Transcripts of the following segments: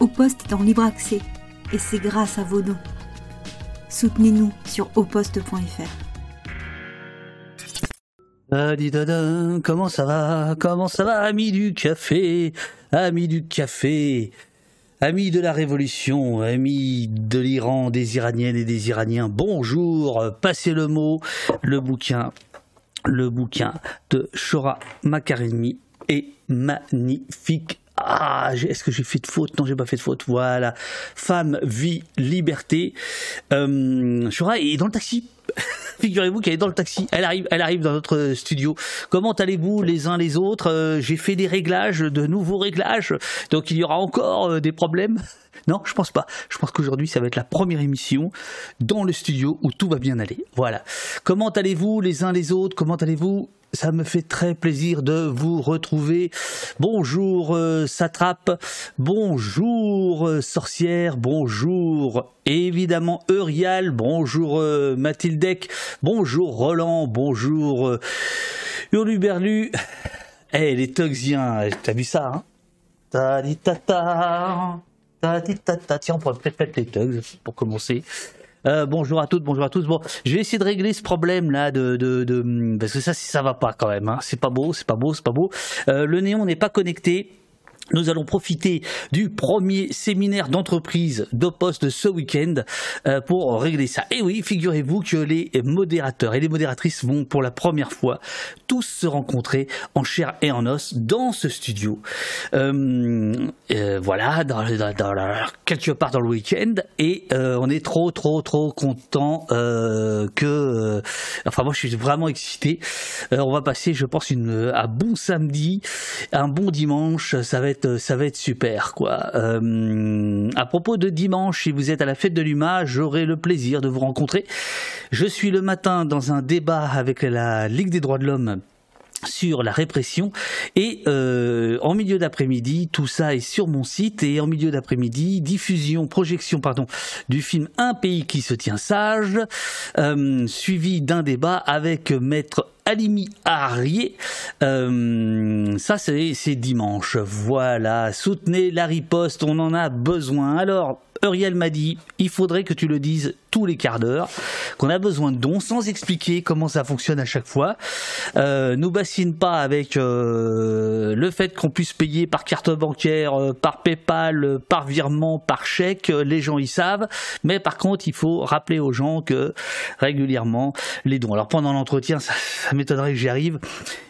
Au Poste est en libre accès. Et c'est grâce à vos dons. Soutenez-nous sur auposte.fr. Comment ça va? Comment ça va, amis du café? Amis du café? Amis de la Révolution, amis de l'Iran, des Iraniennes et des Iraniens, bonjour, passez le mot, le bouquin, le bouquin de Shora Makaremi est magnifique. Ah, est-ce que j'ai fait de faute? Non, j'ai pas fait de faute. Voilà. Femme, vie, liberté. Euh, est dans le taxi. Figurez-vous qu'elle est dans le taxi. Elle arrive, elle arrive dans notre studio. Comment allez-vous les uns les autres? Euh, J'ai fait des réglages, de nouveaux réglages. Donc il y aura encore euh, des problèmes. Non, je pense pas. Je pense qu'aujourd'hui, ça va être la première émission dans le studio où tout va bien aller. Voilà. Comment allez-vous les uns les autres? Comment allez-vous? Ça me fait très plaisir de vous retrouver. Bonjour euh, Satrape, bonjour euh, Sorcière, bonjour évidemment Eurial, bonjour euh, Mathildec, bonjour Roland, bonjour euh, Hurluberlu. Eh les Tugsiens, t'as vu ça hein? Ta-di-ta-ta, ta-di-ta-ta. Tiens, on pourrait peut-être mettre les Tugs pour commencer. Euh, bonjour à toutes, bonjour à tous. Bon, je vais essayer de régler ce problème là de, de, de parce que ça, ça va pas quand même. Hein. C'est pas beau, c'est pas beau, c'est pas beau. Euh, le néon n'est pas connecté. Nous allons profiter du premier séminaire d'entreprise de ce week-end euh, pour régler ça. Et oui, figurez-vous que les modérateurs et les modératrices vont pour la première fois tous se rencontrer en chair et en os dans ce studio. Euh, euh, voilà, dans, dans, dans, quelque part dans le week-end. Et on est trop, trop, trop content que... enfin, moi, je suis vraiment excité. On va passer, je pense, une, un bon samedi, un bon dimanche. Ça va ça va être super quoi. Euh, à propos de dimanche, si vous êtes à la fête de l'UMA, j'aurai le plaisir de vous rencontrer. Je suis le matin dans un débat avec la Ligue des droits de l'homme sur la répression et euh, en milieu d'après-midi tout ça est sur mon site et en milieu d'après-midi diffusion projection pardon du film Un pays qui se tient sage euh, suivi d'un débat avec maître Alimi Arié. Euh, ça, c'est dimanche. Voilà. Soutenez la riposte, on en a besoin. Alors, Uriel m'a dit, il faudrait que tu le dises tous les quarts d'heure, qu'on a besoin de dons sans expliquer comment ça fonctionne à chaque fois. Euh, nous bassine pas avec euh, le fait qu'on puisse payer par carte bancaire, euh, par PayPal, par virement, par chèque. Les gens y savent, mais par contre, il faut rappeler aux gens que régulièrement les dons. Alors pendant l'entretien, ça, ça m'étonnerait que j'y arrive,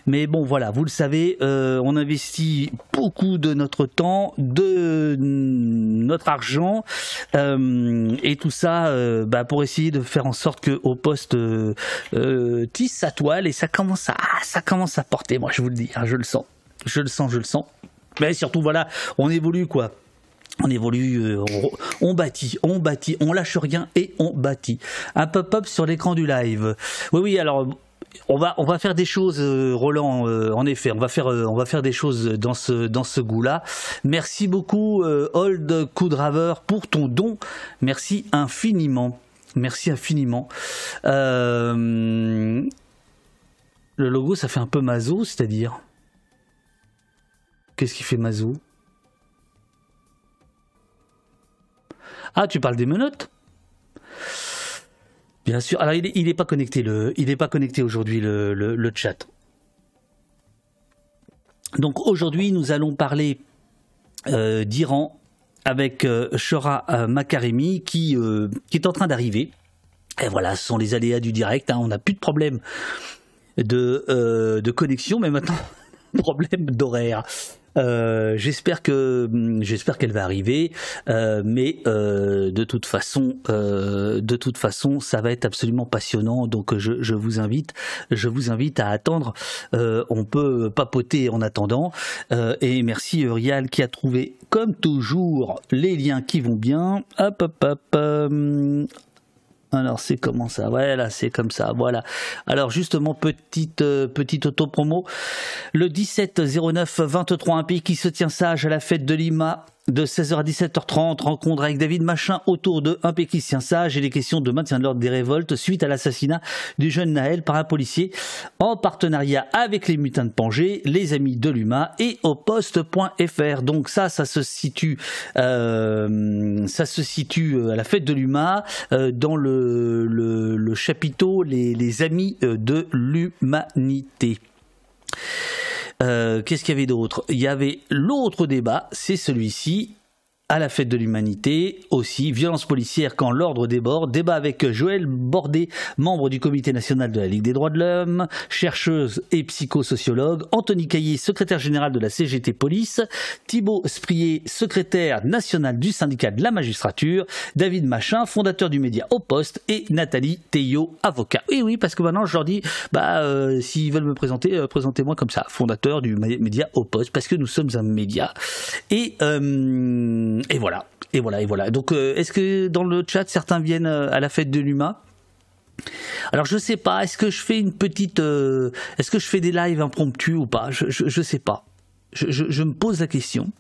mais bon, voilà, vous le savez, euh, on investit beaucoup de notre temps, de notre argent, euh, et tout ça euh, bah, pour essayer de faire en sorte que au poste euh, euh, tisse sa toile et ça commence à ah, ça commence à porter. Moi, je vous le dis, hein, je le sens, je le sens, je le sens. Mais surtout, voilà, on évolue quoi on évolue, euh, on, bâtit, on bâtit, on lâche rien et on bâtit. Un pop-up sur l'écran du live. Oui, oui, alors on va faire des choses euh, Roland euh, en effet on va faire euh, on va faire des choses dans ce dans ce goût là merci beaucoup Old Coudraveur pour ton don. Merci infiniment. Merci infiniment. Le logo ça fait un peu mazo c'est-à-dire? Qu'est-ce qui fait mazo? Ah tu parles des menottes? Bien sûr. Alors, il n'est est pas connecté, connecté aujourd'hui le, le, chat. Donc aujourd'hui, nous allons parler euh, d'Iran avec euh, Shora euh, Makaremi qui, qui est en train d'arriver. Et voilà, ce sont les aléas du direct. Hein. On n'a plus de problème de, de connexion, mais maintenant problème d'horaire. Euh, j'espère que j'espère qu'elle va arriver, euh, mais euh, de toute façon, de toute façon, ça va être absolument passionnant. Donc je, je vous invite, je vous invite à attendre. On peut papoter en attendant. Et merci Urial qui a trouvé, comme toujours, les liens qui vont bien. Hop, hop, hop. Alors c'est comment ça? Voilà, c'est comme ça. Voilà. Alors justement petite euh, petite auto promo. Le 17 09 23 un pays qui se tient sage à la fête de Lima de 16h à 17h30, rencontre avec David Machin autour de Un péquicien sage et les questions de maintien de l'ordre des révoltes suite à l'assassinat du jeune Naël par un policier en partenariat avec les mutins de Pangée, les amis de l'UMA et au poste.fr. Donc ça, ça se situe, euh, ça se situe euh, à la fête de l'UMA euh, dans le, le, chapiteau les, les amis de l'humanité. Qu'est-ce qu'il y avait d'autre? Il y avait l'autre débat, c'est celui-ci à la fête de l'humanité. Aussi, violence policière quand l'ordre déborde, débat avec Joël Bordet, membre du comité national de la Ligue des droits de l'homme, chercheuse et psychosociologue, Anthony Caillé, secrétaire général de la CGT Police, Thibaut Sprier, secrétaire national du syndicat de la magistrature, David Machin, fondateur du média Au Poste. Et Nathalie Théo, avocat. Oui, oui, parce que maintenant je leur dis, bah, euh, s'ils veulent me présenter, euh, présentez-moi comme ça, fondateur du média Au Poste, parce que nous sommes un média. Et euh, et voilà, et voilà, et voilà. Donc, euh, est-ce que dans le chat, certains viennent euh, à la fête de l'UMA? Alors je sais pas, est-ce que je fais une petite, euh, est-ce que je fais des lives impromptus ou pas? Je, je, sais pas. Je, me pose la question.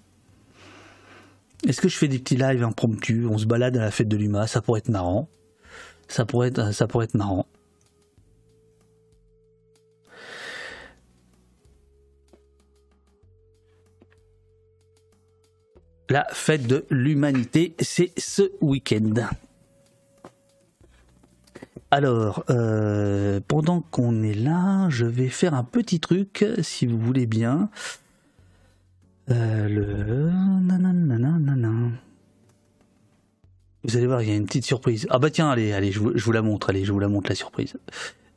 Est-ce que je fais des petits lives impromptus? On se balade à la fête de l'UMA, ça pourrait être marrant. Ça pourrait être, ça pourrait être marrant. La fête de l'humanité, c'est ce week-end. Alors, euh, pendant qu'on est là, je vais faire un petit truc, si vous voulez bien. Euh, le... Vous allez voir, il y a une petite surprise. Ah bah tiens, allez, allez, je vous, la montre, allez, je vous la montre la surprise.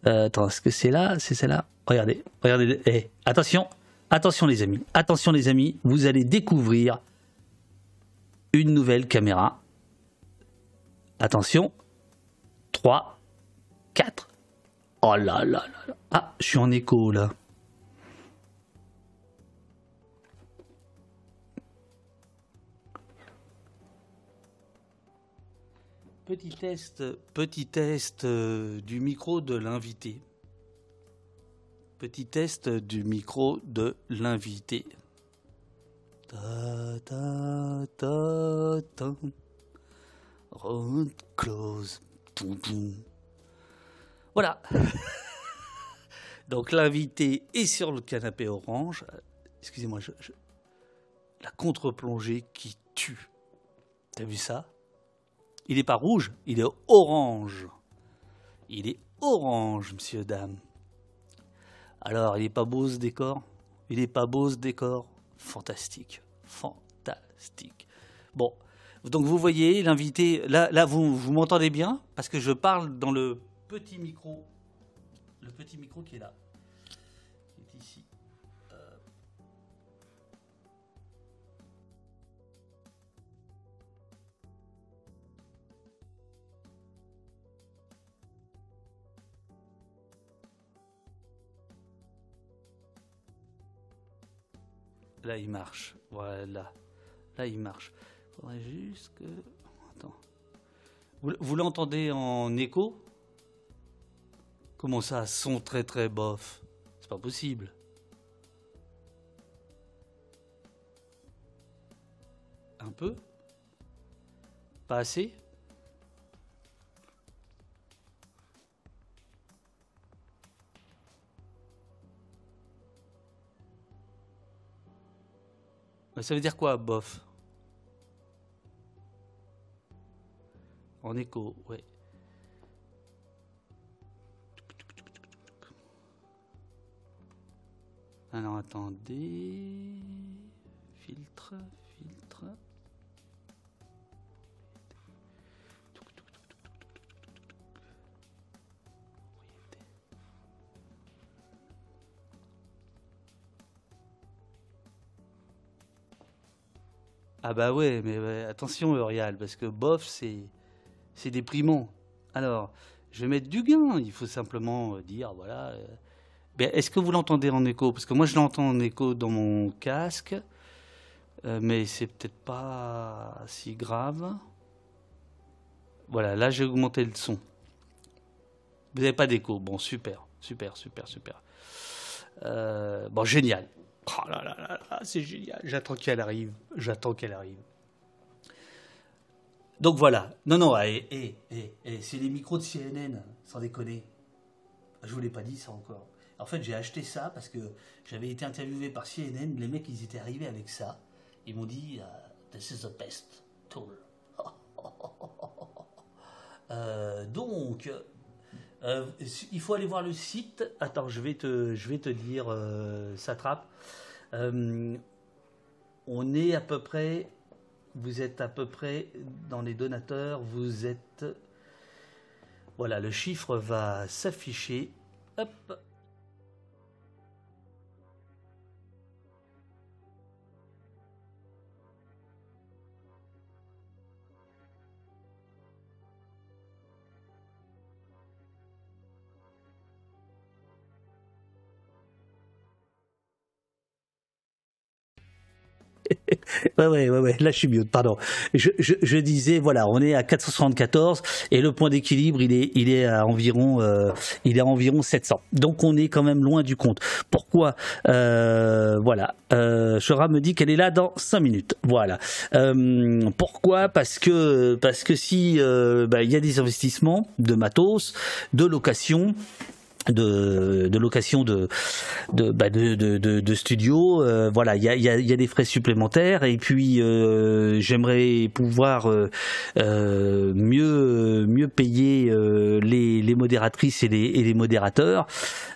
Euh, attends, est-ce que c'est là? C'est celle-là? Regardez, regardez. Eh, attention, attention les amis, attention les amis, vous allez découvrir une nouvelle caméra. Attention. 3, 4. Oh là là là Ah, je suis en écho là. Petit test, petit test euh, du micro de l'invité. Petit test du micro de l'invité. Ta ta ta ta. Road close. Voilà. Donc l'invité est sur le canapé orange. Excusez-moi, je, la contre-plongée qui tue. T'as vu ça? Il n'est pas rouge, il est orange. Il est orange, monsieur, dame. Alors, il n'est pas beau ce décor? Il n'est pas beau ce décor? Fantastique fantastique. Bon, donc vous voyez l'invité, là, là vous, vous m'entendez bien? Parce que je parle dans le petit micro, le petit micro qui est là, Là, il marche. Voilà. Là, il marche. Faudrait juste que. Attends. Vous, l'entendez en écho? Comment ça, son très très bof? C'est pas possible. Un peu? Pas assez? Ça veut dire quoi, bof? En écho, ouais. Alors attendez. Filtre, filtre. Ah bah ouais, mais attention Eurial, parce que bof, c'est c'est déprimant. Alors, je vais mettre du gain. Il faut simplement euh, dire, voilà. Euh, ben, est-ce que vous l'entendez en écho? Parce que moi, je l'entends en écho dans mon casque, euh, mais c'est peut-être pas si grave. Voilà, là, j'ai augmenté le son. Vous n'avez pas d'écho? Bon, super, super, super, super. bon, génial. Oh là là là, c'est génial. J'attends qu'elle arrive. J'attends qu'elle arrive. donc voilà. Non, non, eh, eh, eh, c'est les micros de CNN, sans déconner. Je vous l'ai pas dit ça encore. En fait, j'ai acheté ça parce que j'avais été interviewé par CNN. Les mecs, ils étaient arrivés avec ça. Ils m'ont dit, uh, this is the best tool. Euh, donc, euh, il faut aller voir le site. Attends, je vais te, je vais te dire, euh, ça trappe. on est à peu près, vous êtes à peu près dans les donateurs, vous êtes, voilà, le chiffre va s'afficher. Hop. ouais, ouais, ouais, ouais, là je suis mieux, pardon. Je, je, je, disais, voilà, on est à 474 et le point d'équilibre, il est, il est à environ, euh, il est à environ 700. Donc on est quand même loin du compte. Pourquoi euh, Voilà, euh, Chora me dit qu'elle est là dans 5 minutes. Voilà. Euh, pourquoi? Parce que, parce que si bah, il y a des investissements de matos, de location, de, location de de, bah studio. Euh, voilà il y a, y, y a, des frais supplémentaires. Et puis euh, j'aimerais pouvoir euh, mieux mieux payer les, modératrices et les, et les modérateurs.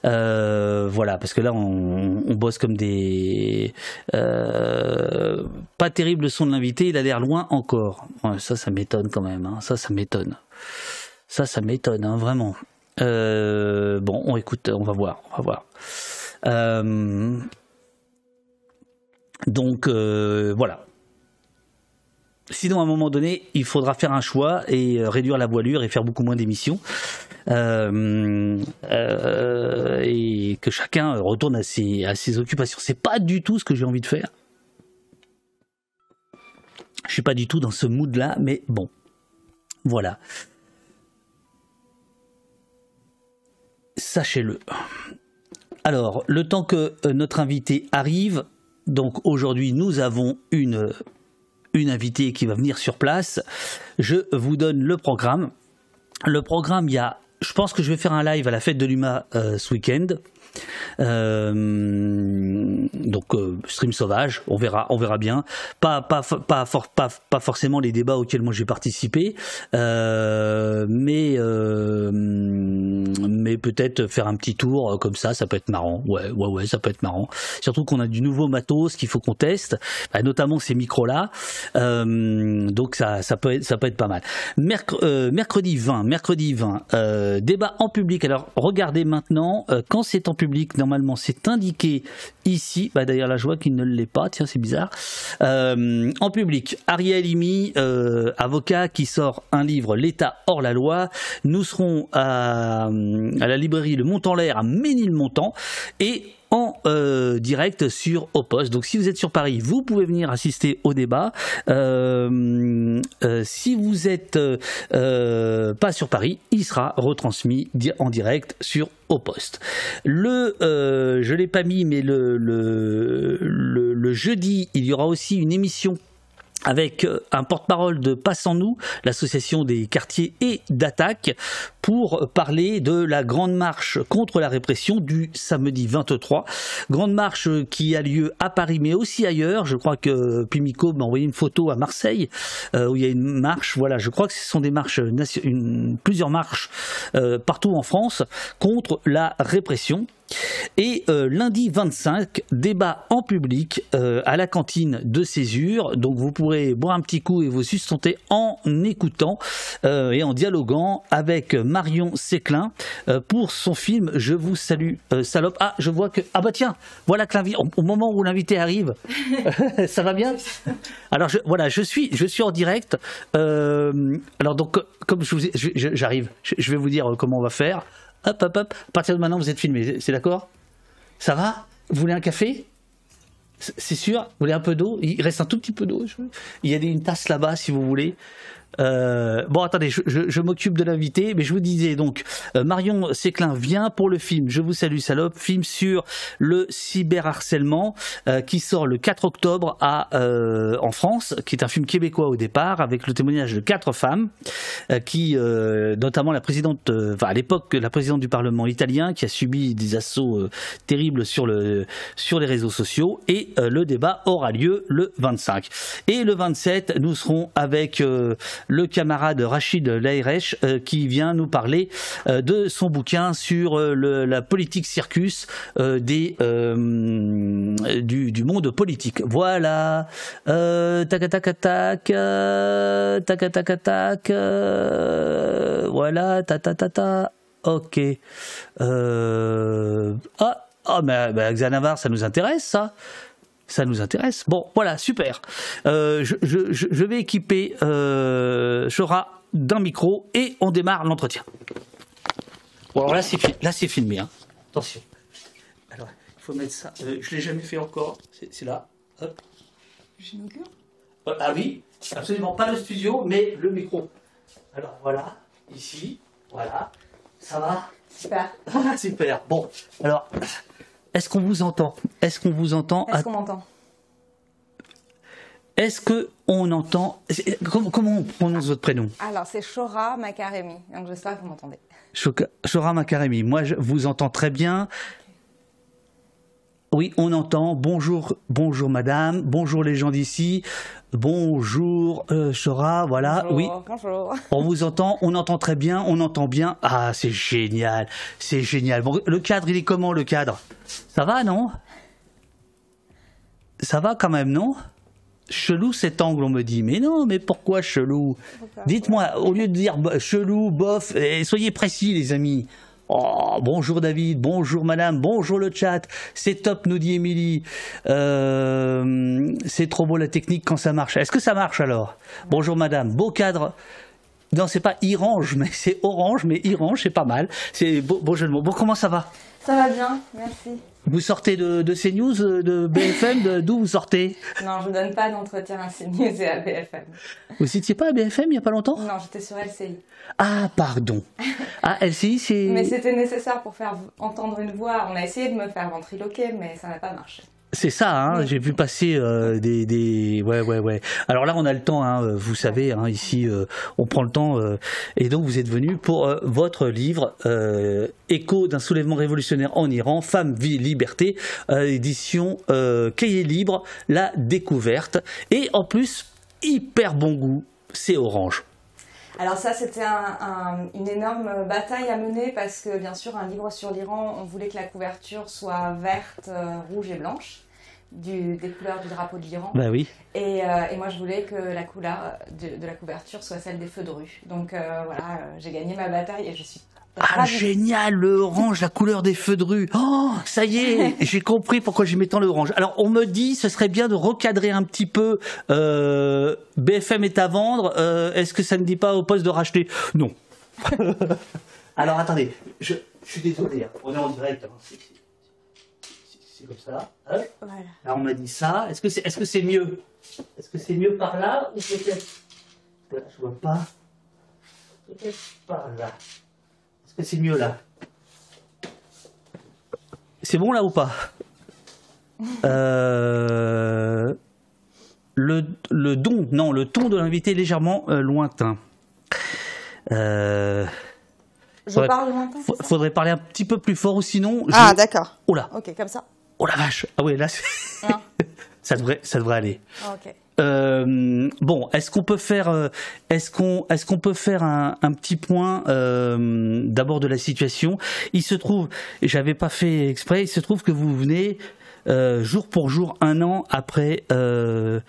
Voilà parce que là on, on bosse comme des pas terrible le son de l'invité il a l'air loin encore. Ça ça m'étonne quand même hein. ça ça m'étonne. Ça ça m'étonne hein, vraiment euh, bon, on écoute, on va voir, on va voir. Euh, donc euh, voilà. Sinon, à un moment donné, il faudra faire un choix et réduire la voilure et faire beaucoup moins d'émissions. et que chacun retourne à ses, à ses occupations. C'est pas du tout ce que j'ai envie de faire. Je suis pas du tout dans ce mood-là, mais bon. Voilà. Sachez-le. Alors, le temps que euh, notre invité arrive, donc aujourd'hui nous avons une, une invitée qui va venir sur place, je vous donne le programme. Le programme, il y a, je pense que je vais faire un live à la fête de l'UMA euh, ce week-end. Euh, donc euh, stream sauvage, on verra, on verra bien. Pas pas pas pas, pas forcément les débats auxquels moi j'ai participé, euh, mais mais peut-être faire un petit tour comme ça, ça peut être marrant. Ouais ouais ouais, ça peut être marrant. Surtout qu'on a du nouveau matos qu'il faut qu'on teste, bah, notamment ces micros là. donc ça ça peut être, ça peut être pas mal. mercredi 20, mercredi 20, débat en public. Alors regardez maintenant quand c'est en public normalement, c'est indiqué ici. Bah, D'ailleurs, là, je vois qu'il ne l'est pas. Tiens, c'est bizarre. Euh, en public, Ariel Imi, euh, avocat, qui sort un livre, L'État hors la loi. Nous serons à, à la librairie Le Montant l'air à Ménilmontant. Et en euh, direct sur Opost. Donc si vous êtes sur Paris, vous pouvez venir assister au débat. Euh, euh, si vous êtes pas sur Paris, il sera retransmis en direct sur Opost. Le, je l'ai pas mis, mais le jeudi, il y aura aussi une émission avec euh, un porte-parole de Passe en nous, l'association des quartiers et d'attaque, pour parler de la grande marche contre la répression du samedi 23. Grande marche qui a lieu à Paris, mais aussi ailleurs. Je crois que Pimico m'a envoyé une photo à Marseille, euh, où il y a une marche. Voilà, je crois que ce sont des marches, plusieurs marches euh, partout en France contre la répression. Et euh, lundi 25, débat en public euh, à la cantine de Césure. Donc vous pourrez boire un petit coup et vous sustenter en écoutant euh, et en dialoguant avec Marion Séclin pour son film Je vous salue salope. Ah, je vois que ah bah tiens, voilà que au moment où l'invité arrive, ça va bien? Alors je, voilà, je suis je suis en direct. alors donc comme je vous j'arrive, je vais vous dire comment on va faire. Hop, hop, hop. À partir de maintenant, vous êtes filmé. C'est d'accord? Ça va? Vous voulez un café? C'est sûr Vous voulez un peu d'eau? Il reste un tout petit peu d'eau. Il y a une tasse là-bas si vous voulez. Euh, bon, attendez, je, je- je m'occupe de l'invité, mais je vous disais donc, euh, Marion Séclin vient pour le film Je vous salue salope, film sur le cyberharcèlement euh, qui sort le 4 octobre à, euh, en France, qui est un film québécois au départ, avec le témoignage de quatre femmes, euh, qui, euh, notamment la présidente, enfin à l'époque, la présidente du Parlement italien, qui a subi des assauts terribles sur, le, sur les réseaux sociaux, et le débat aura lieu le 25. Et le 27, nous serons avec le camarade Rachid Laïresh euh, qui vient nous parler euh, de son bouquin sur euh, la politique circus du, monde politique. Voilà. Tac tac tac tac tac tac voilà ta ta ta. Ok. Ah ah mais, mais Xanavar, ça nous intéresse ça. Ça nous intéresse. Bon, voilà, super. Euh, je, je- vais équiper euh, Chora d'un micro et on démarre l'entretien. Bon, alors là, c'est là, c'est filmé. hein. Attention. Alors, il faut mettre ça. Euh, je l'ai jamais fait encore. C'est là. Hop. Euh, Ah oui, absolument pas le studio, mais le micro. Alors voilà, ici, voilà. Ça va? Super. Super. Bon, alors, est-ce qu'on vous entend? Est-ce qu'on vous entend? Est-ce qu'on m'entend? Est-ce que on entend? Comment, comment on prononce votre prénom? Alors, c'est Shora Makaremi. Donc, j'espère que vous m'entendez. Shora Makaremi. Moi, je vous entends très bien. Oui, on entend. Bonjour, bonjour madame. Bonjour les gens d'ici. Bonjour euh. Voilà. Bonjour. Oui, Bonjour. on vous entend. On entend très bien. On entend bien. Ah, c'est génial. C'est génial. Bon, le cadre, il est comment le cadre? Ça va, non? Ça va quand même, non? Chelou cet angle, on me dit. Mais non, mais pourquoi chelou? Dites-moi, au lieu de dire chelou, bof, eh, soyez précis, les amis. Oh, bonjour David, bonjour madame, bonjour le chat. C'est top, nous dit Émilie. Euh, c'est trop beau la technique quand ça marche. Est-ce que ça marche alors? Bonjour madame, beau cadre. Non, c'est pas Irange, mais c'est Orange, mais Irange, c'est pas mal. C'est beau, beau jeu de mots. Bon, comment ça va? Ça va bien, merci. Vous sortez de, de CNews, euh, de BFM, d'où vous sortez Non, je ne donne pas d'entretien à CNews et à BFM. Vous étiez pas à BFM il y a pas longtemps Non, j'étais sur LCI. Ah, pardon. Ah, LCI, c'est... Mais c'était nécessaire pour faire entendre une voix. On a essayé de me faire ventriloquer, mais ça n'a pas marché. C'est ça, hein, Oui. j'ai vu passer euh, des, des... Ouais, ouais, ouais. Alors là, on a le temps, hein, euh, vous savez, hein, ici, euh, on prend le temps. euh, et donc, vous êtes venu pour votre livre Écho d'un soulèvement révolutionnaire en Iran, Femmes, Vie, Liberté, édition Cahier Libre, La Découverte. Et en plus, hyper bon goût, c'est orange. Alors ça, c'était un- un- une énorme bataille à mener parce que, bien sûr, un livre sur l'Iran, on voulait que la couverture soit verte, euh, rouge et blanche, du- des couleurs du drapeau de l'Iran. Bah oui. Et, euh, et moi, je voulais que la couleur de, de la couverture soit celle des feux de rue. Donc euh, voilà, j'ai gagné ma bataille et je suis Ah, génial, le orange, la couleur des feux de rue. Oh, ça y est, j'ai compris pourquoi j'aimais tant le orange. Alors, on me dit, ce serait bien de recadrer un petit peu. euh, BFM est à vendre. euh, Est-ce que ça ne dit pas au poste de racheter? Non. Alors, attendez, je, je suis désolé, hein, on est en direct. hein, c'est- comme ça. Hop. Voilà. Là, on m'a dit ça. Est-ce que c'est est -ce c'est mieux? Est-ce que c'est mieux par là ou peut-être? Là, je vois pas. Peut-être par là. C'est mieux là C'est bon là ou pas? Euh, le, le don, non, le ton de l'invité est légèrement euh, lointain. Euh, Je Faudrait- parle lointain, ça? faudrait parler un petit peu plus fort ou sinon. je- Ah, d'accord. Oh là, Ok, comme ça. oh la vache. Ah oui, là, Non. ça devrait, ça devrait aller. Ah, ok. Euh, bon, est-ce qu'on peut faire, euh, est-ce qu'on, est-ce qu'on peut faire un, petit point euh, d'abord de la situation? Il se trouve, j'avais pas fait exprès, il se trouve que vous venez euh, jour pour jour, un an après euh,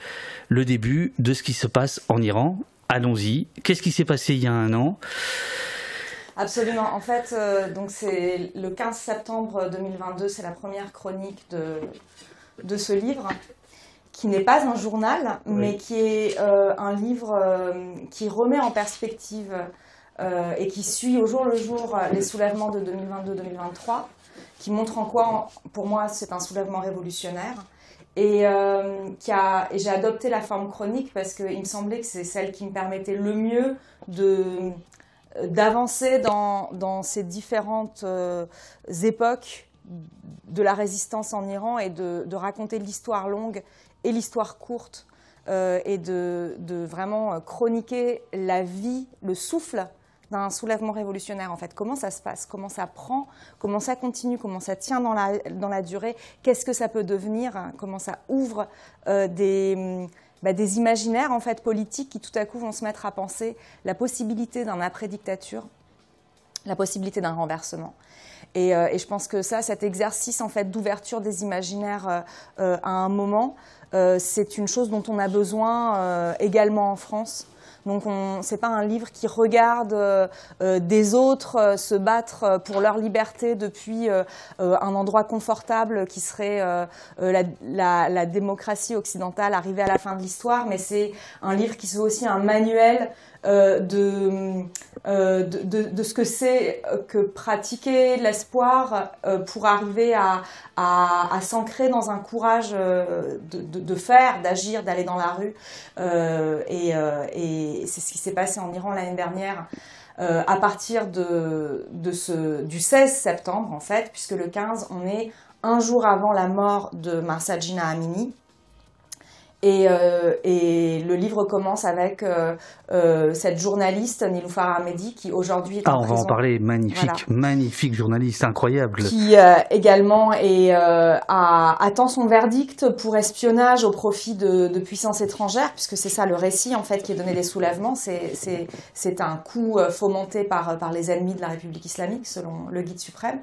le début de ce qui se passe en Iran. Allons-y. Qu'est-ce qui s'est passé il y a un an? Absolument. En fait, euh, donc c'est le 15 septembre 2022, c'est la première chronique de, de ce livre, qui n'est pas un journal, mais qui est euh, un livre euh, qui remet en perspective euh, et qui suit au jour le jour les soulèvements de 2022-2023, qui montre en quoi, pour moi, c'est un soulèvement révolutionnaire. Et, qui a, et j'ai adopté la forme chronique parce qu'il me semblait que c'est celle qui me permettait le mieux de d'avancer dans, dans, ces différentes époques de la résistance en Iran et de, de raconter l'histoire longue et l'histoire courte euh, et de, vraiment chroniquer la vie, le souffle d'un soulèvement révolutionnaire en fait. Comment ça se passe? Comment ça prend? Comment ça continue? Comment ça tient dans la, dans la durée? Qu'est-ce que ça peut devenir? Comment ça ouvre euh, des, bah, des imaginaires en fait politiques qui tout à coup vont se mettre à penser la possibilité d'un après-dictature, la possibilité d'un renversement. Et, euh, et, je pense que ça, cet exercice en fait d'ouverture des imaginaires à un moment, euh, c'est une chose dont on a besoin euh, également en France. Donc ce n'est pas un livre qui regarde euh, des autres se battre pour leur liberté depuis un endroit confortable qui serait la, la, démocratie occidentale arrivée à la fin de l'histoire, mais c'est un livre qui se aussi un manuel euh, euh, de, de, ce que c'est que pratiquer l'espoir euh, pour arriver à, à, à s'ancrer dans un courage de, de faire, d'agir, d'aller dans la rue. et, et c'est ce qui s'est passé en Iran l'année dernière. à partir de, de ce, du 16 septembre, en fait, puisque le 15, on est un jour avant la mort de Marsa Gina Amini, et, euh, et, le livre commence avec euh, euh, cette journaliste Niloufar Ahmedi qui aujourd'hui est ah, en on va en parler, magnifique, magnifique journaliste, incroyable. Qui euh, également est, euh, a, attend son verdict pour espionnage au profit de, de puissances étrangères, puisque c'est ça le récit en fait qui est donné des soulèvements. C'est un coup fomenté par, par les ennemis de la République islamique, selon le guide suprême.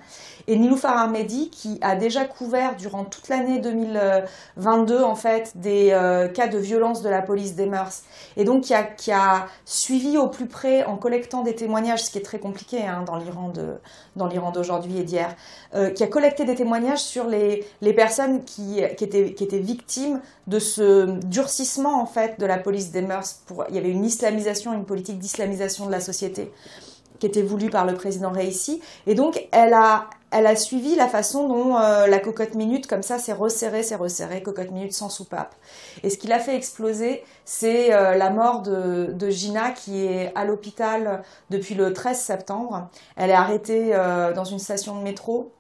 Et Niloufar Ahmedi qui a déjà couvert durant toute l'année 2022 en fait des euh, cas de violence de la police des mœurs. Et donc qui a, qui a suivi au plus près en collectant des témoignages, ce qui est très compliqué hein, dans l'Iran dans l'Iran d'aujourd'hui et d'hier, euh, qui a collecté des témoignages sur les, les personnes qui, qui, étaient, qui étaient victimes de ce durcissement en fait de la police des mœurs. Pour, il y avait une islamisation, une politique d'islamisation de la société qui était voulue par le président Reissi. Et donc, elle a, elle a suivi la façon dont euh, la cocotte minute, comme ça, s'est resserrée, s'est resserrée, cocotte minute sans soupape. Et ce qui l'a fait exploser, c'est euh, la mort de, Gina, qui est à l'hôpital depuis le 13 septembre. Elle est arrêtée euh, dans une station de métro,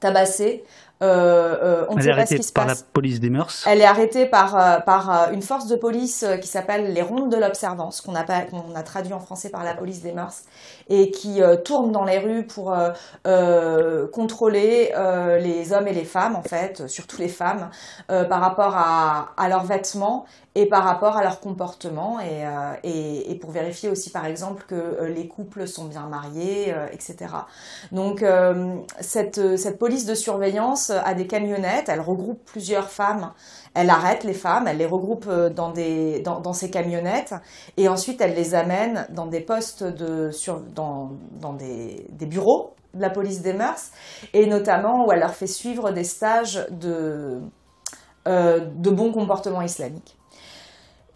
tabassée. Euh, euh, Elle est arrêtée par la police des mœurs. Elle est arrêtée par, euh, par une force de police qui s'appelle les rondes de l'observance, qu'on a, traduit en français par la police des mœurs, et qui tourne dans les rues pour contrôler les hommes et les femmes, en fait, surtout les femmes, par rapport à, à leurs vêtements et par rapport à leur comportement et, euh, pour vérifier aussi par exemple que euh, les couples sont bien mariés, euh, etc. Donc cette, police de surveillance a des camionnettes, elle regroupe plusieurs femmes, elle arrête les femmes, elle les regroupe dans, ces camionnettes et ensuite elle les amène dans des postes de dans, des, bureaux de la police des mœurs et notamment où elle leur fait suivre des stages de, de bon comportement islamique.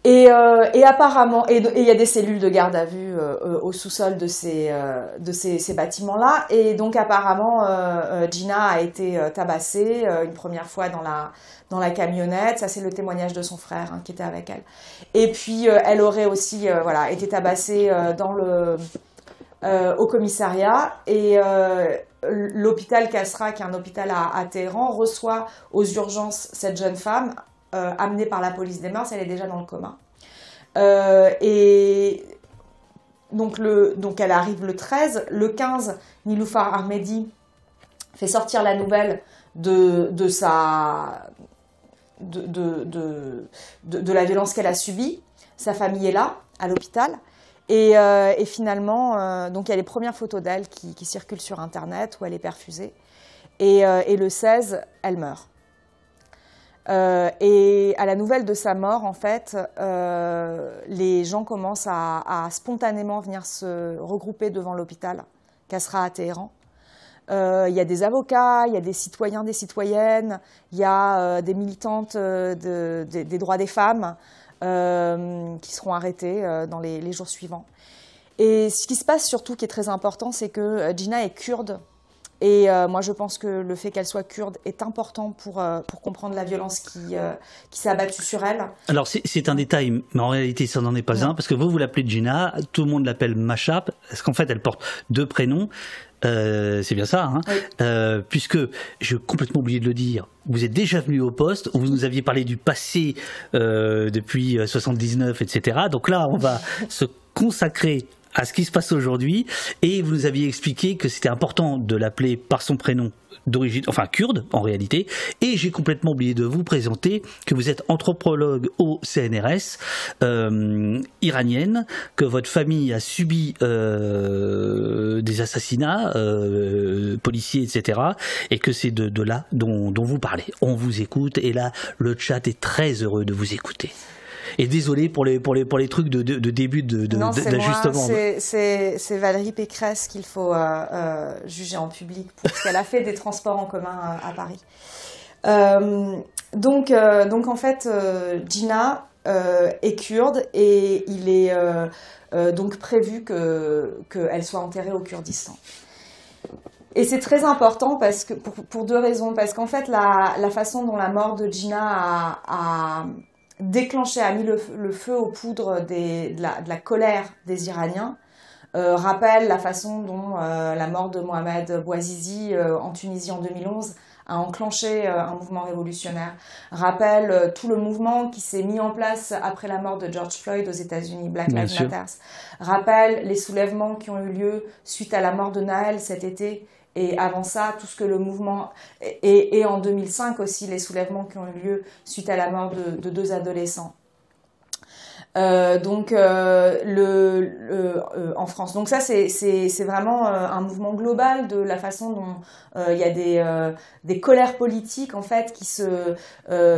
Et, euh, et, apparemment, et il y a des cellules de garde à vue euh, euh, au sous-sol de ces, de ces, ces bâtiments-là. Et donc apparemment, Gina a été tabassée une première fois dans la, dans la camionnette. Ça, c'est le témoignage de son frère hein, qui était avec elle. Et puis, elle aurait aussi voilà, été tabassée dans le, au commissariat. Et l'hôpital Kasra, qui est un hôpital à, à Téhéran, reçoit aux urgences cette jeune femme euh, amenée par la police des mœurs, elle est déjà dans le coma. Euh, et donc, le, donc elle arrive le 13. Le 15, Niloufar Ahmedi fait sortir la nouvelle de, de la violence qu'elle a subie. Sa famille est là, à l'hôpital. Et, euh, finalement, donc il y a les premières photos d'elle qui, circulent sur Internet où elle est perfusée. Et le 16, elle meurt. Euh, et à la nouvelle de sa mort, en fait, euh, les gens commencent à, spontanément venir se regrouper devant l'hôpital Kasra à Téhéran. Euh, il y a des avocats, il y a des citoyens, des citoyennes, il y a des militantes des droits des femmes qui seront arrêtées dans les, les, jours suivants. Et ce qui se passe surtout, qui est très important, c'est que Gina est kurde Et euh, moi, je pense que le fait qu'elle soit kurde est important pour, euh, pour comprendre la violence qui, euh, qui s'est abattue sur elle. Alors, c'est un détail, mais en réalité, ça n'en est pas un, parce que vous, vous l'appelez Gina, tout le monde l'appelle Masha, parce qu'en fait, elle porte deux prénoms. c'est bien ça, hein puisque j'ai complètement oublié de le dire. Vous êtes déjà venu au poste, vous nous aviez parlé du passé depuis 79, etc. Donc là, on va se consacrer à ce qui se passe aujourd'hui et vous nous aviez expliqué que c'était important de l'appeler par son prénom d'origine, enfin kurde en réalité, et j'ai complètement oublié de vous présenter que vous êtes anthropologue au CNRS, euh, iranienne, que votre famille a subi euh, des assassinats euh, policiers, etc., et que c'est de, là dont, dont vous parlez. On vous écoute, et là, le chat est très heureux de vous écouter. Et désolé pour les, pour les, pour les trucs de, de, début d'ajustement. C'est Valérie Pécresse qu'il faut euh, euh, juger en public pour ce qu'elle a fait des transports en commun à, Paris. Euh, donc, donc en fait, Gina est kurde et il est donc prévu qu'elle soit enterrée au Kurdistan. Et c'est très important parce que, pour, pour deux raisons. Parce qu'en fait, la, la, façon dont la mort de Gina a, a, déclenché, a mis le, feu aux poudres de, la, colère des Iraniens, euh, rappelle la façon dont euh, la mort de Mohamed Bouazizi euh, en Tunisie en 2011 a enclenché un mouvement révolutionnaire, rappelle tout le mouvement qui s'est mis en place après la mort de George Floyd aux États-Unis, Black Lives Matter, rappelle les soulèvements qui ont eu lieu suite à la mort de Naël cet été et avant ça, tout ce que le mouvement. Et, en 2005 aussi, les soulèvements qui ont eu lieu suite à la mort de deux adolescents. Euh, donc euh, le, euh, en France. Donc ça c'est vraiment un mouvement global de la façon dont il y a des des colères politiques en fait qui se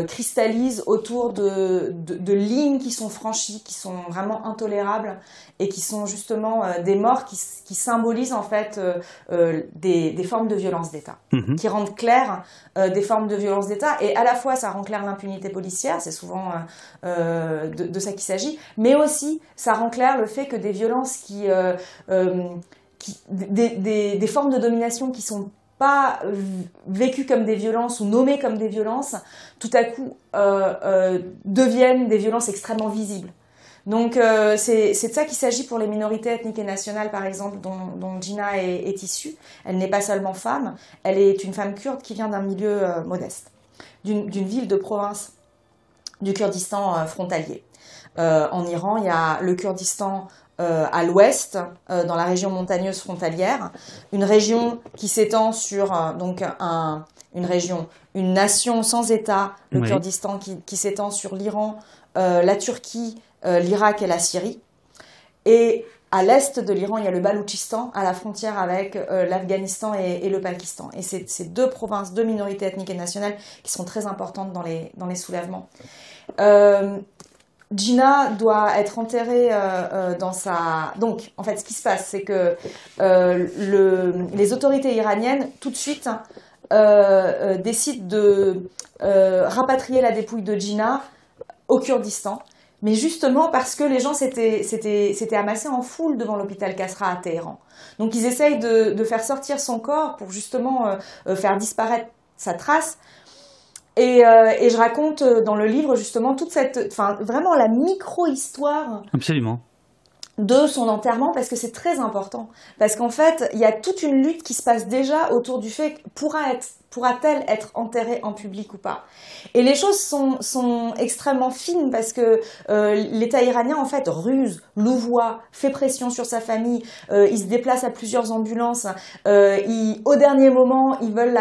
cristallisent autour de, de lignes qui sont franchies, qui sont vraiment intolérables et qui sont justement des morts qui, qui symbolisent en fait des, des formes de violence d'État, mhm. qui rendent clair des formes de violence d'État et à la fois ça rend clair l'impunité policière, c'est souvent de, de ça qu'il s'agit mais aussi ça rend clair le fait que des violences qui, euh, euh, des, formes de domination qui sont pas vécues comme des violences ou nommées comme des violences, tout à coup euh, deviennent des violences extrêmement visibles. Donc c'est de ça qu'il s'agit pour les minorités ethniques et nationales, par exemple, dont, Gina est, est issue. Elle n'est pas seulement femme, elle est une femme kurde qui vient d'un milieu modeste, d'une ville de province du Kurdistan frontalier. Euh, en Iran, il y a le Kurdistan euh, à l'ouest, euh, dans la région montagneuse frontalière, une région qui s'étend sur donc une région, une nation sans État, le Kurdistan, qui, s'étend sur l'Iran, la Turquie, l'Irak et la Syrie. Et à l'est de l'Iran, il y a le Baloutchistan, à la frontière avec l'Afghanistan et, le Pakistan. Et c'est ces deux provinces, deux minorités ethniques et nationales qui sont très importantes dans les, dans les soulèvements. Gina doit être enterrée euh, euh, dans sa. Donc, en fait, ce qui se passe, c'est que euh, le... les autorités iraniennes, tout de suite, décident de rapatrier la dépouille de Gina au Kurdistan. Mais justement parce que les gens s'étaient amassés en foule devant l'hôpital Kasra à Téhéran. Donc ils essayent de, de, faire sortir son corps pour justement faire disparaître sa trace. Euh, et, je raconte euh, dans le livre justement toute cette, enfin vraiment la micro-histoire. Absolument. De son enterrement parce que c'est très important. Parce qu'en fait, il y a toute une lutte qui se passe déjà autour du fait pourra être pourra-t-elle être enterrée en public ou pas? Et les choses sont, extrêmement fines parce que euh, l'État iranien en fait ruse, louvoie, fait pression sur sa famille, euh, il se déplace à plusieurs ambulances, euh, au dernier moment ils veulent,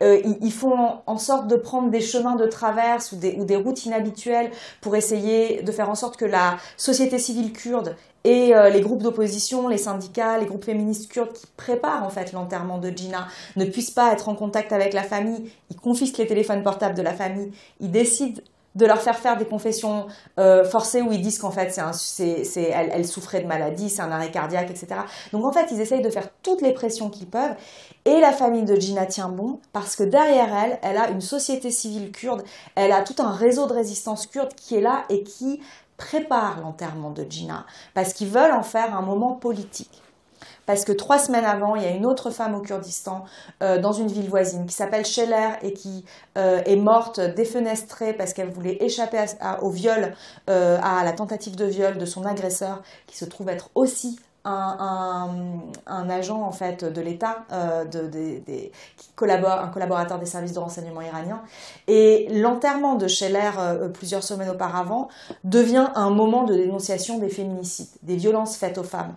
ils, font en sorte de prendre des chemins de traverse ou des routes inhabituelles pour essayer de faire en sorte que la société civile kurde et les groupes d'opposition, les syndicats, les groupes féministes kurdes qui préparent en fait l'enterrement de Gina ne puissent pas être en contact avec la famille, ils confisquent les téléphones portables de la famille, ils décident de leur faire faire des confessions euh, forcées où ils disent qu'en fait c'est elle, souffrait de maladie, c'est un arrêt cardiaque, etc. Donc en fait ils essayent de faire toutes les pressions qu'ils peuvent. Et la famille de Gina tient bon parce que derrière elle, elle a une société civile kurde, elle a tout un réseau de résistance kurde qui est là et qui prépare l'enterrement de Gina parce qu'ils veulent en faire un moment politique. parce que trois semaines avant, il y a une autre femme au Kurdistan, euh, dans une ville voisine, qui s'appelle Scheller et qui euh, est morte défenestrée parce qu'elle voulait échapper au viol, euh, à la tentative de viol de son agresseur, qui se trouve être aussi un, agent en fait de l'État, collabore, un collaborateur des services de renseignement iraniens. Et l'enterrement de Scheller plusieurs semaines auparavant devient un moment de dénonciation des féminicides, des violences faites aux femmes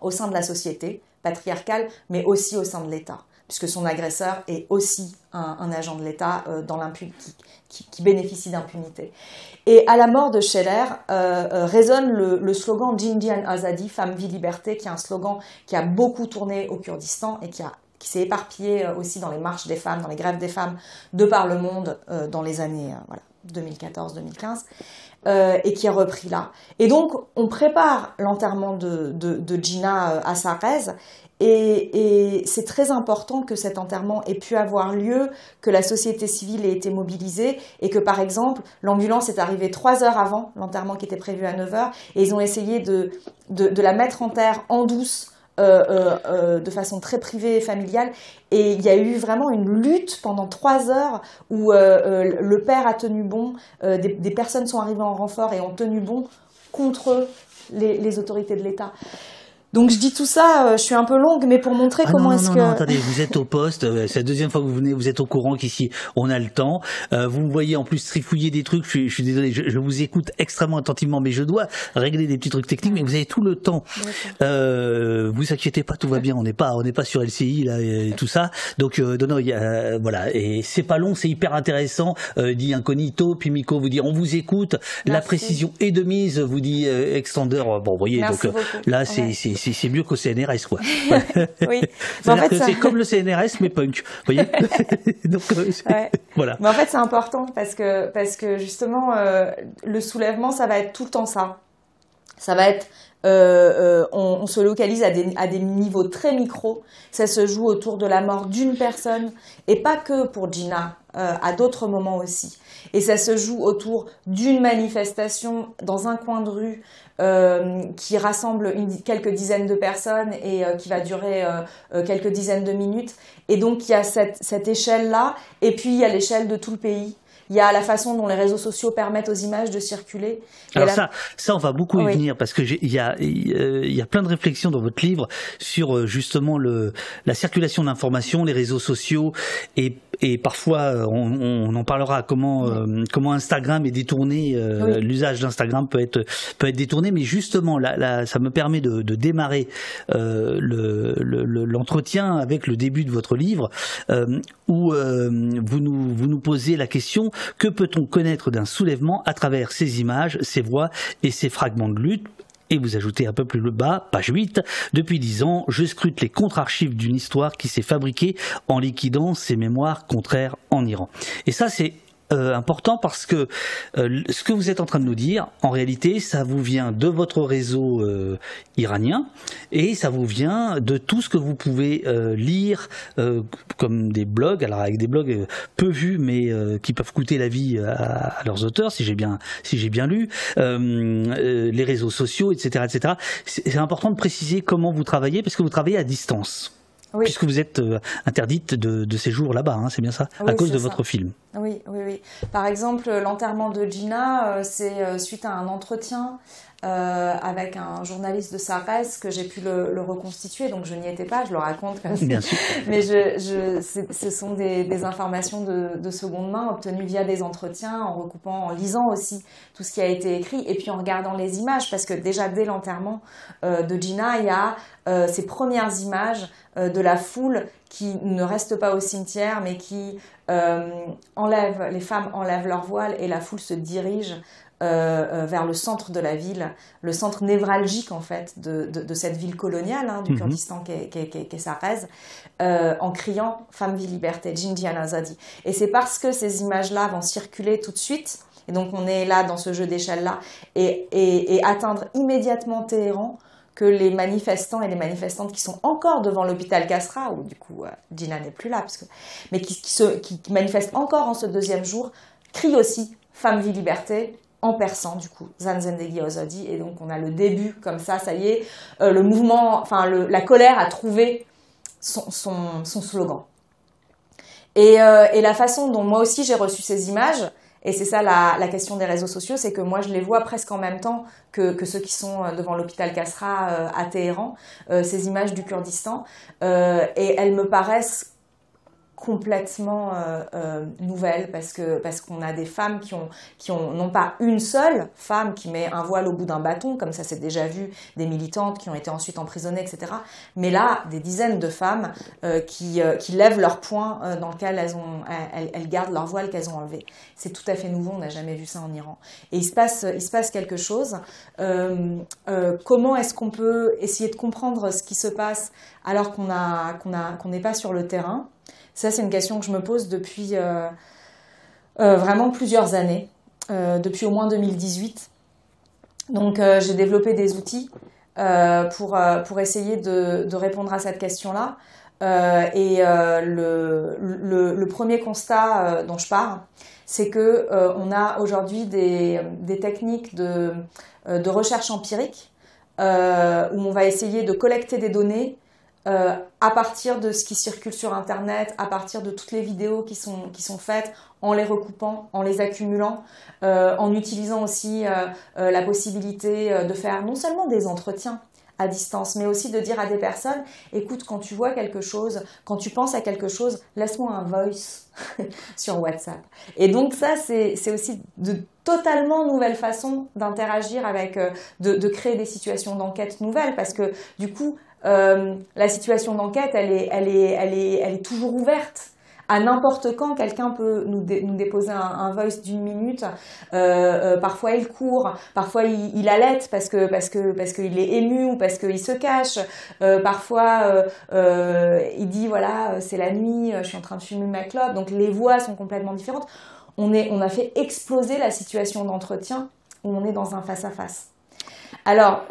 au sein de la société patriarcale, mais aussi au sein de l'État, puisque son agresseur est aussi un, agent de l'État euh, dans qui, qui, bénéficie d'impunité. Et à la mort de Scheller euh, euh, résonne le, slogan Jindian Azadi, femme, vie, liberté, qui est un slogan qui a beaucoup tourné au Kurdistan et qui qui s'est éparpillé aussi dans les marches des femmes, dans les grèves des femmes de par le monde dans les années voilà, 2014-2015. Euh, et qui est repris là. Et donc, on prépare l'enterrement de, Gina euh, à Sarez, et, c'est très important que cet enterrement ait pu avoir lieu, que la société civile ait été mobilisée, et que, par exemple, l'ambulance est arrivée trois heures avant l'enterrement qui était prévu à 9 heures, et ils ont essayé de la mettre en terre en douce euh, euh, euh, de façon très privée et familiale. Et il y a eu vraiment une lutte pendant trois heures où le père a tenu bon, des, personnes sont arrivées en renfort et ont tenu bon contre les autorités de l'État. Donc je dis tout ça, euh, je suis un peu longue, mais pour montrer ah comment est-ce que. Non, attendez, vous êtes au poste, euh, c'est la deuxième fois que vous venez, vous êtes au courant qu'ici on a le temps. Euh, vous me voyez en plus trifouiller des trucs, je suis, désolé, je, vous écoute extrêmement attentivement, mais je dois régler des petits trucs techniques, mais vous avez tout le temps. Euh, vous inquiétez pas, tout va bien, on n'est pas, on n'est pas sur LCI là et, tout ça. Donc non, non, y a, voilà, et c'est pas long, c'est hyper intéressant. dit incognito, puis Miko vous dit on vous écoute, la précision est de mise, vous dit Extender. Bon, vous voyez, donc là c'est c'est mieux qu'au CNRS, quoi. oui. En fait, c'est comme le CNRS, mais punk. Vous voyez Donc, euh, voilà. Mais en fait, c'est important parce que, parce que justement, euh, le soulèvement, ça va être tout le temps ça. Ça va être euh, on, on, se localise à des, à des, niveaux très micro. Ça se joue autour de la mort d'une personne et pas que pour Gina, à d'autres moments aussi. Et ça se joue autour d'une manifestation dans un coin de rue euh, qui rassemble quelques dizaines de personnes et euh, qui va durer euh, quelques dizaines de minutes. Et donc il y a cette, cette échelle-là, et puis il y a l'échelle de tout le pays. Il y a la façon dont les réseaux sociaux permettent aux images de circuler. Alors ça, ça on va beaucoup y venir parce que il y a, il y a plein de réflexions dans votre livre sur justement le, la circulation d'informations, les réseaux sociaux et et parfois euh, on, en parlera comment euh, comment Instagram est détourné euh, l'usage d'Instagram peut être peut être détourné. Mais justement là, ça me permet de, démarrer l'entretien avec le début de votre livre où vous nous vous nous posez la question que peut-on connaître d'un soulèvement à travers ces images, ces voix et ces fragments de lutte et vous ajoutez un peu plus le bas, page 8, depuis dix ans, je scrute les contre-archives d'une histoire qui s'est fabriquée en liquidant ses mémoires contraires en Iran. Et ça, c'est euh, important parce que euh, ce que vous êtes en train de nous dire, en réalité, ça vous vient de votre réseau euh, iranien et ça vous vient de tout ce que vous pouvez lire comme des blogs, alors avec des blogs peu vus mais qui peuvent coûter la vie à, leurs auteurs, si j'ai bien si j'ai bien lu, les réseaux sociaux, etc., etc. C'est important de préciser comment vous travaillez parce que vous travaillez à distance puisque vous êtes euh, interdite de, séjour là-bas, hein, c'est bien ça, à cause de votre film. Oui, oui, oui. Par exemple, l'enterrement de Gina, euh, c'est euh, suite à un entretien euh, avec un journaliste de Sarres que j'ai pu le, reconstituer, donc je n'y étais pas, je le raconte comme ça. Mais je, ce sont des, informations de, seconde main obtenues via des entretiens, en recoupant, en lisant aussi tout ce qui a été écrit, et puis en regardant les images, parce que déjà dès l'enterrement euh, de Gina, il y a euh, ces premières images de la foule qui ne reste pas au cimetière, mais qui enlève, les femmes enlèvent leur voile et la foule se dirige euh, euh, vers le centre de la ville, le centre névralgique en fait de, cette ville coloniale hein, du mhm. Kurdistan qui est, qui euh, en criant Femme, vie, liberté, Jinjian Azadi. Et c'est parce que ces images-là vont circuler tout de suite, et donc on est là dans ce jeu d'échelle-là, et, atteindre immédiatement Téhéran que les manifestants et les manifestantes qui sont encore devant l'hôpital Castra, où du coup Gina n'est plus là, parce que, mais qui, qui, se, qui manifestent encore en ce deuxième jour, crient aussi Femme, vie, liberté, en persan du coup, Zanzendegi Ozodi, et donc on a le début comme ça, ça y est, le mouvement, enfin la colère a trouvé son, slogan. Et, et, la façon dont moi aussi j'ai reçu ces images, et c'est ça la, question des réseaux sociaux, c'est que moi je les vois presque en même temps que, ceux qui sont euh, devant l'hôpital Kasra euh, à Téhéran, euh, ces images du Kurdistan, et elles me paraissent complètement euh, euh, nouvelle parce que parce qu'on a des femmes qui ont qui ont non pas une seule femme qui met un voile au bout d'un bâton comme ça c'est déjà vu des militantes qui ont été ensuite emprisonnées etc mais là des dizaines de femmes euh, qui qui lèvent leur poing dans lequel elles ont elles, gardent leur voile qu'elles ont enlevé. C'est tout à fait nouveau on n'a jamais vu ça en Iran. Et il se passe il se passe quelque chose. Comment est-ce qu'on peut essayer de comprendre ce qui se passe alors qu'on a qu'on a qu'on n'est pas sur le terrain? Ça, c'est une question que je me pose depuis euh, euh, vraiment plusieurs années, euh, depuis au moins 2018. Donc, j'ai développé des outils pour, essayer de, répondre à cette question-là. et le, premier constat dont je pars, c'est que on a aujourd'hui des, techniques de recherche empirique où on va essayer de collecter des données euh, à partir de ce qui circule sur Internet, à partir de toutes les vidéos qui sont, qui sont faites, en les recoupant, en les accumulant, euh, en utilisant aussi euh, la possibilité de faire non seulement des entretiens, à distance, mais aussi de dire à des personnes, écoute, quand tu vois quelque chose, quand tu penses à quelque chose, laisse-moi un voice sur WhatsApp. Et donc ça, c'est aussi de totalement nouvelles façons d'interagir avec, de, de, créer des situations d'enquête nouvelles, parce que du coup, euh, la situation d'enquête, elle est, elle, est, elle, est, elle est toujours ouverte. À n'importe quand, quelqu'un peut nous, nous déposer un, voice d'une minute. Euh, euh, parfois, il court, parfois il, il allaite parce que parce que parce qu'il est ému ou parce qu'il se cache. Parfois, il dit voilà, c'est la nuit, je suis en train de fumer ma clope. Donc les voix sont complètement différentes. On est, on a fait exploser la situation d'entretien où on est dans un face à face. Alors,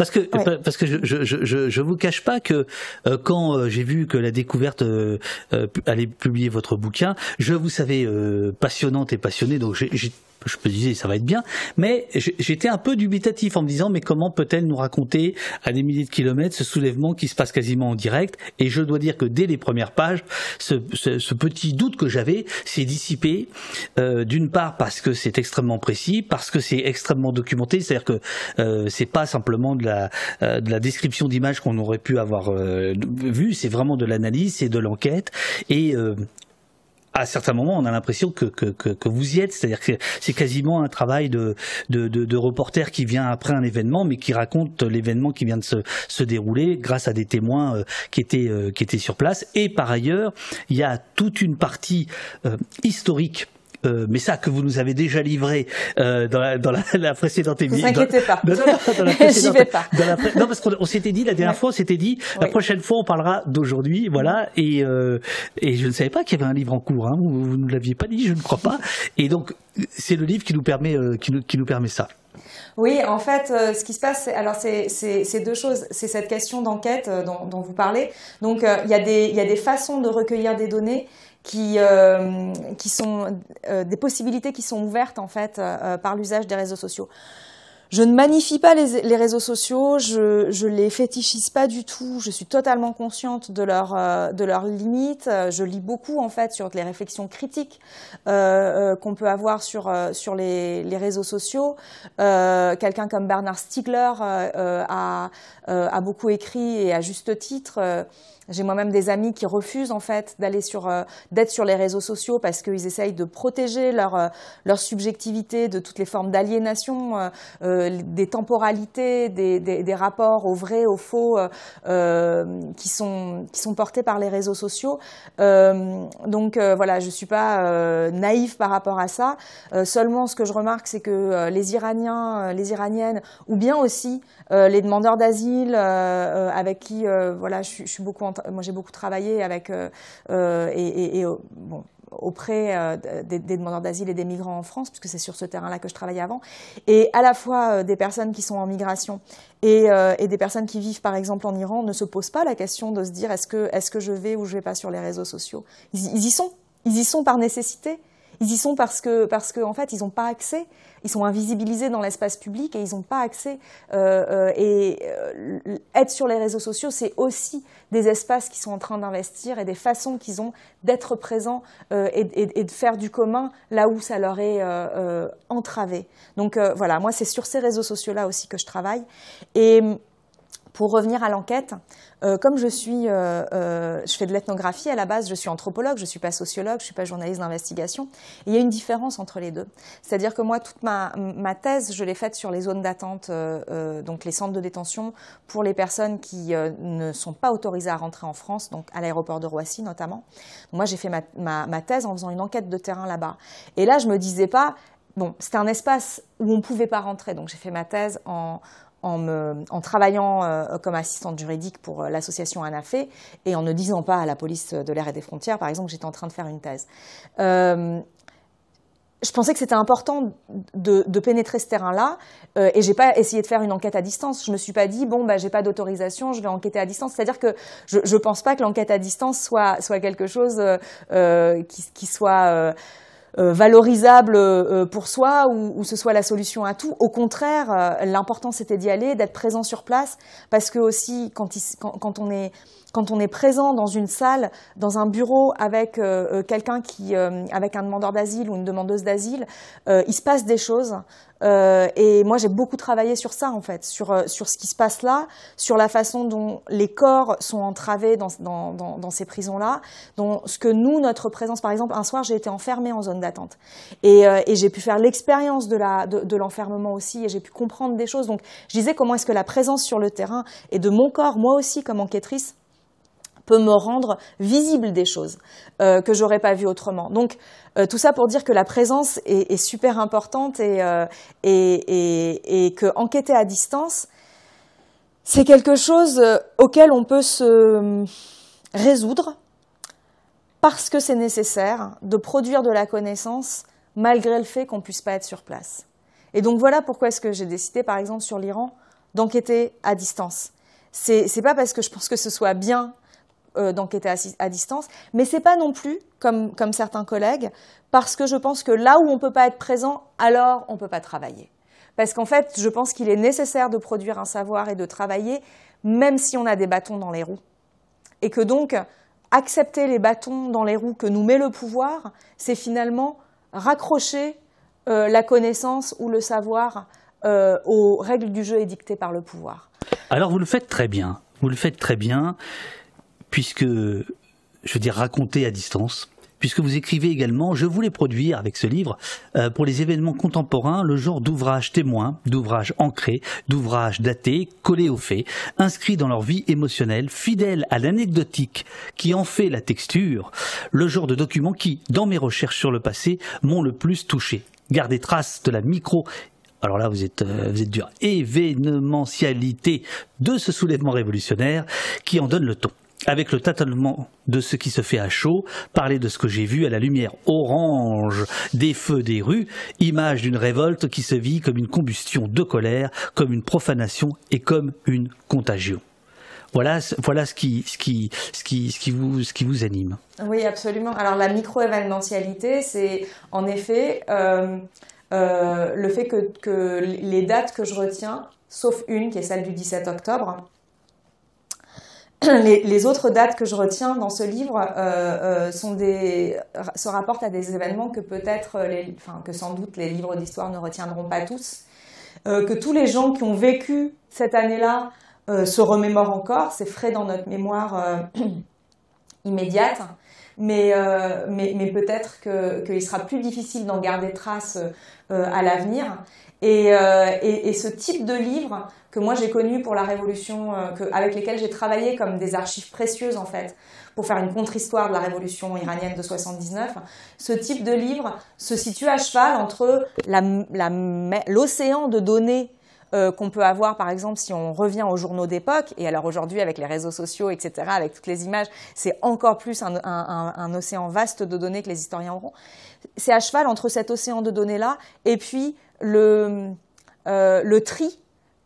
parce que parce que je je je je vous cache pas que euh, quand euh, j'ai vu que la découverte euh, allait publier votre bouquin, je vous savais passionnante et passionnée, donc j'ai je me disais ça va être bien, mais j'étais un peu dubitatif en me disant mais comment peut-elle nous raconter à des milliers de kilomètres ce soulèvement qui se passe quasiment en direct? Et je dois dire que dès les premières pages, ce, ce, ce petit doute que j'avais s'est dissipé. Euh, D'une part parce que c'est extrêmement précis, parce que c'est extrêmement documenté, c'est-à-dire que euh, c'est pas simplement de la, euh, de la description d'images qu'on aurait pu avoir euh, vu, c'est vraiment de l'analyse, c'est de l'enquête et euh, à certains moments, on a l'impression que, que, que, que, vous y êtes. C'est-à-dire que c'est quasiment un travail de, de, de, de, reporter qui vient après un événement, mais qui raconte l'événement qui vient de se, se dérouler grâce à des témoins euh, qui, étaient, euh, qui étaient sur place. Et par ailleurs, il y a toute une partie euh, historique euh, mais ça que vous nous avez déjà livré euh, dans, la, dans la, la, précédente émission. Ne vous inquiétez pas. Non, J'y vais pas. non, parce qu'on s'était dit la dernière fois, on s'était dit la prochaine fois on parlera d'aujourd'hui, voilà. Et, euh, et je ne savais pas qu'il y avait un livre en cours. Hein, vous, vous ne l'aviez pas dit, je ne crois pas. Et donc c'est le livre qui nous permet, euh, qui nous, qui nous permet ça. Oui, en fait, euh, ce qui se passe, alors c'est deux choses. C'est cette question d'enquête euh, dont, dont, vous parlez. Donc, euh, il y, a des, y a des façons de recueillir des données qui, euh, qui sont euh, des possibilités qui sont ouvertes en fait euh, par l'usage des réseaux sociaux. Je ne magnifie pas les, les réseaux sociaux, je, je les fétichise pas du tout. Je suis totalement consciente de leurs euh, de leurs limites. Je lis beaucoup en fait sur les réflexions critiques euh, qu'on peut avoir sur sur les, les réseaux sociaux. Quelqu'un comme Bernard Stiegler a a beaucoup écrit et à juste titre j'ai moi-même des amis qui refusent en fait d'aller sur euh, d'être sur les réseaux sociaux parce qu'ils essayent de protéger leur euh, leur subjectivité de toutes les formes d'aliénation, euh, des temporalités, des, des, des, rapports au vrai, au faux qui sont qui sont portés par les réseaux sociaux. donc voilà, je suis pas naïve par rapport à ça. seulement, ce que je remarque, c'est que les Iraniens, les Iraniennes, ou bien aussi les demandeurs d'asile avec qui voilà, je, je suis beaucoup en moi j'ai beaucoup travaillé avec euh, euh, et, bon, auprès euh, des, demandeurs d'asile et des migrants en France, puisque c'est sur ce terrain-là que je travaillais avant, et à la fois des personnes qui sont en migration et, des personnes qui vivent par exemple en Iran ne se posent pas la question de se dire est-ce que, est-ce que je vais ou je vais pas sur les réseaux sociaux. Ils, ils y sont, ils y sont par nécessité. Ils y sont parce que, parce qu'en en fait, ils n'ont pas accès. Ils sont invisibilisés dans l'espace public et ils n'ont pas accès. et être sur les réseaux sociaux, c'est aussi des espaces qui sont en train d'investir et des façons qu'ils ont d'être présents et, et, de faire du commun là où ça leur est entravé. Donc voilà, moi c'est sur ces réseaux sociaux-là aussi que je travaille. Et pour revenir à l'enquête, euh, comme je suis, euh, euh, je fais de l'ethnographie à la base, je suis anthropologue, je suis pas sociologue, je suis pas journaliste d'investigation. Il y a une différence entre les deux. C'est-à-dire que moi, toute ma, thèse, je l'ai faite sur les zones d'attente, donc les centres de détention pour les personnes qui ne sont pas autorisées à rentrer en France, donc à l'aéroport de Roissy notamment. moi, j'ai fait ma, ma, thèse en faisant une enquête de terrain là-bas. Et là, je me disais pas, bon, c'était un espace où on ne pouvait pas rentrer, donc j'ai fait ma thèse en, en, travaillant euh, comme assistante juridique pour euh, l'association ANAFE et en ne disant pas à la police de l'air et des frontières, par exemple, que j'étais en train de faire une thèse. Euh, je pensais que c'était important de, pénétrer ce terrain-là et et j'ai pas essayé de faire une enquête à distance. Je me suis pas dit bon bah j'ai pas d'autorisation, je vais enquêter à distance. C'est-à-dire que je, je pense pas que l'enquête à distance soit soit quelque chose qui, qui, soit euh, valorisable euh, pour soi ou, ou, ce soit la solution à tout. Au contraire, euh, l'important c'était d'y aller, d'être présent sur place, parce que aussi quand, quand, on est quand on est présent dans une salle, dans un bureau avec quelqu'un qui, avec un demandeur d'asile ou une demandeuse d'asile, il se passe des choses. Euh, et moi, j'ai beaucoup travaillé sur ça, en fait, sur, euh, sur ce qui se passe là, sur la façon dont les corps sont entravés dans, dans, dans, ces prisons-là, dont ce que nous, notre présence, par exemple, un soir, j'ai été enfermée en zone d'attente. Et, euh, et j'ai pu faire l'expérience de, la, de, de l'enfermement aussi, et j'ai pu comprendre des choses. Donc, je disais comment est-ce que la présence sur le terrain et de mon corps, moi aussi, comme enquêtrice, peut me rendre visible des choses euh, que j'aurais pas vues autrement. Donc euh, tout ça pour dire que la présence est, super importante et, euh, et, que enquêter à distance, c'est quelque chose euh, auquel on peut se résoudre parce que c'est nécessaire de produire de la connaissance malgré le fait qu'on puisse pas être sur place. Et donc voilà pourquoi est-ce que j'ai décidé, par exemple, sur l'Iran, d'enquêter à distance. C'est pas parce que je pense que ce soit bien euh, d'enquêter à, distance, mais c'est pas non plus comme, comme certains collègues, parce que je pense que là où on peut pas être présent, alors on peut pas travailler. Parce qu'en fait, je pense qu'il est nécessaire de produire un savoir et de travailler, même si on a des bâtons dans les roues. Et que donc, accepter les bâtons dans les roues que nous met le pouvoir, c'est finalement raccrocher euh, la connaissance ou le savoir euh, aux règles du jeu édictées par le pouvoir. Alors vous le faites très bien. Vous le faites très bien puisque, je veux dire, raconter à distance, puisque vous écrivez également, je voulais produire avec ce livre, euh, pour les événements contemporains, le genre d'ouvrage témoin, d'ouvrage ancré, d'ouvrage daté, collé aux faits, inscrit dans leur vie émotionnelle, fidèle à l'anecdotique qui en fait la texture, le genre de document qui, dans mes recherches sur le passé, m'ont le plus touché. Garder trace de la micro alors là vous êtes, euh, vous êtes dur, événementialité de ce soulèvement révolutionnaire qui en donne le ton avec le tâtonnement de ce qui se fait à chaud, parler de ce que j'ai vu à la lumière orange des feux des rues, image d'une révolte qui se vit comme une combustion de colère, comme une profanation et comme une contagion. Voilà, ce qui, vous, anime. Oui, absolument. Alors la micro-événementialité, c'est en effet euh, euh, le fait que les dates que je retiens, sauf une qui est celle du 17 octobre, les, autres dates que je retiens dans ce livre euh, euh, se rapportent à des événements que peut-être, enfin que sans doute les livres d'histoire ne retiendront pas tous, euh, que tous les gens qui ont vécu cette année-là se remémorent encore. C'est frais dans notre mémoire immédiate, mais, mais peut-être qu'il sera plus difficile d'en garder trace à l'avenir. Et, et, et, ce type de livre que moi j'ai connu pour la Révolution, euh, que, avec lesquels j'ai travaillé comme des archives précieuses en fait, pour faire une contre-histoire de la Révolution iranienne de 79. Ce type de livre se situe à cheval entre l'océan de données euh, qu'on peut avoir, par exemple, si on revient aux journaux d'époque, et alors aujourd'hui avec les réseaux sociaux, etc., avec toutes les images, c'est encore plus un, un, un, océan vaste de données que les historiens auront. C'est à cheval entre cet océan de données-là et puis le, euh, le tri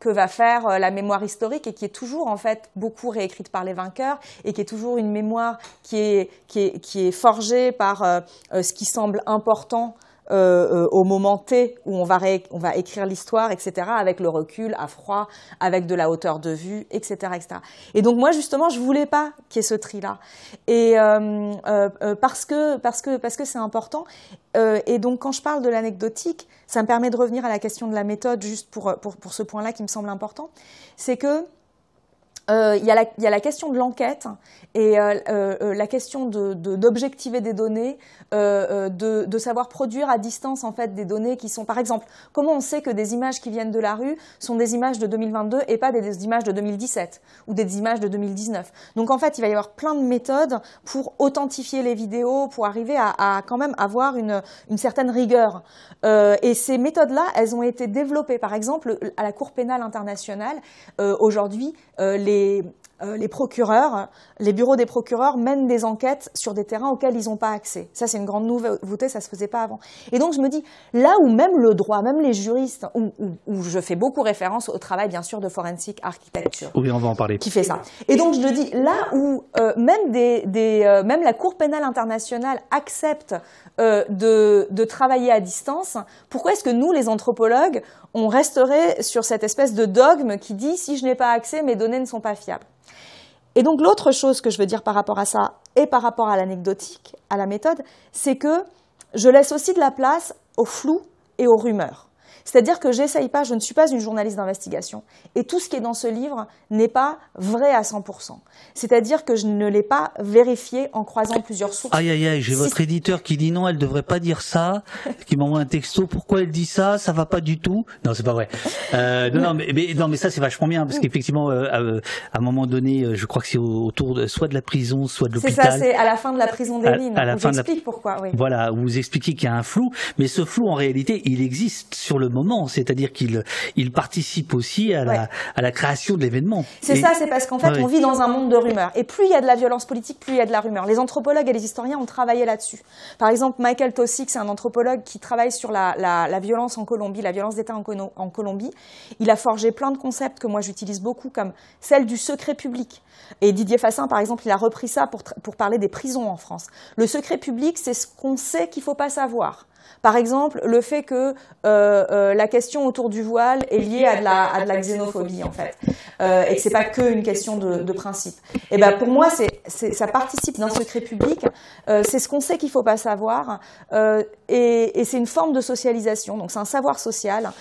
que va faire euh, la mémoire historique et qui est toujours en fait beaucoup réécrite par les vainqueurs et qui est toujours une mémoire qui est, forgée par euh, ce qui semble important euh, au moment T où on va, on va écrire l'histoire, etc., avec le recul, à froid, avec de la hauteur de vue, etc., etc. Et donc moi justement, je voulais pas qu'il y ait ce tri-là, et parce que parce que parce que c'est important. et donc quand je parle de l'anecdotique, ça me permet de revenir à la question de la méthode, juste pour pour, pour ce point-là qui me semble important, c'est que euh, il, y a la, question de l'enquête et euh, euh, la question d'objectiver de, des données, de, savoir produire à distance en fait des données qui sont, par exemple, comment on sait que des images qui viennent de la rue sont des images de 2022 et pas des, images de 2017 ou des images de 2019. Donc en fait, il va y avoir plein de méthodes pour authentifier les vidéos, pour arriver à, à quand même avoir une, une certaine rigueur. et ces méthodes-là, elles ont été développées, par exemple, à la Cour pénale internationale. Aujourd'hui, les the euh, les, procureurs, les bureaux des procureurs mènent des enquêtes sur des terrains auxquels ils n'ont pas accès. Ça, c'est une grande nouveauté, ça ne se faisait pas avant. Et donc, je me dis, là où même le droit, même les juristes, où, je fais beaucoup référence au travail, bien sûr, de forensic architecture. Oui, on va en parler. Qui fait ça. Et donc, je le dis, là où euh, même, des, euh, même la Cour pénale internationale accepte de, de travailler à distance, pourquoi est-ce que nous, les anthropologues, on resterait sur cette espèce de dogme qui dit si je n'ai pas accès, mes données ne sont pas fiables? Et donc l'autre chose que je veux dire par rapport à ça et par rapport à l'anecdotique, à la méthode, c'est que je laisse aussi de la place au flou et aux rumeurs. C'est-à-dire que j'essaye pas, je ne suis pas une journaliste d'investigation. Et tout ce qui est dans ce livre n'est pas vrai à 100%. C'est-à-dire que je ne l'ai pas vérifié en croisant plusieurs sources. Aïe, aïe, aïe, j'ai votre éditeur qui dit non, elle devrait pas dire ça, qui m'envoie un texto, pourquoi elle dit ça, ça va pas du tout. Non, c'est pas vrai. Euh, non, mais, non, mais ça, c'est vachement bien, parce qu'effectivement, euh, euh, à, un moment donné, je crois que c'est autour de, soit de la prison, soit de l'hôpital. C'est ça, c'est à la fin de la prison des lignes. À, la fin pourquoi, oui. Voilà, vous expliquez qu'il y a un flou, mais ce flou, en réalité, il existe sur le moment, c'est-à-dire qu'il il participe aussi à la, à la création de l'événement. C'est ça, c'est parce qu'en fait, on vit dans un monde de rumeurs. Et plus il y a de la violence politique, plus il y a de la rumeur. Les anthropologues et les historiens ont travaillé là-dessus. Par exemple, Michael Tosick, c'est un anthropologue qui travaille sur la, la, la violence en Colombie, la violence d'État en, en Colombie. Il a forgé plein de concepts que moi j'utilise beaucoup, comme celle du secret public. Et Didier Fassin, par exemple, il a repris ça pour, pour parler des prisons en France. Le secret public, c'est ce qu'on sait qu'il ne faut pas savoir. Par exemple, le fait que euh, euh, la question autour du voile est liée à de la, à de la xénophobie, en fait, euh, et que c'est pas que une question de, de principe. Et ben pour moi, c'est, ça participe d'un secret public. C'est ce qu'on sait qu'il faut pas savoir, et, et c'est une forme de socialisation. Donc c'est un savoir social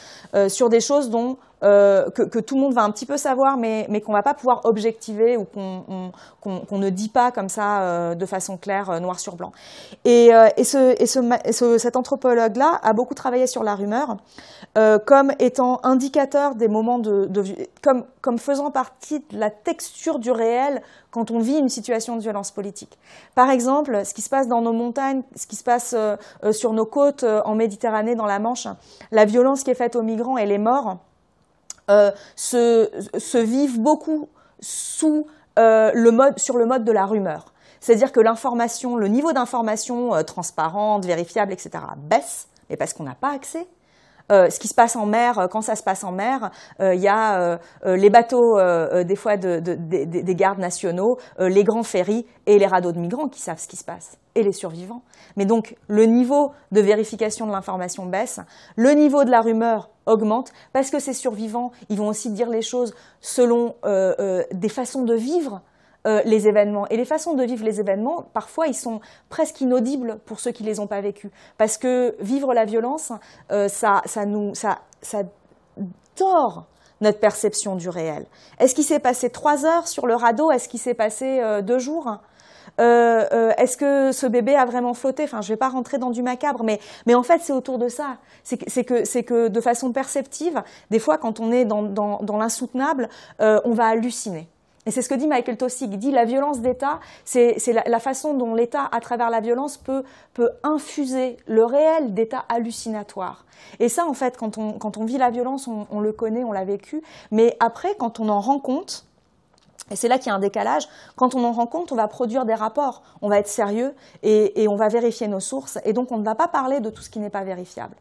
sur des choses dont euh, que, tout le monde va un petit peu savoir, mais, qu'on va pas pouvoir objectiver ou qu'on ne dit pas comme ça euh, de façon claire, euh, noir sur blanc. Et, euh, et, ce, et, ce, cet anthropologue-là a beaucoup travaillé sur la rumeur comme étant indicateur des moments de, comme, faisant partie de la texture du réel quand on vit une situation de violence politique. Par exemple, ce qui se passe dans nos montagnes, ce qui se passe sur nos côtes en Méditerranée, dans la Manche, la violence qui est faite aux migrants et les morts se, se, vivent beaucoup sous, euh, le mode, sur le mode de la rumeur. C'est-à-dire que l'information, le niveau d'information euh, transparente, vérifiable, etc., baisse, mais parce qu'on n'a pas accès. Euh, ce qui se passe en mer, euh, quand ça se passe en mer, il y a les bateaux des fois de, de, de, des gardes nationaux, les grands ferries et les radeaux de migrants qui savent ce qui se passe et les survivants. Mais donc le niveau de vérification de l'information baisse, le niveau de la rumeur augmente parce que ces survivants, ils vont aussi dire les choses selon euh, euh, des façons de vivre euh, les événements. Et les façons de vivre les événements, parfois, ils sont presque inaudibles pour ceux qui les ont pas vécus. Parce que vivre la violence, ça, ça nous, ça, ça tord notre perception du réel. Est-ce qu'il s'est passé trois heures sur le radeau? Est-ce qu'il s'est passé deux jours? Euh, euh, est-ce que ce bébé a vraiment flotté? Enfin, je vais pas rentrer dans du macabre, mais, mais en fait, c'est autour de ça. C'est que, c'est que de façon perceptive, des fois, quand on est dans, dans, dans l'insoutenable, euh, on va halluciner. Et c'est ce que dit Michael Tossig. Il dit la violence d'État, c'est la, façon dont l'État, à travers la violence, peut, infuser le réel d'état hallucinatoire. Et ça, en fait, quand on, vit la violence, on, on le connaît, on l'a vécu. Mais après, quand on en rend compte, et c'est là qu'il y a un décalage. Quand on en rend compte, on va produire des rapports, on va être sérieux et, on va vérifier nos sources. Et donc, on ne va pas parler de tout ce qui n'est pas vérifiable.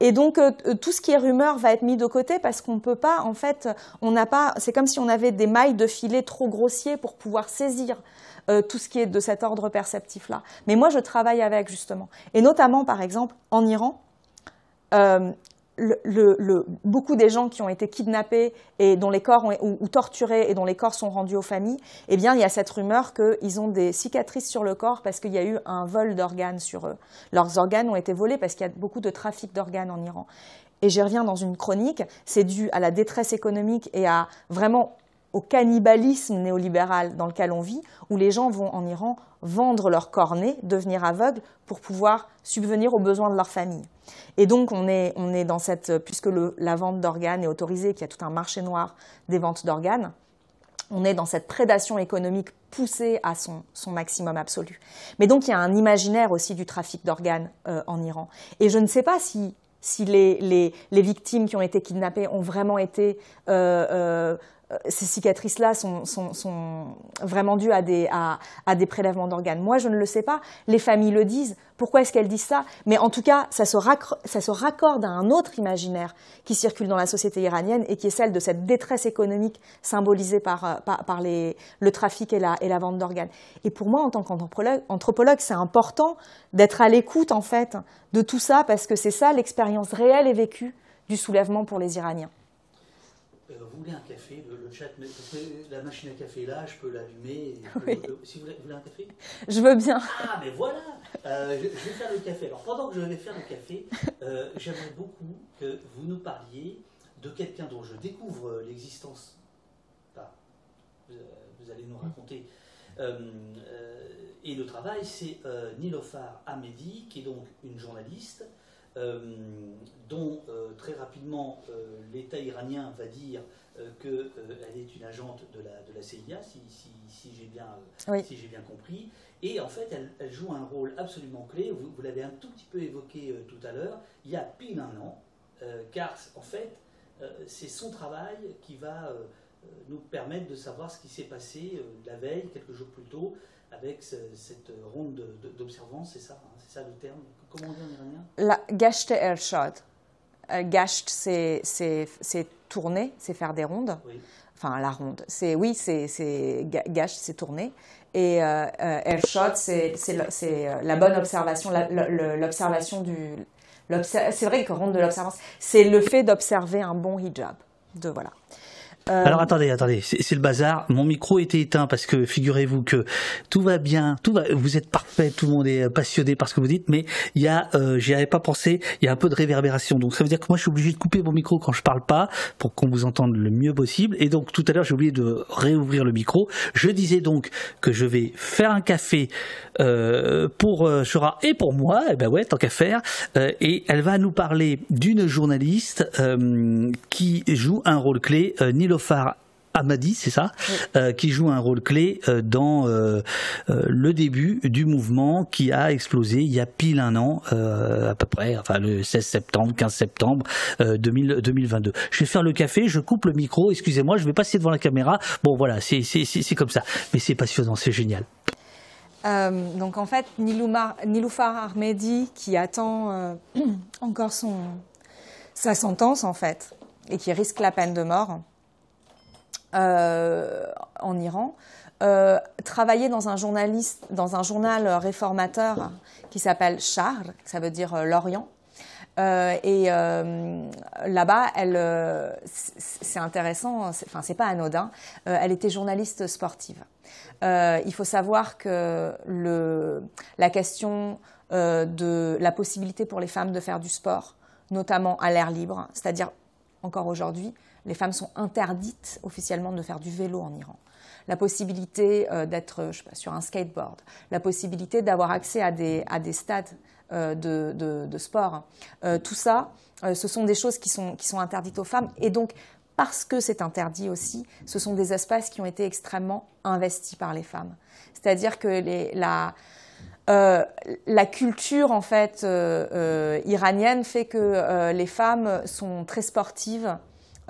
Et donc tout ce qui est rumeur va être mis de côté parce qu'on peut pas, en fait, on n'a pas. C'est comme si on avait des mailles de filet trop grossiers pour pouvoir saisir tout ce qui est de cet ordre perceptif-là. Mais moi, je travaille avec justement, et notamment, par exemple, en Iran. Euh, le, beaucoup des gens qui ont été kidnappés et dont les corps ou, torturés et dont les corps sont rendus aux familles, eh bien, il y a cette rumeur qu'ils ont des cicatrices sur le corps parce qu'il y a eu un vol d'organes sur eux. Leurs organes ont été volés parce qu'il y a beaucoup de trafic d'organes en Iran. Et j'y reviens dans une chronique, c'est dû à la détresse économique et à vraiment au cannibalisme néolibéral dans lequel on vit, où les gens vont en Iran vendre leur cornet, devenir aveugles pour pouvoir subvenir aux besoins de leur famille. Et donc on est, on est dans cette, puisque la vente d'organes est autorisée, qu'il y a tout un marché noir des ventes d'organes, on est dans cette prédation économique poussée à son, maximum absolu. Mais donc il y a un imaginaire aussi du trafic d'organes euh, en Iran. Et je ne sais pas si, si les, les, les, victimes qui ont été kidnappées ont vraiment été euh, euh, ces cicatrices-là sont, vraiment dues à des, prélèvements d'organes. Moi, je ne le sais pas. Les familles le disent. Pourquoi est-ce qu'elles disent ça? Mais en tout cas, ça se, raccorde à un autre imaginaire qui circule dans la société iranienne et qui est celle de cette détresse économique symbolisée par, euh, le trafic et la, vente d'organes. Et pour moi, en tant qu'anthropologue, c'est important d'être à l'écoute, en fait, de tout ça parce que c'est ça l'expérience réelle et vécue du soulèvement pour les Iraniens. Euh, vous voulez un café le, chat, la machine à café est là, je peux l'allumer. Si vous voulez, un café Je veux bien. Ah, mais voilà euh, je, vais faire le café. Alors, pendant que je vais faire le café, euh, j'aimerais beaucoup que vous nous parliez de quelqu'un dont je découvre l'existence. vous, allez nous raconter. et le travail, c'est Nilofar Ahmedi, qui est donc une journaliste dont euh, très rapidement euh, l'État iranien va dire qu'elle est une agente de la, de la CIA, si, si, j'ai bien, si bien compris. Et en fait, elle, joue un rôle absolument clé. Vous, vous l'avez un tout petit peu évoqué tout à l'heure. Il y a pile un an, car en fait, c'est son travail qui va nous permettre de savoir ce qui s'est passé la veille, quelques jours plus tôt, avec cette ronde d'observance, c'est ça, hein, ça le terme Comment on dit en iranien La Gasht Ershad. Euh, gasht, c'est tourner, c'est faire des rondes. Enfin, la ronde. C'est oui, c'est Gasht, c'est tourner. Et euh, euh Ershad, c'est euh, la bonne observation, l'observation du. C'est vrai que ronde de l'observance, c'est le fait d'observer un bon hijab. De voilà. Euh, Alors attendez, attendez, c'est le bazar. Mon micro était éteint parce que figurez-vous que tout va bien, tout va, vous êtes parfait, tout le monde est passionné par ce que vous dites, mais il y a, euh, j'y avais pas pensé, il y a un peu de réverbération. Donc ça veut dire que moi je suis obligé de couper mon micro quand je parle pas pour qu'on vous entende le mieux possible. Et donc tout à l'heure j'ai oublié de réouvrir le micro. Je disais donc que je vais faire un café euh, pour euh, Shura et pour moi. Et eh ben ouais, tant qu'à faire. Euh, et elle va nous parler d'une journaliste euh, qui joue un rôle clé, Nilofar Amadi, c'est ça, euh, qui joue un rôle clé euh, dans euh, le début du mouvement qui a explosé il y a pile un an, à peu près, enfin le 16 septembre, 15 septembre 2022. Je vais faire le café, je coupe le micro, excusez-moi, je vais passer devant la caméra. Bon voilà, c'est comme ça, mais c'est passionnant, c'est génial. donc en fait, Niloufar Ahmedi qui attend encore son, sa sentence en fait et qui risque la peine de mort euh, en Iran, euh, travaillait dans un, journaliste, dans un journal réformateur qui s'appelle Char, ça veut dire euh, l'Orient. et là-bas, elle, c'est intéressant, enfin c'est pas anodin. elle était journaliste sportive. il faut savoir que la question de la possibilité pour les femmes de faire du sport, notamment à l'air libre, c'est-à-dire encore aujourd'hui, les femmes sont interdites officiellement de faire du vélo en Iran. La possibilité euh, d'être sur un skateboard, la possibilité d'avoir accès à des, stades euh, de, sport, euh, tout ça, ce sont des choses qui sont, interdites aux femmes. Et donc, parce que c'est interdit aussi, ce sont des espaces qui ont été extrêmement investis par les femmes. C'est-à-dire que la culture en fait iranienne fait que les femmes sont très sportives,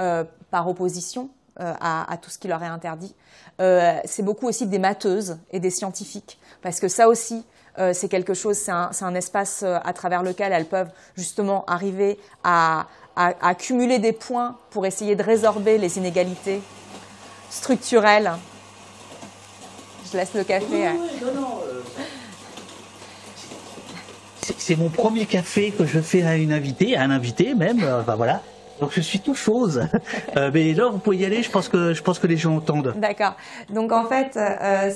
euh, par opposition à, tout ce qui leur est interdit. c'est beaucoup aussi des matheuses et des scientifiques, parce que ça aussi, c'est quelque chose, c'est un, espace à travers lequel elles peuvent justement arriver à, accumuler des points pour essayer de résorber les inégalités structurelles. Je laisse le café. c'est mon premier café que je fais à une invitée, à un invité même. Enfin voilà. Donc je suis tout chose. Euh, mais là, vous pouvez y aller. Je pense que je pense que les gens entendent. D'accord. Donc en fait, euh,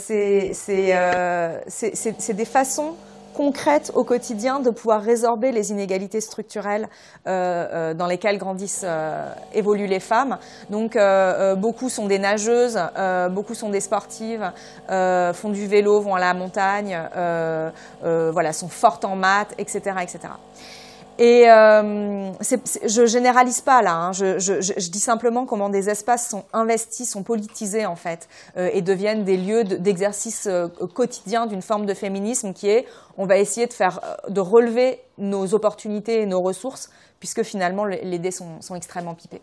euh, c'est des façons concrètes au quotidien de pouvoir résorber les inégalités structurelles euh, euh, dans lesquelles grandissent, euh, évoluent les femmes. Donc beaucoup sont des nageuses, beaucoup sont des sportives, font du vélo, vont à la montagne, voilà, sont fortes en maths, etc., etc. Et euh, je généralise pas là, hein. je, je, je, dis simplement comment des espaces sont investis, sont politisés en fait, euh, et deviennent des lieux d'exercice euh, quotidien d'une forme de féminisme qui est, on va essayer de faire, euh, de relever nos opportunités et nos ressources, puisque finalement les dés sont, sont extrêmement pipés.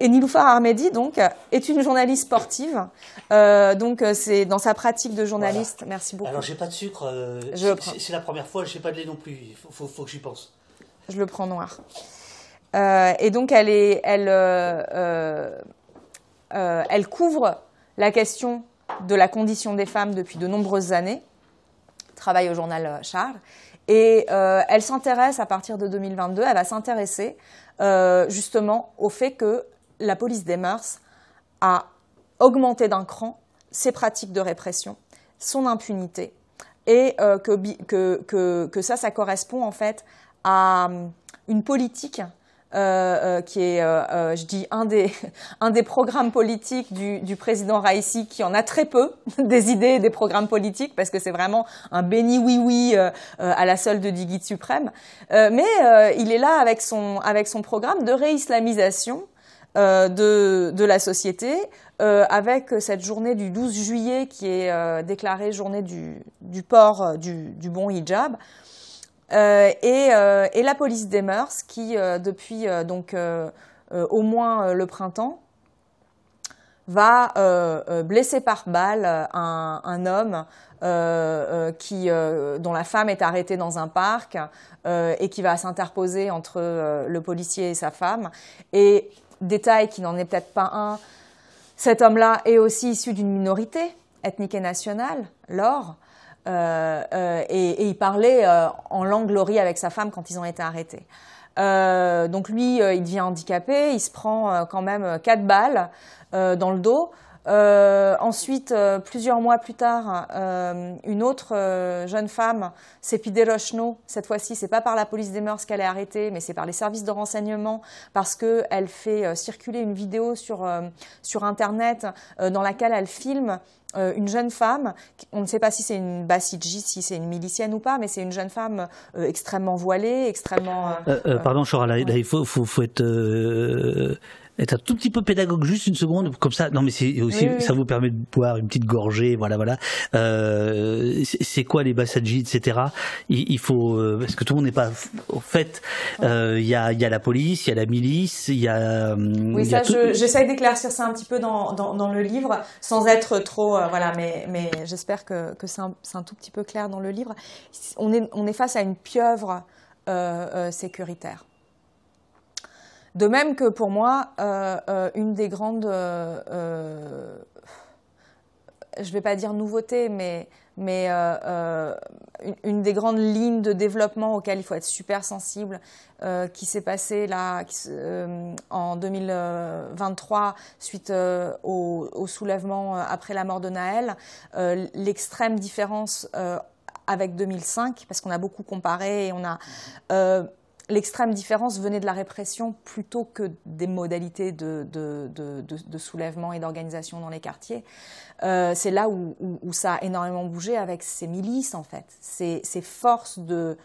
Et Niloufar Armedi, donc, est une journaliste sportive. Euh, donc, c'est dans sa pratique de journaliste. Merci beaucoup. Alors, j'ai pas de sucre. c'est la première fois. J'ai pas de lait non plus. Il faut, faut, faut que j'y pense je le prends noir. Euh, et donc, euh, euh, elle couvre la question de la condition des femmes depuis de nombreuses années, travaille au journal Charles, et elle s'intéresse à partir de 2022, elle va s'intéresser justement au fait que la police des mœurs a augmenté d'un cran ses pratiques de répression, son impunité, et que, que, ça, ça correspond en fait à euh, une politique euh, euh, qui est, je dis, un des, un des programmes politiques du, président Raisi, qui en a très peu des idées et des programmes politiques, parce que c'est vraiment un béni oui-oui à la solde du guide suprême. mais il est là avec son, avec son programme de réislamisation de, de la société, avec cette journée du 12 juillet qui est déclarée journée du, du port du, du bon hijab. Euh, et, euh, et, la police des mœurs qui, euh, depuis donc au moins le printemps, va blesser par balle un, un homme qui, dont la femme est arrêtée dans un parc et qui va s'interposer entre le policier et sa femme. Et détail qui n'en est peut-être pas un, cet homme-là est aussi issu d'une minorité ethnique et nationale, l'or. Euh, euh, et, il parlait euh, en langue lori avec sa femme quand ils ont été arrêtés. donc lui, il devient handicapé, il se prend quand même quatre balles dans le dos. Euh, ensuite, plusieurs mois plus tard, euh, une autre jeune femme, Sepide Rochno, cette fois-ci, c'est pas par la police des mœurs qu'elle est arrêtée, mais c'est par les services de renseignement parce qu'elle fait circuler une vidéo sur, sur Internet dans laquelle elle filme euh, une jeune femme, on ne sait pas si c'est une Bassidji, si c'est une milicienne ou pas, mais c'est une jeune femme euh, extrêmement voilée, extrêmement... Euh, pardon, Chora, là, il faut, faut, faut être être un tout petit peu pédagogue, juste une seconde, comme ça. Non, mais c'est aussi, ça vous permet de boire une petite gorgée, voilà, voilà. Euh, c'est quoi les bassadji, etc. Il, il, faut, euh, parce que tout le monde n'est pas au fait. Euh, il y, a, y a la police, il y a la milice, il y a. Oui, ça, j'essaye d'éclaircir ça un petit peu dans, dans, dans, le livre, sans être trop, voilà, mais, mais j'espère que, que c'est un, un, tout petit peu clair dans le livre. On est, on est face à une pieuvre sécuritaire. De même que pour moi, euh, euh, une des grandes, euh, je ne vais pas dire nouveauté, mais, une, des grandes lignes de développement auxquelles il faut être super sensible, qui s'est passée là en 2023 suite au, au, soulèvement après la mort de Naël, l'extrême différence avec 2005, parce qu'on a beaucoup comparé et on a l'extrême différence venait de la répression plutôt que des modalités de, soulèvement et d'organisation dans les quartiers. Euh, c'est là où, ça a énormément bougé avec ces milices, en fait, ces, forces de,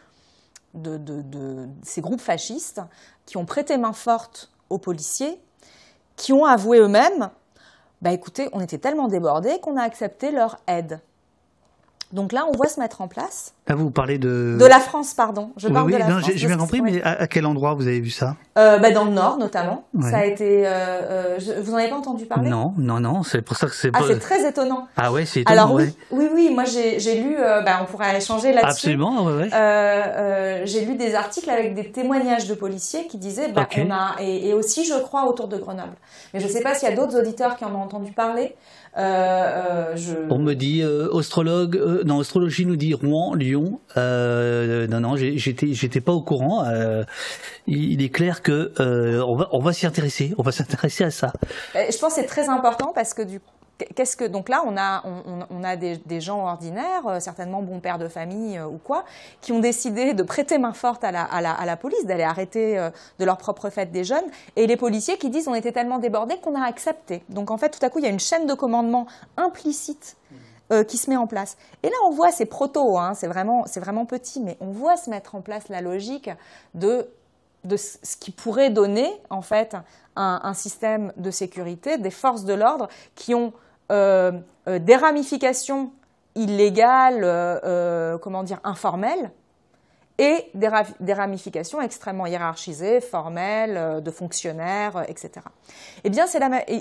ces groupes fascistes qui ont prêté main forte aux policiers, qui ont avoué eux-mêmes, bah écoutez, on était tellement débordés qu'on a accepté leur aide. Donc là, on voit se mettre en place Là, vous parlez de... De la France, pardon. Je parle de la non, J'ai bien compris, mais à, quel endroit vous avez vu ça euh, bah, Dans le Nord, notamment. Ça a été... Euh, euh, vous n'en avez pas entendu parler? Non, non, non. C'est pour ça que c'est... Ah, c'est très étonnant. Ah ouais, c'est étonnant. Alors oui, oui, oui, moi j'ai lu... bah, on pourrait échanger là-dessus. Absolument, ouais, ouais. j'ai lu des articles avec des témoignages de policiers qui disaient... Bah, on a, et, et, aussi, je crois, autour de Grenoble. Mais je ne sais pas s'il y a d'autres auditeurs qui en ont entendu parler. Euh, je... On me dit euh, astrologue, euh, non, astrologie nous dit Rouen, Lyon. non, non, j'étais, j'étais pas au courant. Il, est clair que on va, on va s'y intéresser. On va s'intéresser à ça. Je pense que c'est très important parce que du coup qu'est-ce que donc là on a on, a des, gens ordinaires euh, certainement bons pères de famille euh, ou quoi qui ont décidé de prêter main forte à la, à la, police d'aller arrêter euh, de leur propre fait des jeunes et les policiers qui disent on était tellement débordés qu'on a accepté donc en fait tout à coup il y a une chaîne de commandement implicite qui se met en place. Et là, on voit, c'est proto, hein, c'est vraiment, vraiment petit, mais on voit se mettre en place la logique de de ce qui pourrait donner en fait un, système de sécurité, des forces de l'ordre qui ont des ramifications illégales, euh, comment dire, informelles, et des, ramifications extrêmement hiérarchisées, formelles, de fonctionnaires, etc. Eh bien,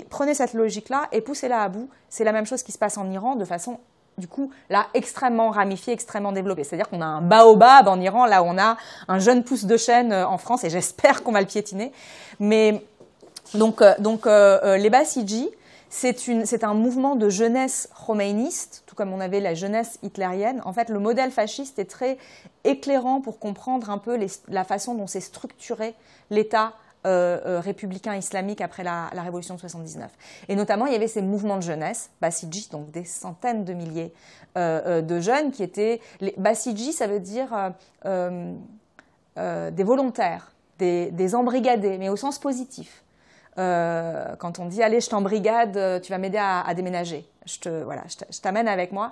prenez cette logique-là et poussez-la à bout. C'est la même chose qui se passe en Iran de façon du coup, là, extrêmement ramifié, extrêmement développé. C'est-à-dire qu'on a un baobab en Iran, là, on a un jeune pouce de chêne euh, en France, et j'espère qu'on va le piétiner. Mais donc, euh, donc euh, les Basiji, c'est un mouvement de jeunesse khoméiniste, tout comme on avait la jeunesse hitlérienne. En fait, le modèle fasciste est très éclairant pour comprendre un peu la façon dont s'est structuré l'État euh, euh, républicains islamiques après la, révolution de 79. Et notamment, il y avait ces mouvements de jeunesse, Basiji, donc des centaines de milliers euh, de jeunes qui étaient. Les, Basiji, ça veut dire des volontaires, des embrigadés, mais au sens positif. Euh, quand on dit allez, je t'embrigade, euh, tu vas m'aider à, déménager. Je te voilà, je t'amène avec moi.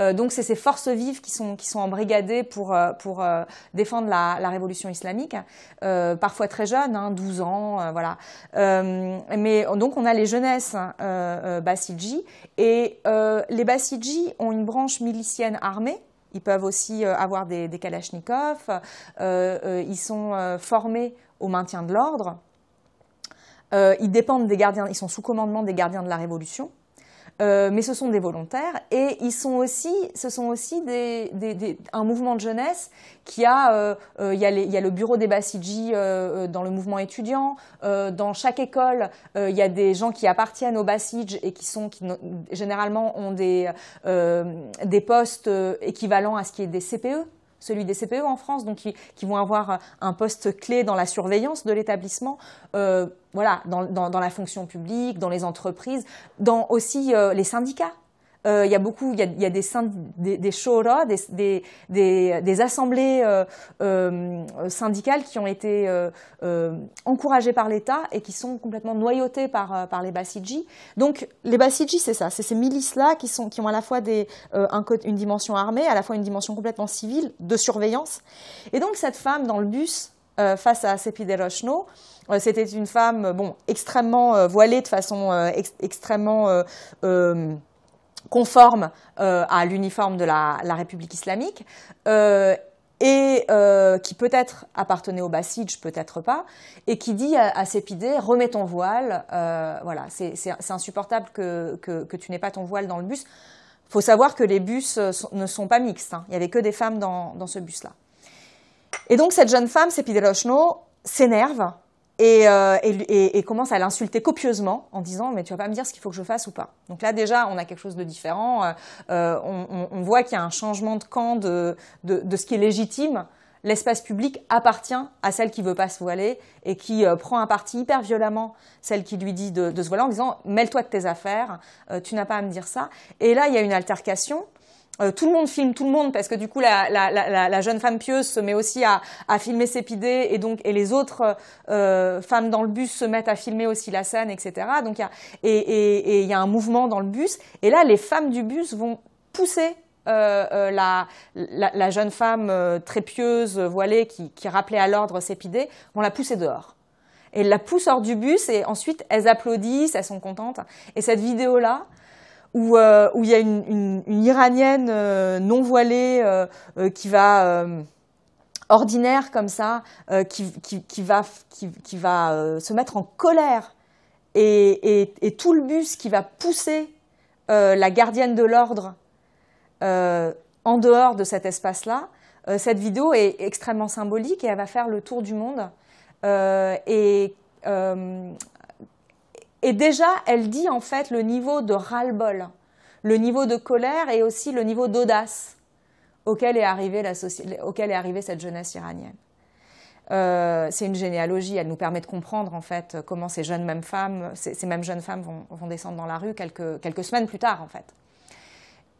Euh, donc c'est ces forces vives qui sont qui sont embrigadées pour pour défendre la, révolution islamique, parfois très jeunes, hein, 12 ans, voilà. mais donc on a les jeunesses hein, Basiji et les Basiji ont une branche milicienne armée. Ils peuvent aussi avoir des, des kalachnikovs. ils sont formés au maintien de l'ordre. Euh, ils dépendent des gardiens, ils sont sous commandement des gardiens de la Révolution. Euh, mais ce sont des volontaires et ils sont aussi, ce sont aussi des, des, un mouvement de jeunesse qui a, euh, il, y a y a le bureau des euh, dans le mouvement étudiant. dans chaque école, il y a des gens qui appartiennent aux Basij et qui sont, qui généralement ont des, des postes équivalents à ce qui est des CPE, celui des CPE en France, donc qui, vont avoir un poste clé dans la surveillance de l'établissement, euh, voilà, dans, la fonction publique, dans les entreprises, dans aussi euh, les syndicats. Euh, il y a beaucoup, il y a, des, des, des des, des, assemblées euh, euh, syndicales qui ont été encouragées par l'État et qui sont complètement noyautées par, par les Basiji. Donc les Basiji, c'est ça, c'est ces milices-là qui, qui ont à la fois des, une dimension armée, à la fois une dimension complètement civile, de surveillance. Et donc cette femme dans le bus, face à Sepide Rochno, c'était une femme bon, extrêmement voilée de façon extrêmement conforme euh, à l'uniforme de la, République islamique, euh, et euh, qui peut-être appartenait au Basij, peut-être pas, et qui dit à, à remets ton voile, voilà, c'est insupportable que, tu n'aies pas ton voile dans le bus. Il faut savoir que les bus ne sont pas mixtes, hein. il n'y avait que des femmes dans, ce bus-là. Et donc cette jeune femme, Sépidé Rochno, s'énerve, euh, et, et, commence à l'insulter copieusement en disant mais tu vas pas me dire ce qu'il faut que je fasse ou pas. Donc là déjà on a quelque chose de différent. Euh, euh, on, voit qu'il y a un changement de camp de, de, ce qui est légitime. L'espace public appartient à celle qui veut pas se voiler et qui prend un parti hyper violemment celle qui lui dit de, de se voiler en disant mêle-toi de tes affaires, tu n'as pas à me dire ça. Et là il y a une altercation euh, tout le monde filme tout le monde parce que du coup la, jeune femme pieuse se met aussi à, filmer ses pidées et donc et les autres euh, femmes dans le bus se mettent à filmer aussi la scène etc donc il y a et il y a un mouvement dans le bus. Et là les femmes du bus vont pousser euh, la, la, jeune femme très pieuse voilée qui, qui rappelait à l'ordre ses pidées vont la pousser dehors. Et la poussent hors du bus et ensuite elles applaudissent elles sont contentes. Et cette vidéo là où, où il y a une, Iranienne non voilée qui va ordinaire comme ça, qui, va, se mettre en colère et, tout le bus qui va pousser la gardienne de l'ordre en dehors de cet espace-là, cette vidéo est extrêmement symbolique et elle va faire le tour du monde. Et déjà, elle dit en fait le niveau de ras-le-bol, le niveau de colère et aussi le niveau d'audace auquel est arrivée, cette jeunesse iranienne. Euh, c'est une généalogie, elle nous permet de comprendre en fait comment ces jeunes mêmes femmes, ces, mêmes jeunes femmes vont, descendre dans la rue quelques, semaines plus tard en fait.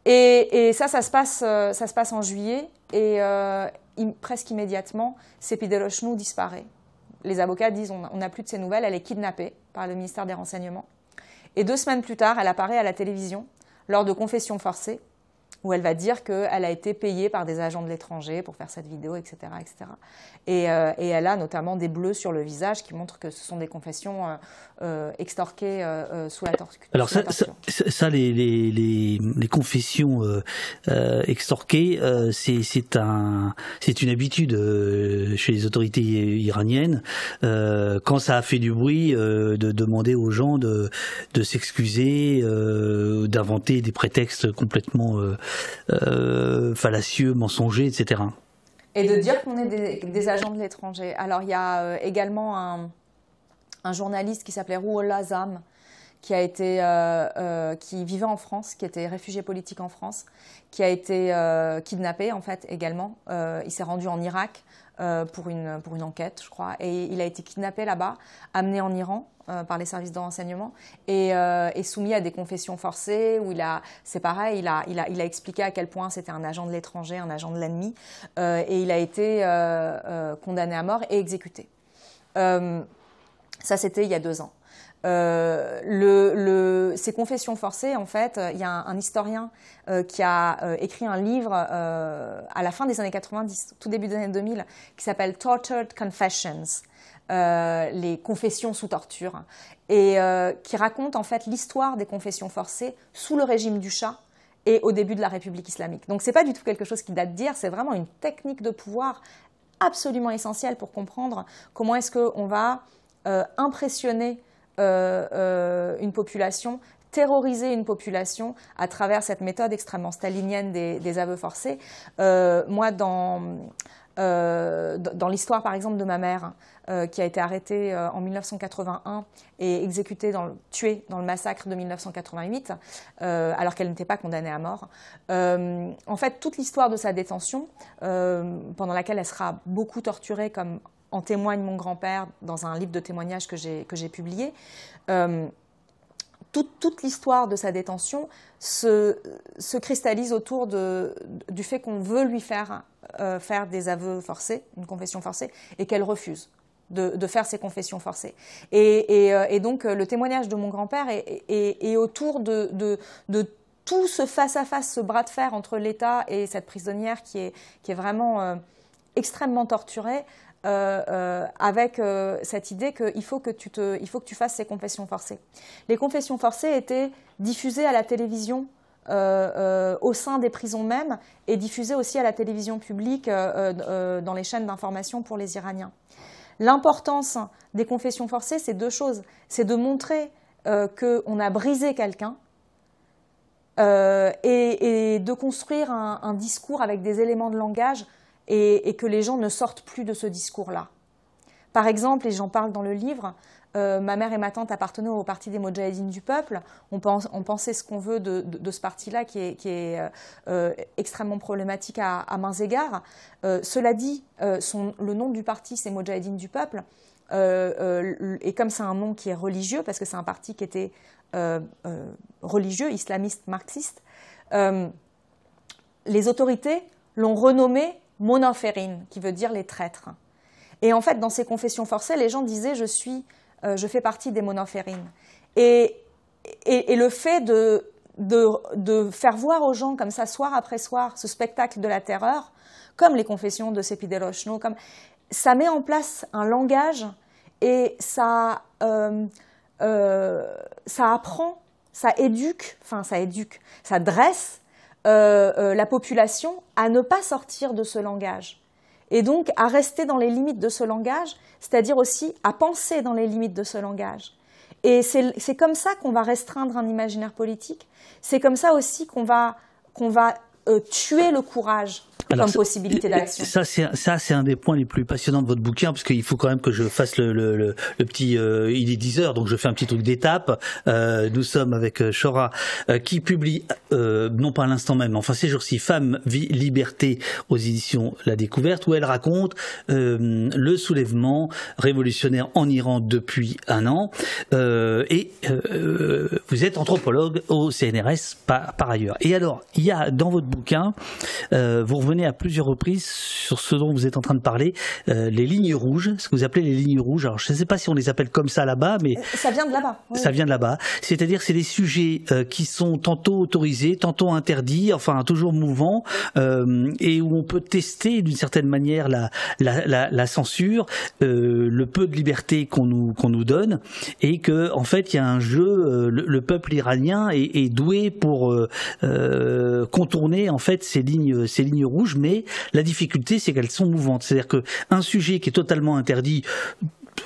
Et, ça, ça se, passe, euh, ça se passe en juillet et euh, presque immédiatement, Sepidelochnou disparaît les avocats disent on n'a plus de ses nouvelles, elle est kidnappée par le ministère des Renseignements. Et deux semaines plus tard, elle apparaît à la télévision lors de confessions forcées où elle va dire qu'elle a été payée par des agents de l'étranger pour faire cette vidéo, etc. etc. Euh, et, elle a notamment des bleus sur le visage qui montrent que ce sont des confessions euh, euh, extorquées sous la torture. Alors ça, ça, les, les, les, confessions extorquées, c'est un, une habitude chez les autorités iraniennes. quand ça a fait du bruit, de demander aux gens de, de s'excuser, d'inventer des prétextes complètement fallacieux, mensongers, etc et de dire qu'on est des, agents de l'étranger. Alors il y a euh, également un, journaliste qui s'appelait Rouhollah Zam, qui euh, euh, qui vivait en France, qui était réfugié politique en France, qui a été kidnappé en fait également. il s'est rendu en Irak pour une pour une enquête, je crois, et il a été kidnappé là-bas, amené en Iran. Euh, par les services de renseignement et, euh, soumis à des confessions forcées où il a, c'est pareil, il a, il, a, il a expliqué à quel point c'était un agent de l'étranger, un agent de l'ennemi euh, et il a été condamné à mort et exécuté. ça, c'était il y a deux ans. Le, ces confessions forcées, en fait, il y a un, historien qui a écrit un livre à la fin des années 90, tout début des années 2000, qui s'appelle Tortured Confessions, euh, les confessions sous torture, et euh, qui raconte en fait l'histoire des confessions forcées sous le régime du Shah et au début de la République islamique. Donc c'est pas du tout quelque chose qui date d'hier, c'est vraiment une technique de pouvoir absolument essentielle pour comprendre comment est-ce qu'on va euh, impressionner une population terroriser une population à travers cette méthode extrêmement stalinienne des, aveux forcés. moi, dans, euh, dans l'histoire, par exemple, de ma mère, euh, qui a été arrêtée euh, en 1981 et exécutée, dans tuée dans le massacre de 1988, alors qu'elle n'était pas condamnée à mort. en fait, toute l'histoire de sa détention, pendant laquelle elle sera beaucoup torturée, comme en témoigne mon grand-père dans un livre de témoignages que j'ai publié, toute, l'histoire de sa détention se, se cristallise autour de, du fait qu'on veut lui faire euh, faire des aveux forcés, une confession forcée, et qu'elle refuse. De, faire ces confessions forcées. Et, euh, donc le témoignage de mon grand-père est, autour de, tout ce face-à-face, ce bras de fer entre l'État et cette prisonnière qui est, qui est vraiment euh, extrêmement torturée, avec cette idée qu'il faut, que tu il faut que tu fasses ces confessions forcées. Les confessions forcées étaient diffusées à la télévision euh, euh, au sein des prisons même et diffusée aussi à la télévision publique euh, dans les chaînes d'information pour les Iraniens. L'importance des confessions forcées, c'est deux choses. C'est de montrer qu'on a brisé quelqu'un et, de construire un, discours avec des éléments de langage et, que les gens ne sortent plus de ce discours-là. Par exemple, et j'en parle dans le livre, euh, ma mère et ma tante appartenaient au parti des Moudjahidines du peuple. On, pensait ce qu'on veut de, ce parti-là, qui est, euh, euh, extrêmement problématique à, mains égards. cela dit, le nom du parti, c'est Moudjahidines du peuple. et comme c'est un nom qui est religieux, parce que c'est un parti qui était religieux, islamiste, marxiste, les autorités l'ont renommé Monaferin, qui veut dire les traîtres. Et en fait, dans ces confessions forcées, les gens disaient Je suis euh, je fais partie des monophérines. Et, le fait de, de, faire voir aux gens comme ça, soir après soir, ce spectacle de la terreur, comme les confessions de Sepidelochno, comme ça met en place un langage et ça, euh, euh, ça apprend ça éduque, enfin ça éduque, ça dresse la population à ne pas sortir de ce langage. Et donc à rester dans les limites de ce langage, c'est-à-dire aussi à penser dans les limites de ce langage. Et c'est comme ça qu'on va restreindre un imaginaire politique. C'est comme ça aussi qu'on va, va euh, tuer le courage comme possibilité d'action. Ça, c'est un des points les plus passionnants de votre bouquin, parce qu'il faut quand même que je fasse le, le, le, petit. Euh, il est 10 heures, donc je fais un petit truc d'étape. Euh, nous sommes avec Chora, euh, qui publie, non pas à l'instant même, enfin ces jours-ci, Femmes, Vie, Liberté aux éditions La Découverte, où elle raconte le soulèvement révolutionnaire en Iran depuis un an. et vous êtes anthropologue au CNRS par, par, ailleurs. Et alors, il y a dans votre bouquin, vous revenez à plusieurs reprises sur ce dont vous êtes en train de parler, euh, les lignes rouges, ce que vous appelez les lignes rouges. Alors je ne sais pas si on les appelle comme ça là-bas, mais euh, ça vient de là-bas. Ça vient de là-bas. C'est-à-dire c'est des sujets euh, qui sont tantôt autorisés, tantôt interdits, enfin toujours mouvants, et où on peut tester d'une certaine manière la, la, la, censure, le peu de liberté qu'on nous qu'on nous donne, et que en fait il y a un jeu. Le, peuple iranien est, est doué pour contourner en fait ces lignes ces lignes rouges mais la difficulté, c'est qu'elles sont mouvantes. C'est-à-dire qu'un sujet qui est totalement interdit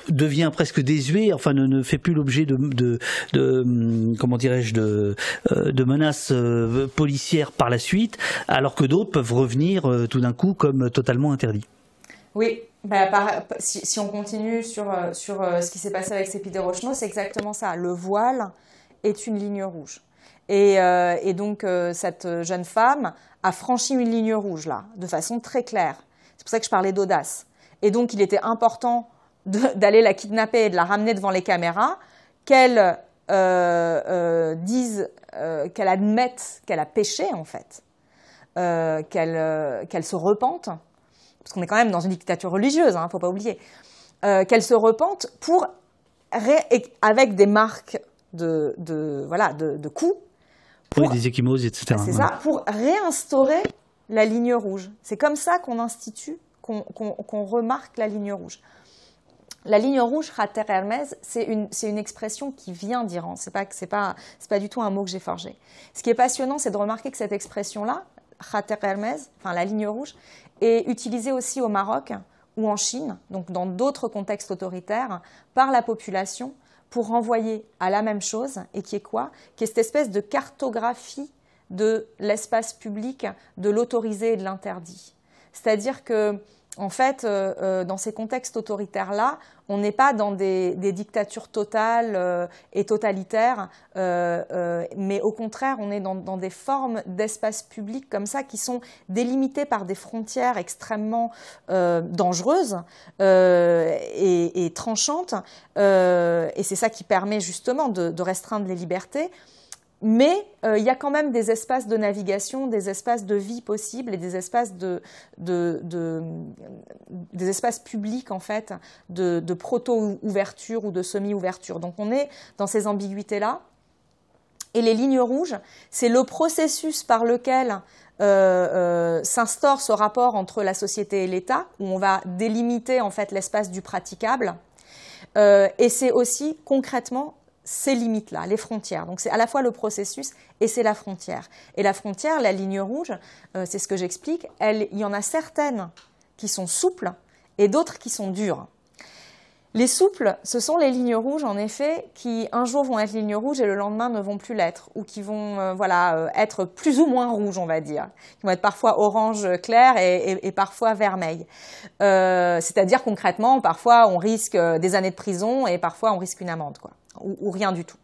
devient presque désuet, enfin ne, fait plus l'objet de, de, comment dirais-je de, euh, de menaces euh, policières par la suite, alors que d'autres peuvent revenir euh, tout d'un coup comme totalement interdits. Oui, bah, si, on continue sur, sur ce qui s'est passé avec Sépide Rocheno, c'est exactement ça. Le voile est une ligne rouge. Et, et donc cette jeune femme a franchi une ligne rouge, là, de façon très claire. C'est pour ça que je parlais d'audace. Et donc, il était important d'aller la kidnapper et de la ramener devant les caméras, qu'elle euh, euh, dise, euh, qu'elle admette qu'elle a péché, en fait, qu'elle se repente, parce qu'on est quand même dans une dictature religieuse, il hein, ne faut pas oublier, qu'elle se repente pour, avec des marques de, de, voilà, de, de coups, oui, des échymoses, etc. C'est ça, pour réinstaurer la ligne rouge. C'est comme ça qu'on institue, qu'on remarque la ligne rouge. La ligne rouge, Khater Hermès, c'est une, une, expression qui vient d'Iran. Pas, c'est pas, du tout un mot que j'ai forgé. Ce qui est passionnant, c'est de remarquer que cette expression-là, Khater Hermès, enfin la ligne rouge, est utilisée aussi au Maroc ou en Chine, donc dans d'autres contextes autoritaires, par la population pour renvoyer à la même chose, et qui est quoi? Qui est cette espèce de cartographie de l'espace public, de l'autorisé et de l'interdit. C'est-à-dire que en fait, euh, euh, dans ces contextes autoritaires-là, on n'est pas dans des, dictatures totales euh, et totalitaires, mais au contraire, on est dans, des formes d'espace public comme ça qui sont délimitées par des frontières extrêmement dangereuses et, tranchantes. et c'est ça qui permet justement de restreindre les libertés mais euh, il y a quand même des espaces de navigation, des espaces de vie possibles et des espaces de, des espaces publics en fait de, proto-ouverture ou de semi-ouverture. Donc on est dans ces ambiguïtés-là. Et les lignes rouges, c'est le processus par lequel euh, euh, s'instaure ce rapport entre la société et l'État, où on va délimiter en fait l'espace du praticable. et c'est aussi concrètement ces limites-là, les frontières. Donc c'est à la fois le processus et c'est la frontière. Et la frontière, la ligne rouge, euh, c'est ce que j'explique, il y en a certaines qui sont souples et d'autres qui sont dures. Les souples, ce sont les lignes rouges, en effet, qui un jour vont être lignes rouges et le lendemain ne vont plus l'être, ou qui vont euh, voilà, euh, être plus ou moins rouges, on va dire, qui vont être parfois orange clair et, parfois vermeil. C'est-à-dire concrètement, parfois on risque des années de prison et parfois on risque une amende. Quoi ou, rien du tout.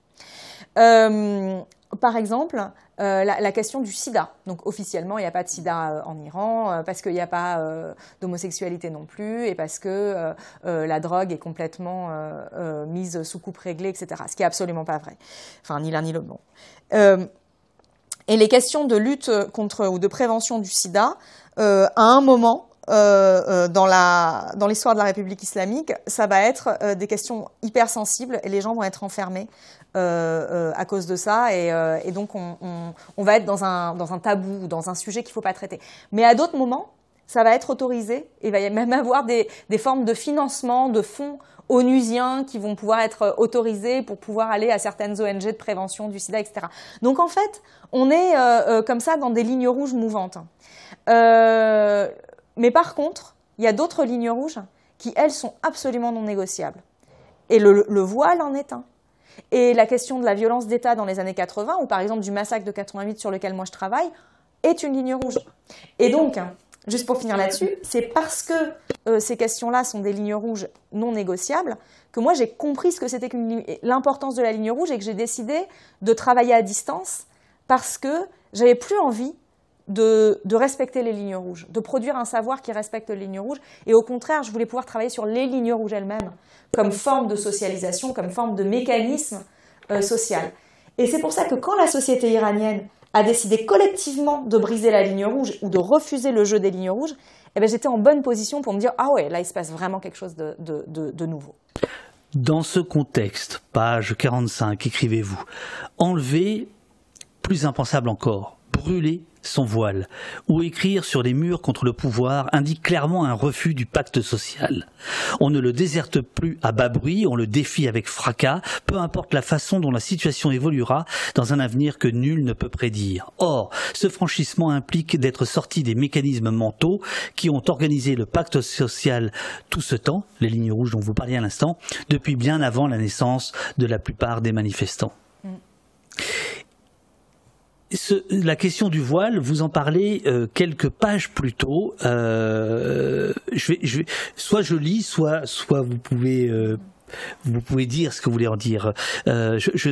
Euh, par exemple, euh, la, question du sida. Donc officiellement, il n'y a pas de sida euh, en Iran parce qu'il n'y a pas d'homosexualité non plus et parce que la drogue est complètement mise sous coupe réglée, etc. Ce qui est absolument pas vrai. Enfin, ni l'un ni l'autre. Bon. et les questions de lutte contre ou de prévention du sida, à un moment, euh, euh, dans l'histoire de la République islamique, ça va être euh, des questions hyper sensibles et les gens vont être enfermés à cause de ça et, donc on, va être dans un dans un tabou, dans un sujet qu'il faut pas traiter. Mais à d'autres moments, ça va être autorisé et il va y même avoir des, des formes de financement, de fonds onusiens qui vont pouvoir être autorisés pour pouvoir aller à certaines ONG de prévention du sida, etc. Donc en fait, on est euh, euh, comme ça dans des lignes rouges mouvantes. Euh, mais par contre, il y a d'autres lignes rouges qui, elles, sont absolument non négociables. Et le, le voile en est un. Et la question de la violence d'État dans les années 80, ou par exemple du massacre de 88 sur lequel moi je travaille, est une ligne rouge. Et donc, juste pour finir là-dessus, c'est parce que euh, ces questions-là sont des lignes rouges non négociables que moi j'ai compris ce que c'était l'importance de la ligne rouge et que j'ai décidé de travailler à distance parce que j'avais plus envie de, de, respecter les lignes rouges, de produire un savoir qui respecte les lignes rouges. Et au contraire, je voulais pouvoir travailler sur les lignes rouges elles-mêmes, comme forme de socialisation, comme forme de mécanisme euh, social. Et c'est pour ça que quand la société iranienne a décidé collectivement de briser la ligne rouge ou de refuser le jeu des lignes rouges, eh ben, j'étais en bonne position pour me dire ah ouais, là il se passe vraiment quelque chose de, de, de, de nouveau. Dans ce contexte, page 45, écrivez-vous, enlever, plus impensable encore, brûler son voile, ou écrire sur les murs contre le pouvoir indique clairement un refus du pacte social. On ne le déserte plus à bas bruit, on le défie avec fracas, peu importe la façon dont la situation évoluera dans un avenir que nul ne peut prédire. Or, ce franchissement implique d'être sorti des mécanismes mentaux qui ont organisé le pacte social tout ce temps, les lignes rouges dont vous parliez à l'instant, depuis bien avant la naissance de la plupart des manifestants. Mm la question du voile, vous en parlez euh, quelques pages plus tôt. Euh, je vais, je vais, soit je lis, soit, soit vous pouvez euh, vous pouvez dire ce que vous voulez en dire. Euh, je,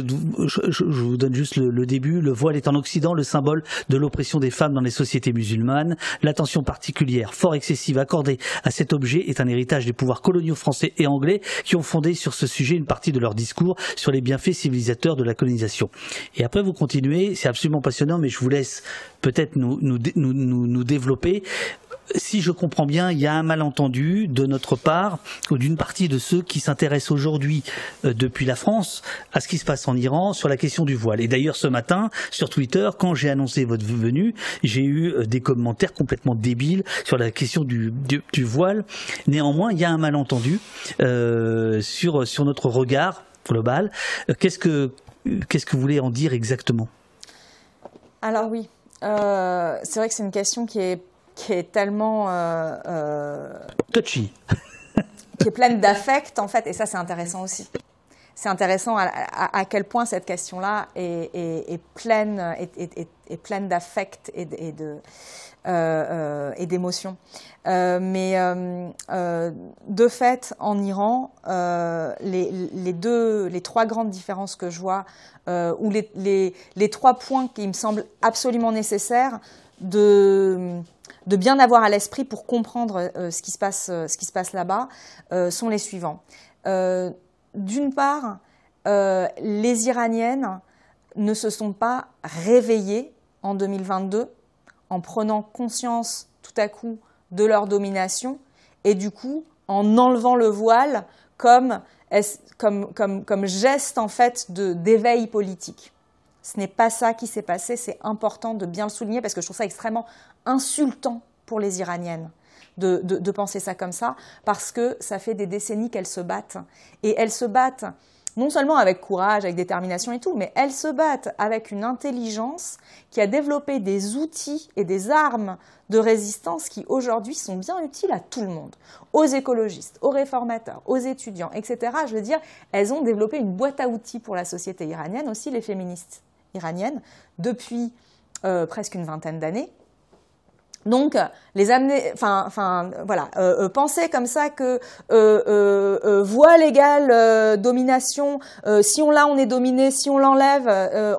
vous donne juste le, le, début. Le voile est en Occident le symbole de l'oppression des femmes dans les sociétés musulmanes. L'attention particulière, fort excessive, accordée à cet objet est un héritage des pouvoirs coloniaux français et anglais qui ont fondé sur ce sujet une partie de leur discours sur les bienfaits civilisateurs de la colonisation. Et après, vous continuez. C'est absolument passionnant, mais je vous laisse peut-être nous, nous, nous, nous développer si je comprends bien, il y a un malentendu de notre part ou d'une partie de ceux qui s'intéressent aujourd'hui euh, depuis la France à ce qui se passe en Iran sur la question du voile. Et d'ailleurs, ce matin, sur Twitter, quand j'ai annoncé votre venue, j'ai eu euh, des commentaires complètement débiles sur la question du, du, du voile. Néanmoins, il y a un malentendu euh, sur, sur notre regard global. Euh, qu'est-ce que qu'est-ce que vous voulez en dire exactement? Alors oui, euh, c'est vrai que c'est une question qui est qui est tellement euh, euh, touchy, qui est pleine d'affect en fait, et ça c'est intéressant aussi. C'est intéressant à, à, à, quel point cette question-là est, est, est, pleine, est, est pleine d'affect et, et de euh, et d'émotions. Euh, mais euh, de fait, en Iran, les, les, deux, les trois grandes différences que je vois, ou les, les, les trois points qui me semblent absolument nécessaires de de bien avoir à l'esprit pour comprendre euh, ce qui se passe, euh, ce qui se passe là-bas, euh, sont les suivants. D'une part, les Iraniennes ne se sont pas réveillées en 2022 en prenant conscience tout à coup de leur domination et du coup en enlevant le voile comme, comme, comme, comme geste en fait d'éveil politique. Ce n'est pas ça qui s'est passé, c'est important de bien le souligner parce que je trouve ça extrêmement insultant pour les Iraniennes. De, de, penser ça comme ça, parce que ça fait des décennies qu'elles se battent. Et elles se battent non seulement avec courage, avec détermination et tout, mais elles se battent avec une intelligence qui a développé des outils et des armes de résistance qui aujourd'hui sont bien utiles à tout le monde, aux écologistes, aux réformateurs, aux étudiants, etc. Je veux dire, elles ont développé une boîte à outils pour la société iranienne, aussi les féministes iraniennes, depuis euh, presque une vingtaine d'années. Donc, les amener, euh, euh, penser comme ça que euh, euh voile égale domination, si on l'a, on est dominé, si on l'enlève,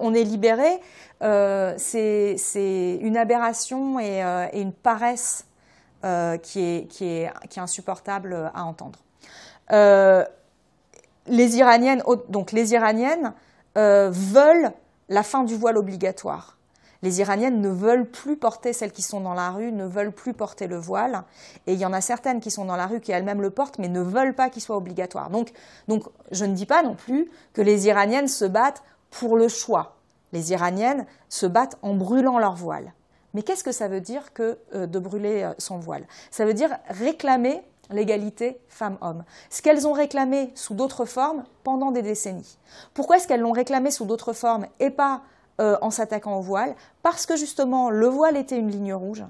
on est libéré, c'est une aberration et, une paresse qui est, qui, est, qui est insupportable à entendre. les Iraniennes, donc les Iraniennes veulent la fin du voile obligatoire les Iraniennes ne veulent plus porter, celles qui sont dans la rue, ne veulent plus porter le voile. Et il y en a certaines qui sont dans la rue qui elles-mêmes le portent, mais ne veulent pas qu'il soit obligatoire. Donc, donc, je ne dis pas non plus que les Iraniennes se battent pour le choix. Les Iraniennes se battent en brûlant leur voile. Mais qu'est-ce que ça veut dire que de brûler son voile? Ça veut dire réclamer l'égalité femmes-hommes. Ce qu'elles ont réclamé sous d'autres formes pendant des décennies. Pourquoi est-ce qu'elles l'ont réclamé sous d'autres formes et pas euh, en s'attaquant au voile Parce que justement, le voile était une ligne rouge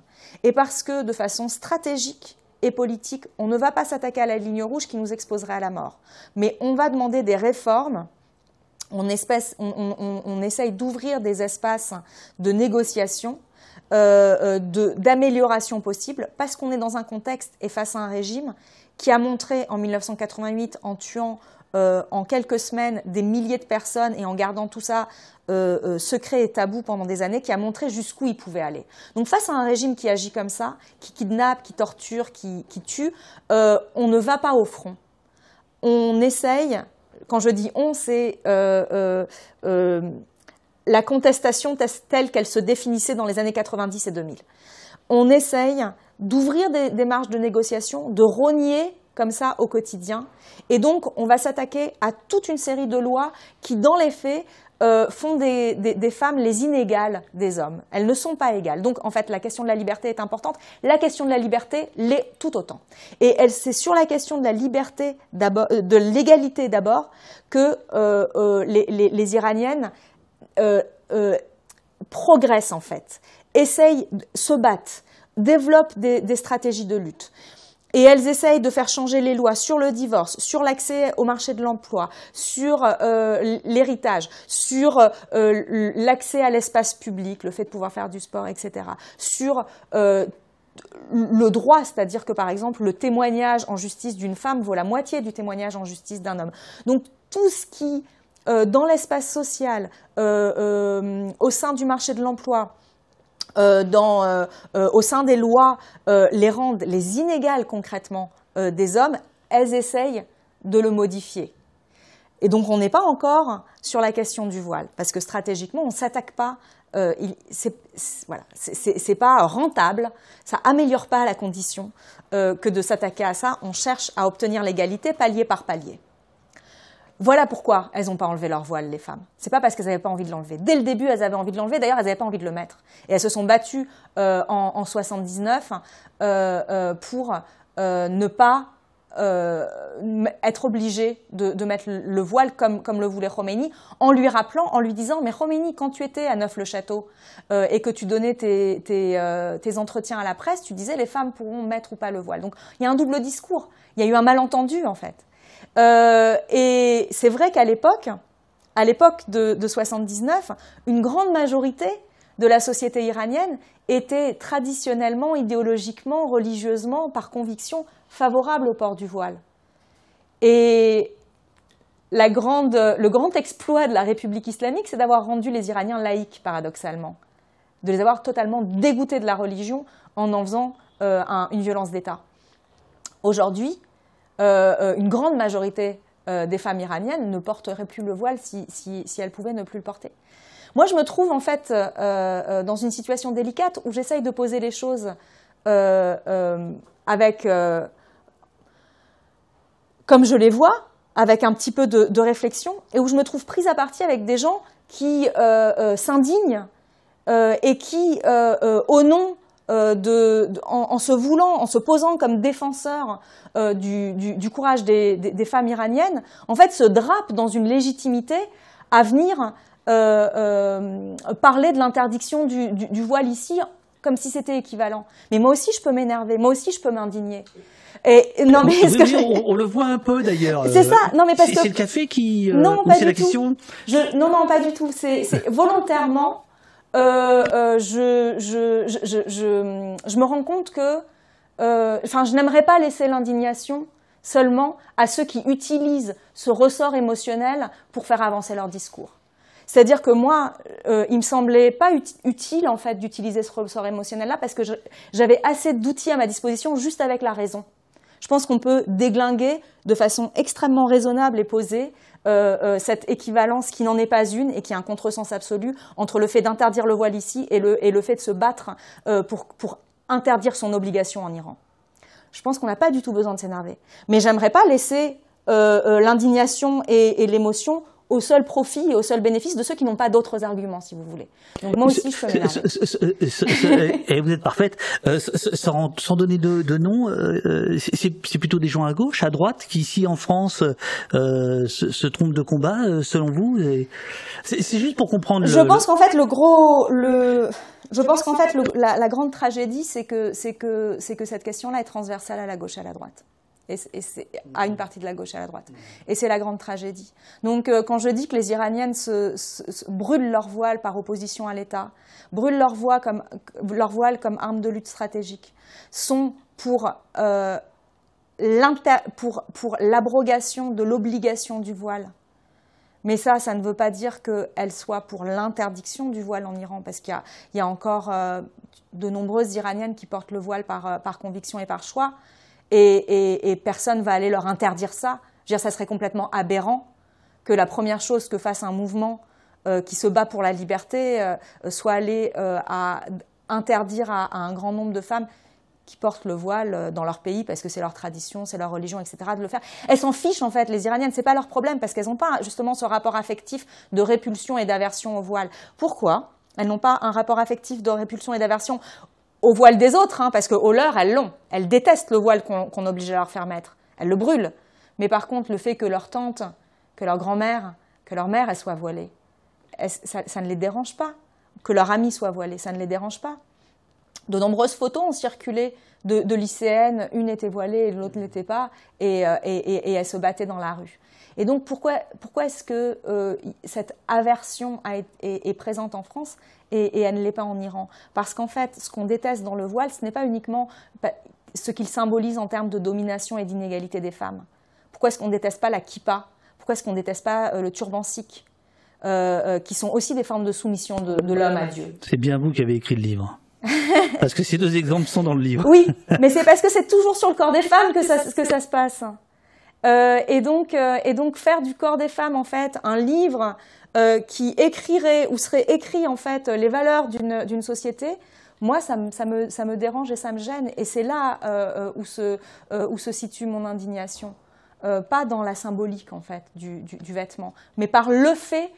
et parce que de façon stratégique et politique, on ne va pas s'attaquer à la ligne rouge qui nous exposerait à la mort. Mais on va demander des réformes on, on, essaye d'ouvrir des espaces de négociation euh, euh, d'amélioration possible parce qu'on est dans un contexte et face à un régime qui a montré en 1988 en tuant euh, en quelques semaines des milliers de personnes et en gardant tout ça secret et tabou pendant des années, qui a montré jusqu'où il pouvait aller. Donc face à un régime qui agit comme ça, qui kidnappe, qui torture, qui, tue, on ne va pas au front. On essaye, quand je dis on, c'est la contestation telle qu'elle se définissait dans les années 90 et 2000. On essaye d'ouvrir des, marges de négociation, de rogner comme ça au quotidien. Et donc, on va s'attaquer à toute une série de lois qui, dans les faits, euh, font des, femmes les inégales des hommes. Elles ne sont pas égales. Donc, en fait, la question de la liberté est importante. La question de la liberté l'est tout autant. Et c'est sur la question de la liberté, euh, de l'égalité d'abord, que euh, les, Iraniennes progressent en fait, essayent, se battent, développent des, stratégies de lutte. Et elles essayent de faire changer les lois sur le divorce, sur l'accès au marché de l'emploi, sur euh, l'héritage, sur l'accès à l'espace public, le fait de pouvoir faire du sport, etc. Sur le droit, c'est-à-dire que par exemple le témoignage en justice d'une femme vaut la moitié du témoignage en justice d'un homme. Donc tout ce qui euh, dans l'espace social, euh, euh, au sein du marché de l'emploi, au sein des lois, les rendent les inégales concrètement des hommes, elles essayent de le modifier. Et donc on n'est pas encore sur la question du voile, parce que stratégiquement, on ne s'attaque pas, euh, c'est pas rentable, ça améliore pas la condition que de s'attaquer à ça. On cherche à obtenir l'égalité palier par palier. Voilà pourquoi elles n'ont pas enlevé leur voile, les femmes. C'est pas parce qu'elles n'avaient pas envie de l'enlever. Dès le début, elles avaient envie de l'enlever. D'ailleurs, elles n'avaient pas envie de le mettre. Et elles se sont battues euh, en, en 79 euh, euh, pour ne pas être obligées de, mettre le voile comme, comme le voulait Khomeini, en lui rappelant, en lui disant, mais Khomeini, quand tu étais à Neuf-le-Château et que tu donnais tes, tes entretiens à la presse, tu disais les femmes pourront mettre ou pas le voile. Donc il y a un double discours. Il y a eu un malentendu en fait. Euh, et c'est vrai qu'à l'époque, à l'époque de, de 79, une grande majorité de la société iranienne était traditionnellement, idéologiquement, religieusement, par conviction, favorable au port du voile. Et la grande, le grand exploit de la République islamique, c'est d'avoir rendu les Iraniens laïcs, paradoxalement, de les avoir totalement dégoûtés de la religion en en faisant euh, une violence d'État. Aujourd'hui, une grande majorité euh, des femmes iraniennes ne porteraient plus le voile si, si, elles pouvaient ne plus le porter. Moi, je me trouve en fait dans une situation délicate où j'essaye de poser les choses avec, comme je les vois, avec un petit peu de, réflexion, et où je me trouve prise à partie avec des gens qui s'indignent et qui, au nom de, en, se voulant, en se posant comme défenseur euh, du, courage des, femmes iraniennes, en fait, se drape dans une légitimité à venir euh, euh, parler de l'interdiction du, voile ici comme si c'était équivalent. Mais moi aussi, je peux m'énerver, moi aussi, je peux m'indigner. Et non mais on, le voit un peu d'ailleurs. C'est ça. Non mais parce que c'est le café qui. non pas du tout. Non non pas du tout. C'est volontairement. Je, je, je, me rends compte que euh, enfin, je n'aimerais pas laisser l'indignation seulement à ceux qui utilisent ce ressort émotionnel pour faire avancer leur discours. C'est-à-dire que moi, euh, il me semblait pas utile en fait d'utiliser ce ressort émotionnel-là parce que j'avais assez d'outils à ma disposition juste avec la raison. Je pense qu'on peut déglinguer de façon extrêmement raisonnable et posée euh, cette équivalence qui n'en est pas une et qui est un contresens absolu entre le fait d'interdire le voile ici et le, et le fait de se battre pour, pour interdire son obligation en Iran. Je pense qu'on n'a pas du tout besoin de s'énerver. Mais j'aimerais pas laisser euh, euh, l'indignation et, l'émotion au seul profit et au seul bénéfice de ceux qui n'ont pas d'autres arguments, si vous voulez. Donc moi aussi, je m'énerver. Et vous êtes parfaite. Euh, sans, sans, donner de, de nom, euh, c'est plutôt des gens à gauche, à droite, qui ici en France euh, se, se, trompent de combat, euh, selon vous C'est juste pour comprendre. Je pense qu'en fait, le gros, le, je pense qu'en fait, le, la, la, grande tragédie, c'est que, c'est que, c'est que cette question-là est transversale à la gauche et à la droite et, c'est à une partie de la gauche et à la droite. Et c'est la grande tragédie. Donc euh, quand je dis que les Iraniennes se, brûlent leur voile par opposition à l'État, brûlent leur, voile comme, leur voile comme arme de lutte stratégique, sont pour, euh, pour, pour l'abrogation de l'obligation du voile. Mais ça, ça ne veut pas dire qu'elles soient pour l'interdiction du voile en Iran, parce qu'il y, y a, encore euh, de nombreuses Iraniennes qui portent le voile par, par conviction et par choix et, et, personne va aller leur interdire ça. Je veux dire, ça serait complètement aberrant que la première chose que fasse un mouvement euh, qui se bat pour la liberté euh, soit aller euh, à interdire à, un grand nombre de femmes qui portent le voile dans leur pays parce que c'est leur tradition, c'est leur religion, etc. de le faire. Elles s'en fichent en fait, les Iraniennes, c'est pas leur problème parce qu'elles n'ont pas justement ce rapport affectif de répulsion et d'aversion au voile. Pourquoi elles n'ont pas un rapport affectif de répulsion et d'aversion au voile des autres, hein, parce qu'au leur, elles l'ont. Elles détestent le voile qu'on oblige à leur faire mettre. Elles le brûlent. Mais par contre, le fait que leur tante, que leur grand-mère, que leur mère, elle soit voilée, ça, ne les dérange pas? Que leur amie soit voilée, ça ne les dérange pas? De nombreuses photos ont circulé de, lycéennes, une était voilée et l'autre n'était pas, et, euh, et, elles se battaient dans la rue. Et donc pourquoi, pourquoi est-ce que euh, cette aversion est, présente en France et, elle ne l'est pas en Iran? Parce qu'en fait, ce qu'on déteste dans le voile, ce n'est pas uniquement ce qu'il symbolise en termes de domination et d'inégalité des femmes. Pourquoi est-ce qu'on ne déteste pas la kippa? Pourquoi est-ce qu'on ne déteste pas euh, le turban sikh? Euh, euh, qui sont aussi des formes de soumission de, l'homme à Dieu. C'est bien vous qui avez écrit le livre. parce que ces deux exemples sont dans le livre. Oui, mais c'est parce que c'est toujours sur le corps des femmes que ça, que ça se passe. et, donc, et donc faire du corps des femmes, en fait, un livre euh, qui écrirait ou serait écrit en fait les valeurs d'une société, moi ça me, ça, me, ça me, dérange et ça me gêne. Et c'est là euh, euh où, se, euh, où, se, situe mon indignation. pas dans la symbolique en fait du, du, du vêtement, mais par le fait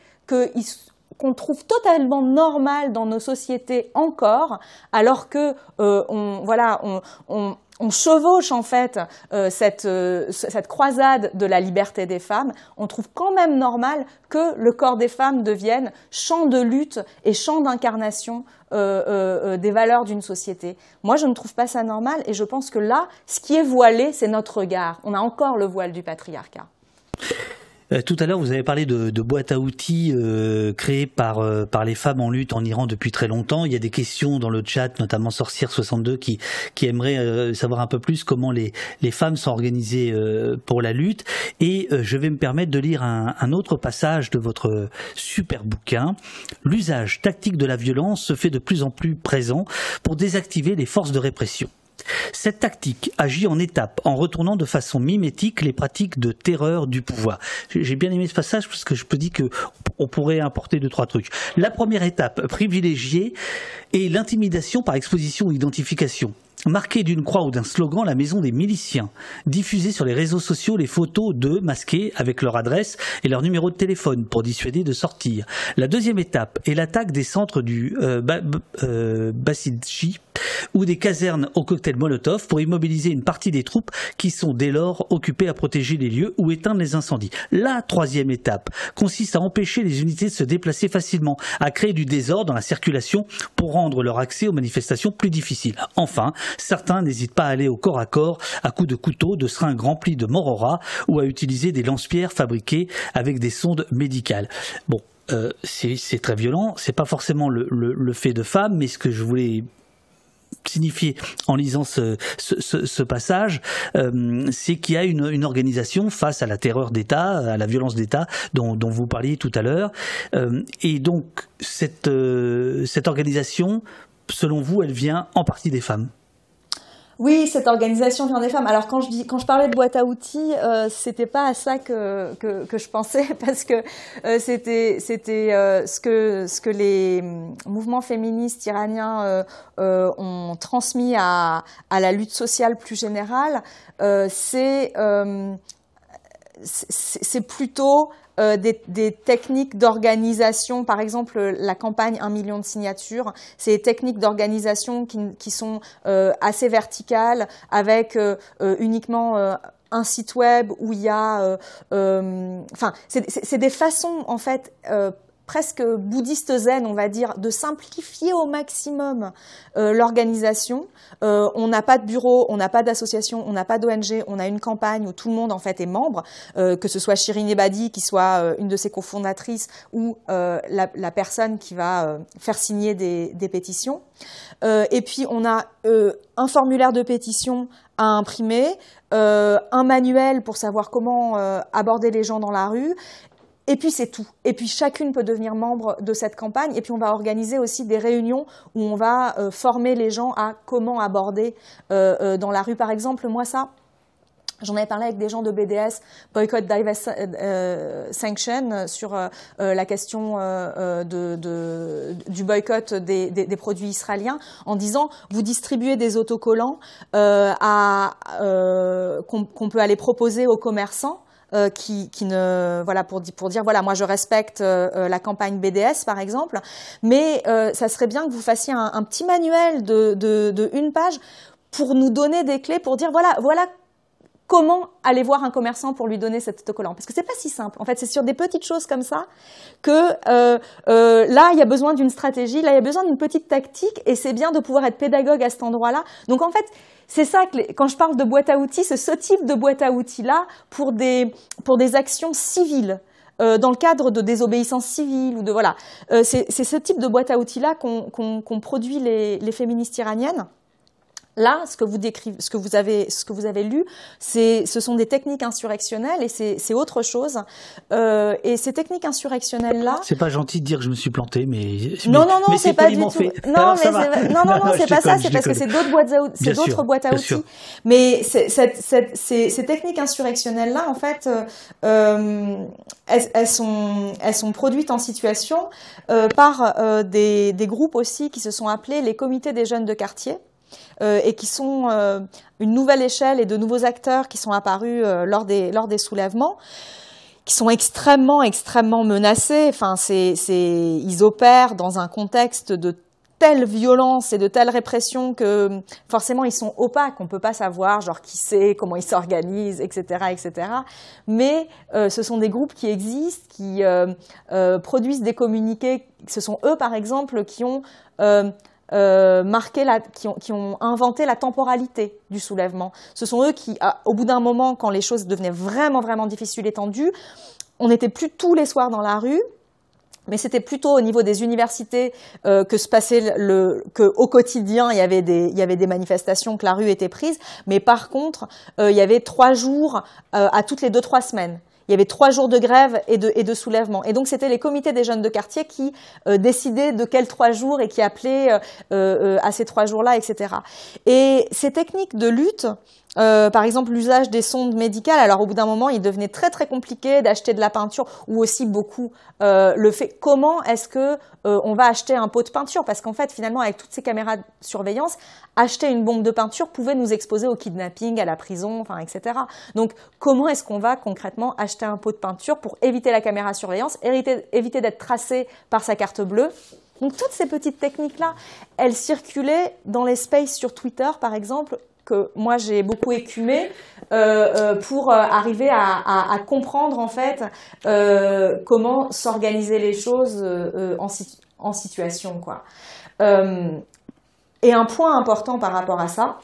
qu'on trouve totalement normal dans nos sociétés encore, alors que on, voilà, on, on on chevauche en fait euh, cette, euh, cette, croisade de la liberté des femmes, on trouve quand même normal que le corps des femmes devienne champ de lutte et champ d'incarnation euh, des valeurs d'une société. Moi, je ne trouve pas ça normal et je pense que là, ce qui est voilé, c'est notre regard. On a encore le voile du patriarcat. Euh, tout à l'heure, vous avez parlé de, de boîtes à outils euh, créées par euh, par les femmes en lutte en Iran depuis très longtemps. Il y a des questions dans le chat, notamment Sorcière 62 qui qui aimerait savoir un peu plus comment les les femmes sont organisées pour la lutte. Et je vais me permettre de lire un autre passage de votre super bouquin. L'usage tactique de la violence se fait de plus en plus présent pour désactiver les forces de répression. Cette tactique agit en étapes, en retournant de façon mimétique les pratiques de terreur du pouvoir. J'ai bien aimé ce passage parce que je peux dire qu'on pourrait importer deux trois trucs. La première étape privilégiée est l'intimidation par exposition ou identification. Marquer d'une croix ou d'un slogan la maison des miliciens. Diffuser sur les réseaux sociaux les photos d'eux masqués avec leur adresse et leur numéro de téléphone pour dissuader de sortir. La deuxième étape est l'attaque des centres du euh, euh Basidji ou des casernes au cocktail Molotov pour immobiliser une partie des troupes qui sont dès lors occupées à protéger les lieux ou éteindre les incendies. La troisième étape consiste à empêcher les unités de se déplacer facilement, à créer du désordre dans la circulation pour rendre leur accès aux manifestations plus difficile. Enfin, certains n'hésitent pas à aller au corps à corps à coups de couteau, de seringues remplies de morora ou à utiliser des lance-pierres fabriquées avec des sondes médicales. Bon, euh, c'est très violent. C'est pas forcément le, fait de femmes, mais ce que je voulais signifier en lisant ce, passage, euh, c'est qu'il y a une, organisation face à la terreur d'État, à la violence d'État dont, vous parliez tout à l'heure. Euh, et donc cette organisation, selon vous, elle vient en partie des femmes? Oui, cette organisation vient des femmes. Alors quand je dis, quand je parlais de boîte à outils, euh, c'était pas à ça que, que, que je pensais parce que euh, c'était c'était euh, ce que ce que les mouvements féministes iraniens euh, ont transmis à à la lutte sociale plus générale. c'est c'est plutôt euh, des, techniques d'organisation, par exemple la campagne 1 million de signatures, c'est des techniques d'organisation qui, qui, sont euh, assez verticales, avec euh, uniquement un site web où il y a, enfin, c'est des façons en fait presque bouddhiste zen, on va dire, de simplifier au maximum euh, l'organisation. Euh, on n'a pas de bureau, on n'a pas d'association, on n'a pas d'ONG, on a une campagne où tout le monde en fait est membre, euh, que ce soit Shirin Ebadi qui soit une de ses cofondatrices ou la, personne qui va faire signer des, des pétitions. et puis on a un formulaire de pétition à imprimer, un manuel pour savoir comment aborder les gens dans la rue, et puis c'est tout. Et puis chacune peut devenir membre de cette campagne. Et puis on va organiser aussi des réunions où on va euh, former les gens à comment aborder euh, euh, dans la rue. Par exemple, moi ça, J'en avais parlé avec des gens de BDS, Boycott Divest Sanction, sur la question du boycott des, produits israéliens, en disant vous distribuez des autocollants qu'on peut aller proposer aux commerçants euh, qui, qui, ne voilà pour, pour dire voilà moi je respecte euh, euh, la campagne BDS par exemple, mais ça serait bien que vous fassiez un, petit manuel de, de, une page pour nous donner des clés pour dire voilà voilà comment aller voir un commerçant pour lui donner cet autocollant Parce que c'est pas si simple. En fait, c'est sur des petites choses comme ça que là, il y a besoin d'une stratégie, là, il y a besoin d'une petite tactique, et c'est bien de pouvoir être pédagogue à cet endroit-là. Donc, en fait, c'est ça que quand je parle de boîte à outils, c'est ce type de boîte à outils-là pour des, pour des actions civiles. Euh, dans le cadre de désobéissance civile ou de voilà, euh, c'est ce type de boîte à outils là qu'on produit les, les féministes iraniennes. Là, ce que vous décrivez, ce que vous avez, ce que vous avez lu, c'est, ce sont des techniques insurrectionnelles et c'est, autre chose. Euh, et ces techniques insurrectionnelles là. C'est pas gentil de dire que je me suis planté, mais. Non, non, non, c'est pas du tout. Non, mais non, non, non, c'est pas ça. C'est parce que c'est d'autres boîtes à, c'est d'autres boîtes à outils. Mais ces, techniques insurrectionnelles là, en fait, euh, euh, elles, sont, elles sont produites en situation par des, des groupes aussi qui se sont appelés les comités des jeunes de quartier. Euh, et qui sont euh, une nouvelle échelle et de nouveaux acteurs qui sont apparus euh, lors des, lors des soulèvements qui sont extrêmement, extrêmement menacés. Enfin, c'est, ils opèrent dans un contexte de telle violence et de telle répression que forcément ils sont opaques, on peut pas savoir genre qui c'est, comment ils s'organisent, etc., etc. Mais ce sont des groupes qui existent, qui produisent des communiqués. Ce sont eux, par exemple, qui ont euh, marqué qui, ont, qui, ont, inventé la temporalité du soulèvement. Ce sont eux qui, au bout d'un moment, quand les choses devenaient vraiment, vraiment difficiles et tendues, on n'était plus tous les soirs dans la rue, mais c'était plutôt au niveau des universités euh, que se passait le que au quotidien il y avait des il y avait des manifestations que la rue était prise mais par contre euh, il y avait trois jours euh, à toutes les deux trois semaines il y avait trois jours de grève et de, soulèvement. Et donc c'était les comités des jeunes de quartier qui euh, décidaient de quels trois jours et qui appelaient euh, euh, à ces trois jours-là, etc. Et ces techniques de lutte, euh, par exemple, l'usage des sondes médicales. Alors, au bout d'un moment, il devenait très très compliqué d'acheter de la peinture, ou aussi beaucoup euh, le fait comment est-ce que euh, on va acheter un pot de peinture, parce qu'en fait, finalement, avec toutes ces caméras de surveillance, acheter une bombe de peinture pouvait nous exposer au kidnapping, à la prison, enfin, etc. Donc, comment est-ce qu'on va concrètement acheter un pot de peinture pour éviter la caméra de surveillance, éviter, éviter d'être tracé par sa carte bleue? Donc toutes ces petites techniques-là, elles circulaient dans les spaces sur Twitter, par exemple, que moi j'ai beaucoup écumé euh, euh, pour euh, arriver à, comprendre en fait comment s'organiser les choses en, en, situation quoi. et un point important par rapport à ça,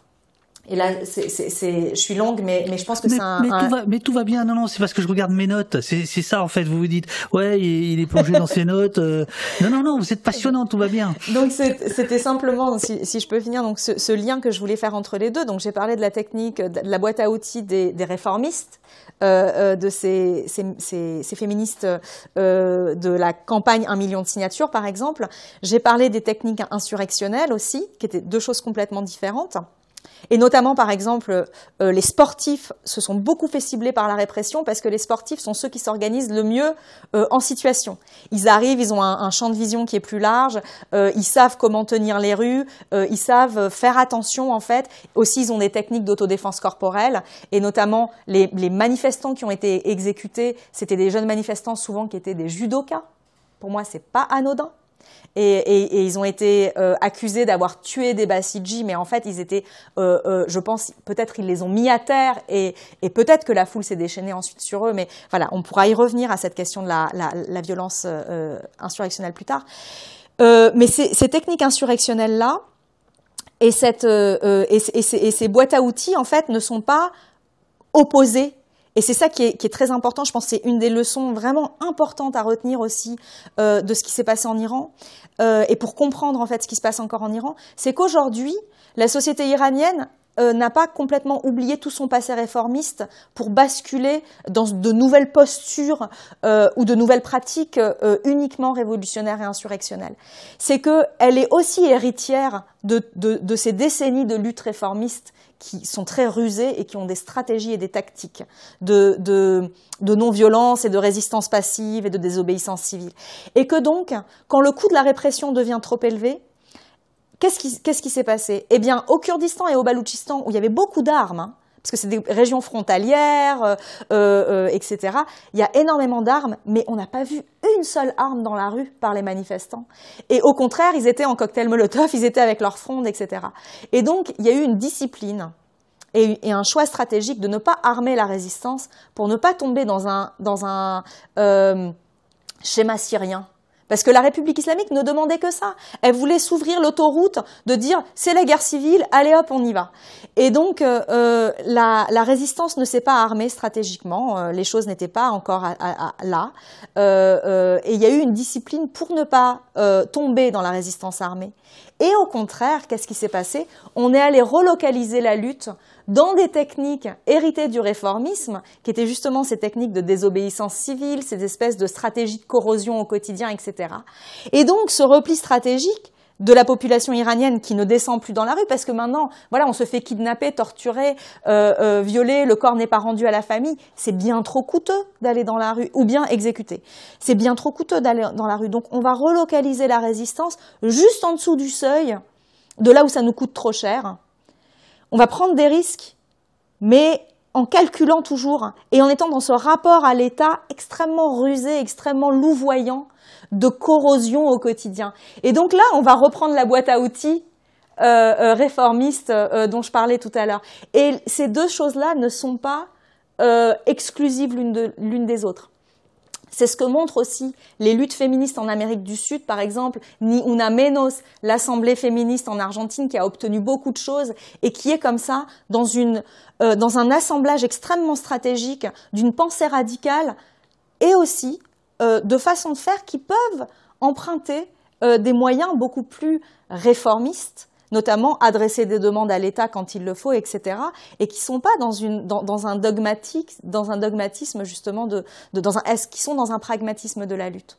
et là, c'est, je suis longue, mais, mais je pense que c'est un mais, Tout va, mais tout va bien. Non, non, c'est parce que je regarde mes notes. C'est, ça, en fait. Vous vous dites, ouais, il, est plongé dans ses notes. Euh. Non, non, non, vous êtes passionnant, tout va bien. Donc, c'était simplement, si, si, je peux finir, donc ce, ce, lien que je voulais faire entre les deux. Donc, j'ai parlé de la technique, de la boîte à outils des, des réformistes, euh, euh de ces, ces, ces, ces féministes euh, de la campagne Un million de signatures, par exemple. J'ai parlé des techniques insurrectionnelles aussi, qui étaient deux choses complètement différentes. Et notamment, par exemple, euh, les sportifs se sont beaucoup fait cibler par la répression parce que les sportifs sont ceux qui s'organisent le mieux euh, en situation. Ils arrivent, ils ont un, champ de vision qui est plus large, euh, ils savent comment tenir les rues, ils savent faire attention en fait. Aussi, ils ont des techniques d'autodéfense corporelle et notamment les, les manifestants qui ont été exécutés, c'était des jeunes manifestants souvent qui étaient des judokas. Pour moi, c'est pas anodin. Et, ils ont été euh, accusés d'avoir tué des Basiji, mais en fait, ils étaient, euh, euh, je pense, peut-être ils les ont mis à terre, et, peut-être que la foule s'est déchaînée ensuite sur eux. Mais voilà, on pourra y revenir à cette question de la, violence insurrectionnelle plus tard. mais ces, techniques insurrectionnelles là et ces boîtes à outils, en fait, ne sont pas opposées et c'est ça qui est, très important. Je pense que c'est une des leçons vraiment importantes à retenir aussi euh, de ce qui s'est passé en Iran. Euh, et pour comprendre en fait ce qui se passe encore en Iran, c'est qu'aujourd'hui, la société iranienne euh, n'a pas complètement oublié tout son passé réformiste pour basculer dans de nouvelles postures ou de nouvelles pratiques uniquement révolutionnaires et insurrectionnelles. C'est qu'elle est aussi héritière de, de, ces décennies de lutte réformiste qui sont très rusés et qui ont des stratégies et des tactiques de, de, non-violence et de résistance passive et de désobéissance civile. Et que donc, quand le coût de la répression devient trop élevé, qu'est-ce qui, qu'est-ce qui s'est passé? Eh bien, au Kurdistan et au Baloutchistan, où il y avait beaucoup d'armes, hein, parce que c'est des régions frontalières, euh, euh, etc. Il y a énormément d'armes, mais on n'a pas vu une seule arme dans la rue par les manifestants. Et au contraire, ils étaient en cocktail Molotov, ils étaient avec leurs frondes, etc. Et donc, il y a eu une discipline et, un choix stratégique de ne pas armer la résistance pour ne pas tomber dans un, euh, schéma syrien parce que la République islamique ne demandait que ça. Elle voulait s'ouvrir l'autoroute de dire c'est la guerre civile, allez hop, on y va. Et donc euh, euh la, résistance ne s'est pas armée stratégiquement, euh, les choses n'étaient pas encore là. Et il y a eu une discipline pour ne pas tomber dans la résistance armée. Et au contraire, qu'est-ce qui s'est passé? On est allé relocaliser la lutte dans des techniques héritées du réformisme, qui étaient justement ces techniques de désobéissance civile, ces espèces de stratégies de corrosion au quotidien, etc. Et donc ce repli stratégique de la population iranienne qui ne descend plus dans la rue parce que maintenant, voilà, on se fait kidnapper, torturer, euh, euh, violer, le corps n'est pas rendu à la famille. C'est bien trop coûteux d'aller dans la rue ou bien exécuter. C'est bien trop coûteux d'aller dans la rue. Donc, on va relocaliser la résistance juste en dessous du seuil, de là où ça nous coûte trop cher, on va prendre des risques, mais en calculant toujours et en étant dans ce rapport à l'État extrêmement rusé, extrêmement louvoyant de corrosion au quotidien. Et donc là, on va reprendre la boîte à outils euh, euh, réformiste euh, dont je parlais tout à l'heure. Et ces deux choses-là ne sont pas exclusives l'une des autres. C'est ce que montrent aussi les luttes féministes en Amérique du Sud, par exemple, Ni Una Menos, l'Assemblée féministe en Argentine qui a obtenu beaucoup de choses et qui est comme ça dans, euh, un assemblage extrêmement stratégique d'une pensée radicale et aussi euh, de façons de faire qui peuvent emprunter euh, des moyens beaucoup plus réformistes notamment adresser des demandes à l'État quand il le faut, etc., et qui sont pas dans une dans, un dogmatique, dans un dogmatisme justement de, de dans un qui sont dans un pragmatisme de la lutte?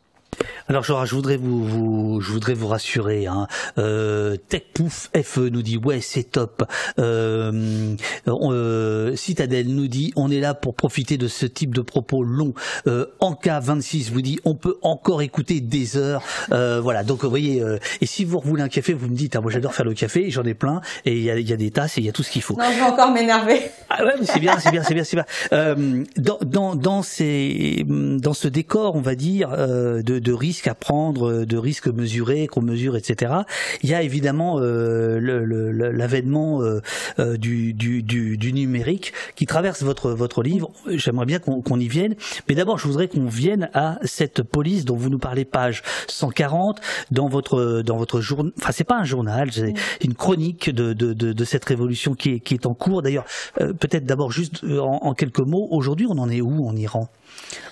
Alors je, je voudrais vous, vous, je voudrais vous rassurer. Hein. Euh, TechPouf FE nous dit ouais c'est top. Euh, euh, Citadel nous dit on est là pour profiter de ce type de propos longs. Euh, Anka 26 vous dit on peut encore écouter des heures. Euh, voilà donc vous voyez euh, et si vous voulez un café vous me dites ah, moi j'adore faire le café j'en ai plein et il y a, y a, des tasses et il y a tout ce qu'il faut. Non je vais encore m'énerver. Ah ouais c'est bien c'est bien c'est bien c'est bien. Euh, dans, dans dans ces dans ce décor on va dire de de risques à prendre, de risques mesurés, qu'on mesure, etc. Il y a évidemment euh, l'avènement euh, euh, du, du, du, du, numérique qui traverse votre, votre livre. J'aimerais bien qu'on y vienne, mais d'abord je voudrais qu'on vienne à cette police dont vous nous parlez, page 140, dans votre, dans votre journal. Enfin, c'est pas un journal, c'est une chronique de, de, de, de, cette révolution qui est, qui est en cours. D'ailleurs, peut-être d'abord juste en, en quelques mots, aujourd'hui on en est où? En Iran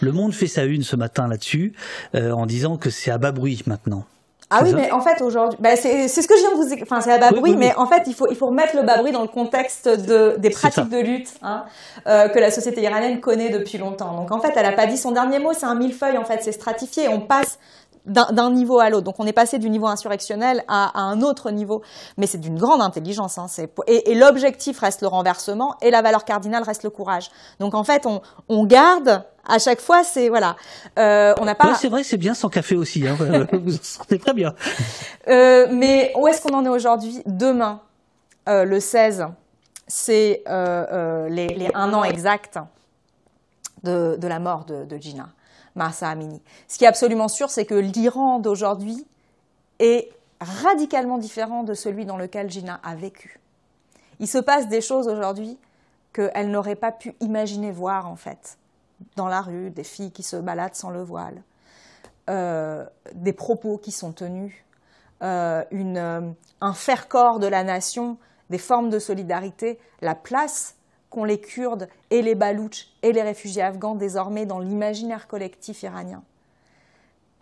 le Monde fait sa une ce matin là-dessus, euh, en disant que c'est à bas bruit maintenant. Ah oui, mais en fait aujourd'hui, bah, c'est ce que je viens de vous, enfin c'est à bas bruit, mais en fait il faut il faut remettre le bas bruit dans le contexte de des pratiques de lutte hein, euh, que la société iranienne connaît depuis longtemps. Donc en fait, elle a pas dit son dernier mot, c'est un millefeuille en fait, c'est stratifié. On passe d'un niveau à l'autre. Donc on est passé du niveau insurrectionnel à, un autre niveau, mais c'est d'une grande intelligence. Hein, et, et l'objectif reste le renversement et la valeur cardinale reste le courage. Donc en fait, on, on garde à chaque fois, c'est voilà, euh, on n'a pas. c'est vrai, c'est bien sans café aussi. Hein, vous en sortez très bien. Euh, mais où est-ce qu'on en est aujourd'hui? Demain, euh, le 16, c'est euh, les, les, un an exact de, de la mort de, de Gina. Massa Amini. Ce qui est absolument sûr, c'est que l'Iran d'aujourd'hui est radicalement différent de celui dans lequel Gina a vécu. Il se passe des choses aujourd'hui qu'elle n'aurait pas pu imaginer voir en fait. Dans la rue, des filles qui se baladent sans le voile, euh, des propos qui sont tenus, euh, euh, un faire-corps de la nation, des formes de solidarité, la place qu'ont les Kurdes et les Baloutches et les réfugiés afghans désormais dans l'imaginaire collectif iranien.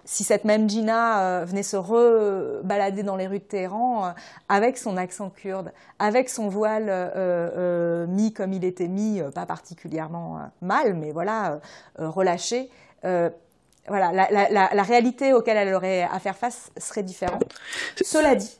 Si cette même Gina euh, venait se re-balader dans les rues de Téhéran euh, avec son accent kurde, avec son voile euh, mis comme il était mis, pas particulièrement mal, mais voilà, relâché, voilà, la, la, réalité auquel elle aurait à faire face serait différente. Cela dit.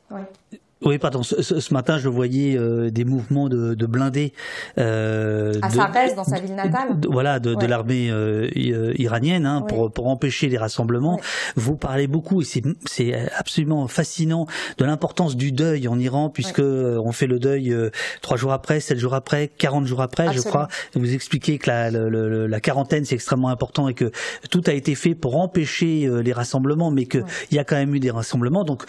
Oui, pardon. Ce, ce, matin, je voyais euh, des mouvements de, de blindés. Euh, à dans sa ville natale. De, voilà, de, de l'armée euh, euh iranienne, hein, pour, pour empêcher les rassemblements. Vous parlez beaucoup, et c'est absolument fascinant, de l'importance du deuil en Iran, puisque on fait le deuil trois jours après, sept jours après, quarante jours après, je crois. Vous expliquez que la, la, la quarantaine, c'est extrêmement important et que tout a été fait pour empêcher les rassemblements, mais qu'il y a quand même eu des rassemblements. Donc,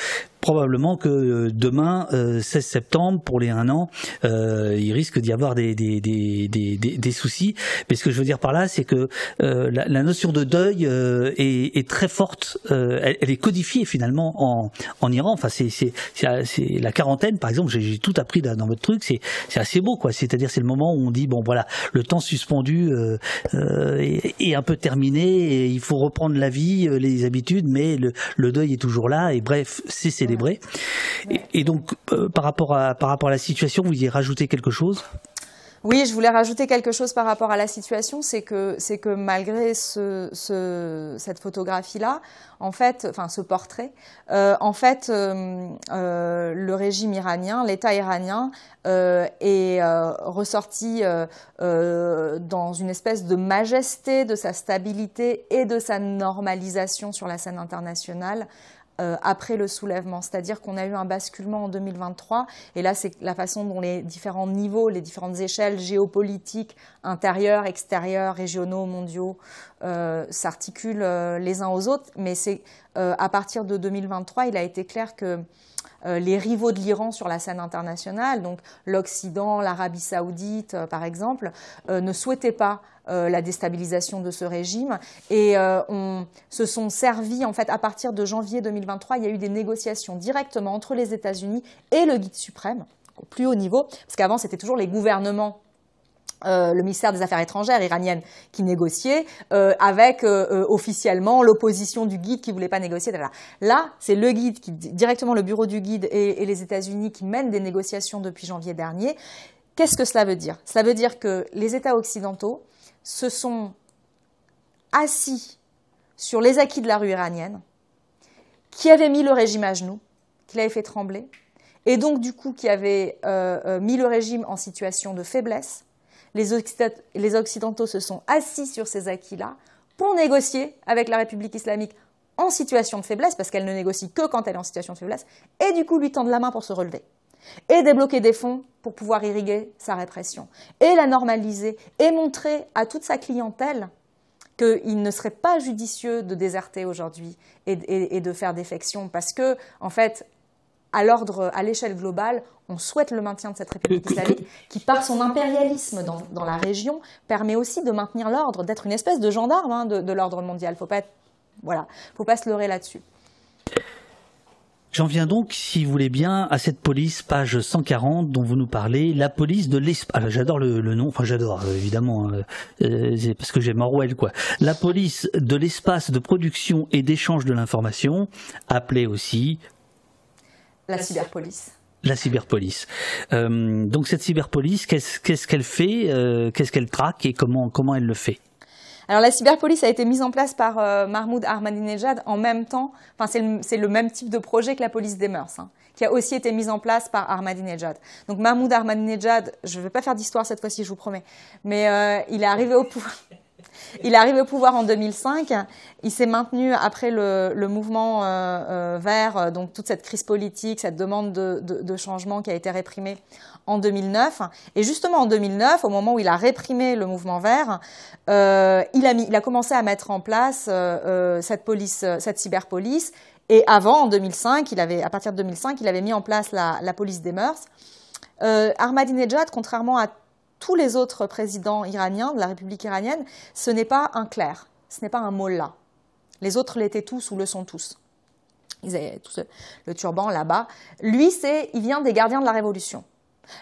probablement que euh, demain, 16 euh, septembre, pour les un an, euh, il risque d'y avoir des, des, des, des, des soucis. Mais ce que je veux dire par là, c'est que la, la, notion de deuil est, est, très forte. Elle, elle, est codifiée finalement en, en Iran. Enfin, c'est la quarantaine, par exemple. J'ai tout appris dans votre truc. C'est assez beau, quoi. C'est-à-dire, c'est le moment où on dit bon, voilà, le temps suspendu euh, est, est, un peu terminé. Et il faut reprendre la vie, les habitudes, mais le, le deuil est toujours là. Et bref, c'est et, donc, euh, par, rapport à, par rapport à la situation, vous y rajoutez quelque chose? Oui, je voulais rajouter quelque chose par rapport à la situation, c'est que c'est que malgré ce, ce, cette photographie-là, en fait, enfin ce portrait, euh, en fait, euh, euh, le régime iranien, l'État iranien est ressorti dans une espèce de majesté de sa stabilité et de sa normalisation sur la scène internationale euh, après le soulèvement. C'est-à-dire qu'on a eu un basculement en 2023, et là c'est la façon dont les différents niveaux, les différentes échelles géopolitiques, intérieures, extérieures, régionaux, mondiaux, euh, s'articulent euh, les uns aux autres. Mais c'est à partir de 2023, il a été clair que les rivaux de l'Iran sur la scène internationale, donc l'Occident, l'Arabie saoudite par exemple, ne souhaitaient pas euh, la déstabilisation de ce régime. Et euh, se sont servis, en fait, à partir de janvier 2023, il y a eu des négociations directement entre les États-Unis et le guide suprême, au plus haut niveau, parce qu'avant, c'était toujours les gouvernements euh, le ministère des Affaires étrangères iranienne qui négociait, avec officiellement l'opposition du guide qui voulait pas négocier. Là, c'est le guide qui directement le bureau du guide et, et les États-Unis qui mènent des négociations depuis janvier dernier. Qu'est-ce que cela veut dire? Cela veut dire que les États occidentaux se sont assis sur les acquis de la rue iranienne, qui avaient mis le régime à genoux, qui l'avaient fait trembler, et donc du coup qui euh, euh, mis le régime en situation de faiblesse. Les, Occidentaux se sont assis sur ces acquis-là pour négocier avec la République islamique en situation de faiblesse, parce qu'elle ne négocie que quand elle est en situation de faiblesse, et du coup lui tendre la main pour se relever et débloquer des fonds pour pouvoir irriguer sa répression, et la normaliser, et montrer à toute sa clientèle qu'il ne serait pas judicieux de déserter aujourd'hui et, de faire défection, parce que, en fait, à l'ordre, à l'échelle globale, on souhaite le maintien de cette République islamique qui, par son impérialisme dans, la région, permet aussi de maintenir l'ordre, d'être une espèce de gendarme hein, de, l'ordre mondial. Faut pas, voilà, faut pas se leurrer là-dessus. J'en viens donc, si vous voulez bien, à cette police, page 140, dont vous nous parlez, la police de l'espace. Ah, j'adore le, nom, enfin j'adore, euh, évidemment, hein. euh, c'est parce que j'aime Orwell, quoi. La police de l'espace de production et d'échange de l'information, appelée aussi... La cyberpolice la cyberpolice. Euh, donc cette cyberpolice, qu'est-ce qu'elle fait, qu'est-ce qu'elle traque et comment comment elle le fait? Alors la cyberpolice a été mise en place par euh, Mahmoud Ahmadinejad en même temps, enfin c'est le, même type de projet que la police des mœurs, hein, qui a aussi été mise en place par Ahmadinejad. Donc Mahmoud Ahmadinejad, je ne vais pas faire d'histoire cette fois-ci, je vous promets, mais euh, il est arrivé au pouvoir. Il est arrivé au pouvoir en 2005. Il s'est maintenu après le, mouvement euh, euh, vert, donc toute cette crise politique, cette demande de, changement qui a été réprimée en 2009. Et justement en 2009, au moment où il a réprimé le mouvement vert, euh, il, a mis, il a commencé à mettre en place cette police, cette cyberpolice. Et avant, en 2005, il avait, à partir de 2005, il avait mis en place la, la police des mœurs. Ahmadinejad, contrairement à tous les autres présidents iraniens de la République iranienne, ce n'est pas un clerc, ce n'est pas un mollah. Les autres l'étaient tous ou le sont tous. Ils avaient tous le turban là-bas. Lui, c'est, il vient des gardiens de la Révolution.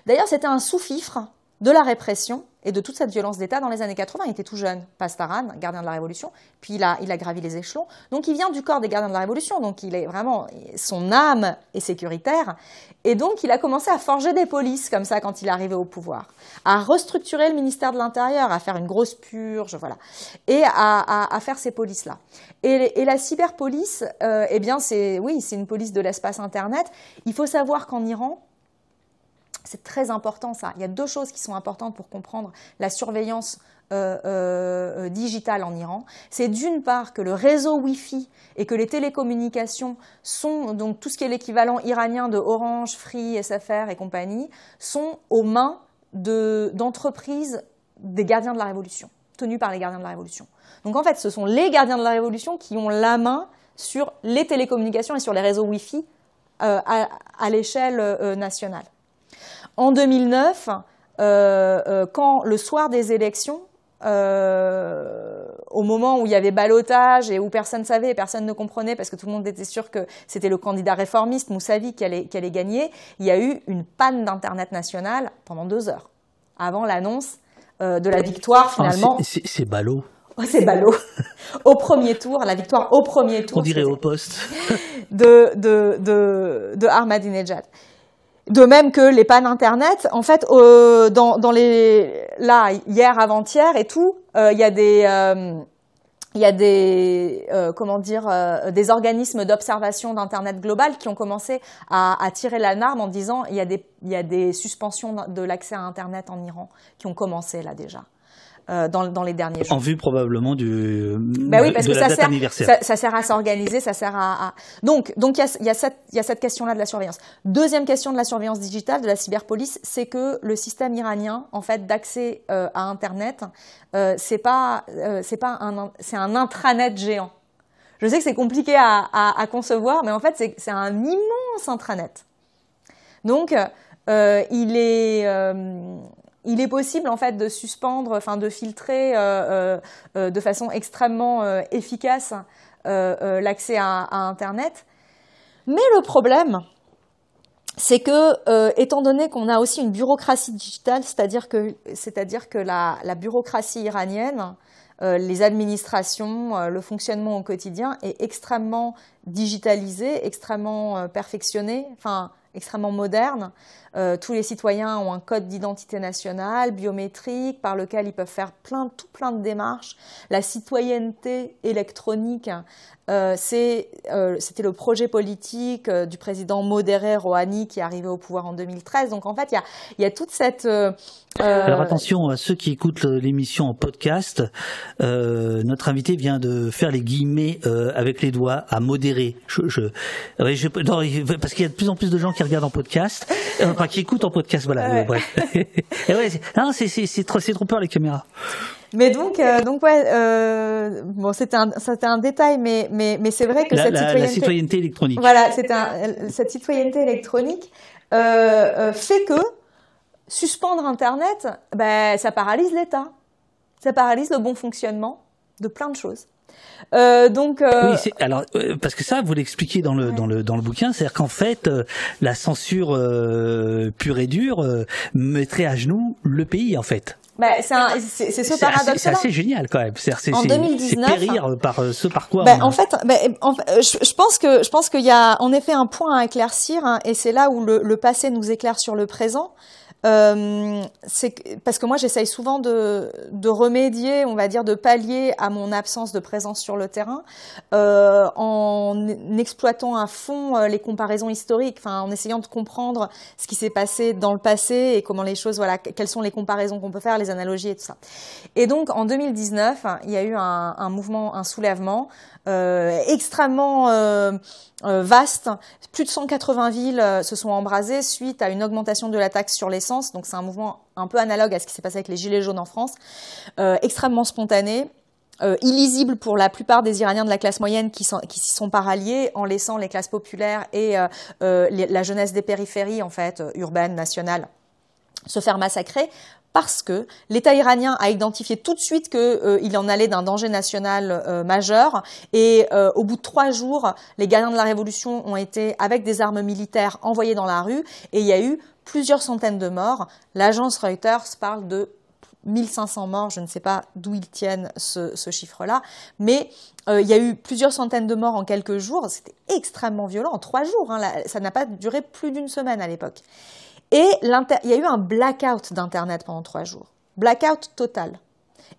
D'ailleurs, c'était un sous-fifre de la répression et de toute cette violence d'État dans les années 80. Il était tout jeune, Pastaran, gardien de la Révolution, puis il a, il a gravi les échelons. Donc il vient du corps des gardiens de la Révolution, donc il est vraiment, son âme est sécuritaire. Et donc il a commencé à forger des polices comme ça quand il est arrivé au pouvoir, à restructurer le ministère de l'Intérieur, à faire une grosse purge, voilà, et à, à, faire ces polices-là. Et, la cyberpolice, euh, eh bien c'est, oui, c'est une police de l'espace Internet. Il faut savoir qu'en Iran, c'est très important ça. Il y a deux choses qui sont importantes pour comprendre la surveillance euh, euh, digitale en Iran. C'est d'une part que le réseau Wi-Fi et que les télécommunications sont, donc tout ce qui est l'équivalent iranien de Orange, Free, SFR et compagnie, sont aux mains d'entreprises des gardiens de la Révolution, tenues par les gardiens de la Révolution. Donc en fait, ce sont les gardiens de la Révolution qui ont la main sur les télécommunications et sur les réseaux Wi-Fi euh, à l'échelle nationale. En 2009, euh, euh, quand le soir des élections, euh, au moment où il y avait balotage et où personne ne savait et personne ne comprenait parce que tout le monde était sûr que c'était le candidat réformiste Moussavi qui allait, qui allait gagner, il y a eu une panne d'Internet national pendant deux heures avant l'annonce de la victoire ah, finalement. c'est ballot. Oh, c'est ballot. au premier tour, la victoire au premier tour. On dirait au poste. de, de, de, de Ahmadinejad. De même que les pannes internet, en fait, euh, dans, dans, les là hier, avant-hier et tout, euh, il y a des euh, il y a des comment dire des organismes d'observation d'internet global qui ont commencé à, à tirer l'alarme en disant il y a des il y a des suspensions de l'accès à internet en Iran qui ont commencé là déjà. Euh, dans, dans, les derniers jours. En vue probablement du bah oui, parce que ça, sert, ça, ça, sert à s'organiser, ça sert à, à... donc donc il y a, y, a cette, question-là de la surveillance. Deuxième question de la surveillance digitale, de la cyberpolice, c'est que le système iranien en fait d'accès euh, à Internet, euh, c'est pas euh, c'est pas un c'est un intranet géant. Je sais que c'est compliqué à, à, à, concevoir, mais en fait c'est un immense intranet. Donc il est il est possible en fait de suspendre, enfin de filtrer euh, euh, euh, de façon extrêmement efficace l'accès à, Internet. Mais le problème, c'est que, étant donné qu'on a aussi une bureaucratie digitale, c'est-à-dire que, c'est-à-dire que la, la, bureaucratie iranienne, les administrations, le fonctionnement au quotidien est extrêmement digitalisé, extrêmement perfectionné, enfin extrêmement moderne. Euh, tous les citoyens ont un code d'identité nationale, biométrique, par lequel ils peuvent faire plein, tout plein de démarches. La citoyenneté électronique, euh, euh, c'était le projet politique du président modéré Rouhani qui est arrivé au pouvoir en 2013. Donc en fait, il y a, y a, toute cette... Alors attention à ceux qui écoutent l'émission en podcast, notre invité vient de faire les guillemets avec les doigts à modérer. Je, je, je parce qu'il y a de plus en plus de gens qui regardent en podcast qui écoute en podcast, voilà. Ouais. bref. ouais, c'est, c'est, trop, c'est trop peur les caméras. Mais donc, euh, donc ouais, euh, bon, c'était un, c'était un détail, mais, mais, mais c'est vrai que la, cette la, citoyenneté, la citoyenneté électronique. Voilà, c'est un, cette citoyenneté électronique euh, euh, fait que suspendre Internet, ben, ça paralyse l'État, ça paralyse le bon fonctionnement de plein de choses. Euh, donc, euh... oui, alors euh, parce que ça, vous l'expliquez dans le dans le dans le bouquin, c'est-à-dire qu'en fait, euh, la censure pure et dure mettrait à genoux le pays, en fait. Bah, c'est ce paradoxe-là. C'est assez génial quand même. C'est en 2019, périr par ce par quoi. Bah, en fait, bah, en, je, je, pense que je pense qu'il y a en effet un point à éclaircir, hein, et c'est là où le, le, passé nous éclaire sur le présent. Euh, c'est parce que moi j'essaye souvent de, de, remédier, on va dire, de pallier à mon absence de présence sur le terrain euh, en exploitant à fond euh, les comparaisons historiques, enfin en essayant de comprendre ce qui s'est passé dans le passé et comment les choses, voilà, quelles sont les comparaisons qu'on peut faire, les analogies et tout ça. Et donc en 2019, il y a eu un, un mouvement, un soulèvement extrêmement euh, euh, vaste. Plus de 180 villes se sont embrasées suite à une augmentation de la taxe sur l'essence. Donc c'est un mouvement un peu analogue à ce qui s'est passé avec les Gilets jaunes en France. extrêmement spontané. illisible pour la plupart des Iraniens de la classe moyenne qui s'y sont pas ralliés, en laissant les classes populaires et la jeunesse des périphéries, en fait, urbaines, nationales, se faire massacrer parce que l'État iranien a identifié tout de suite qu'il euh, en allait d'un danger national euh, majeur. Et euh, au bout de trois jours, les gardiens de la révolution ont été avec des armes militaires envoyés dans la rue. Et il y a eu plusieurs centaines de morts. L'agence Reuters parle de 1500 morts, je ne sais pas d'où ils tiennent ce, chiffre-là, mais il y a eu plusieurs centaines de morts en quelques jours, c'était extrêmement violent, en trois jours, hein, ça n'a pas duré plus d'une semaine à l'époque. Et il y a eu un blackout d'Internet pendant trois jours. Blackout total.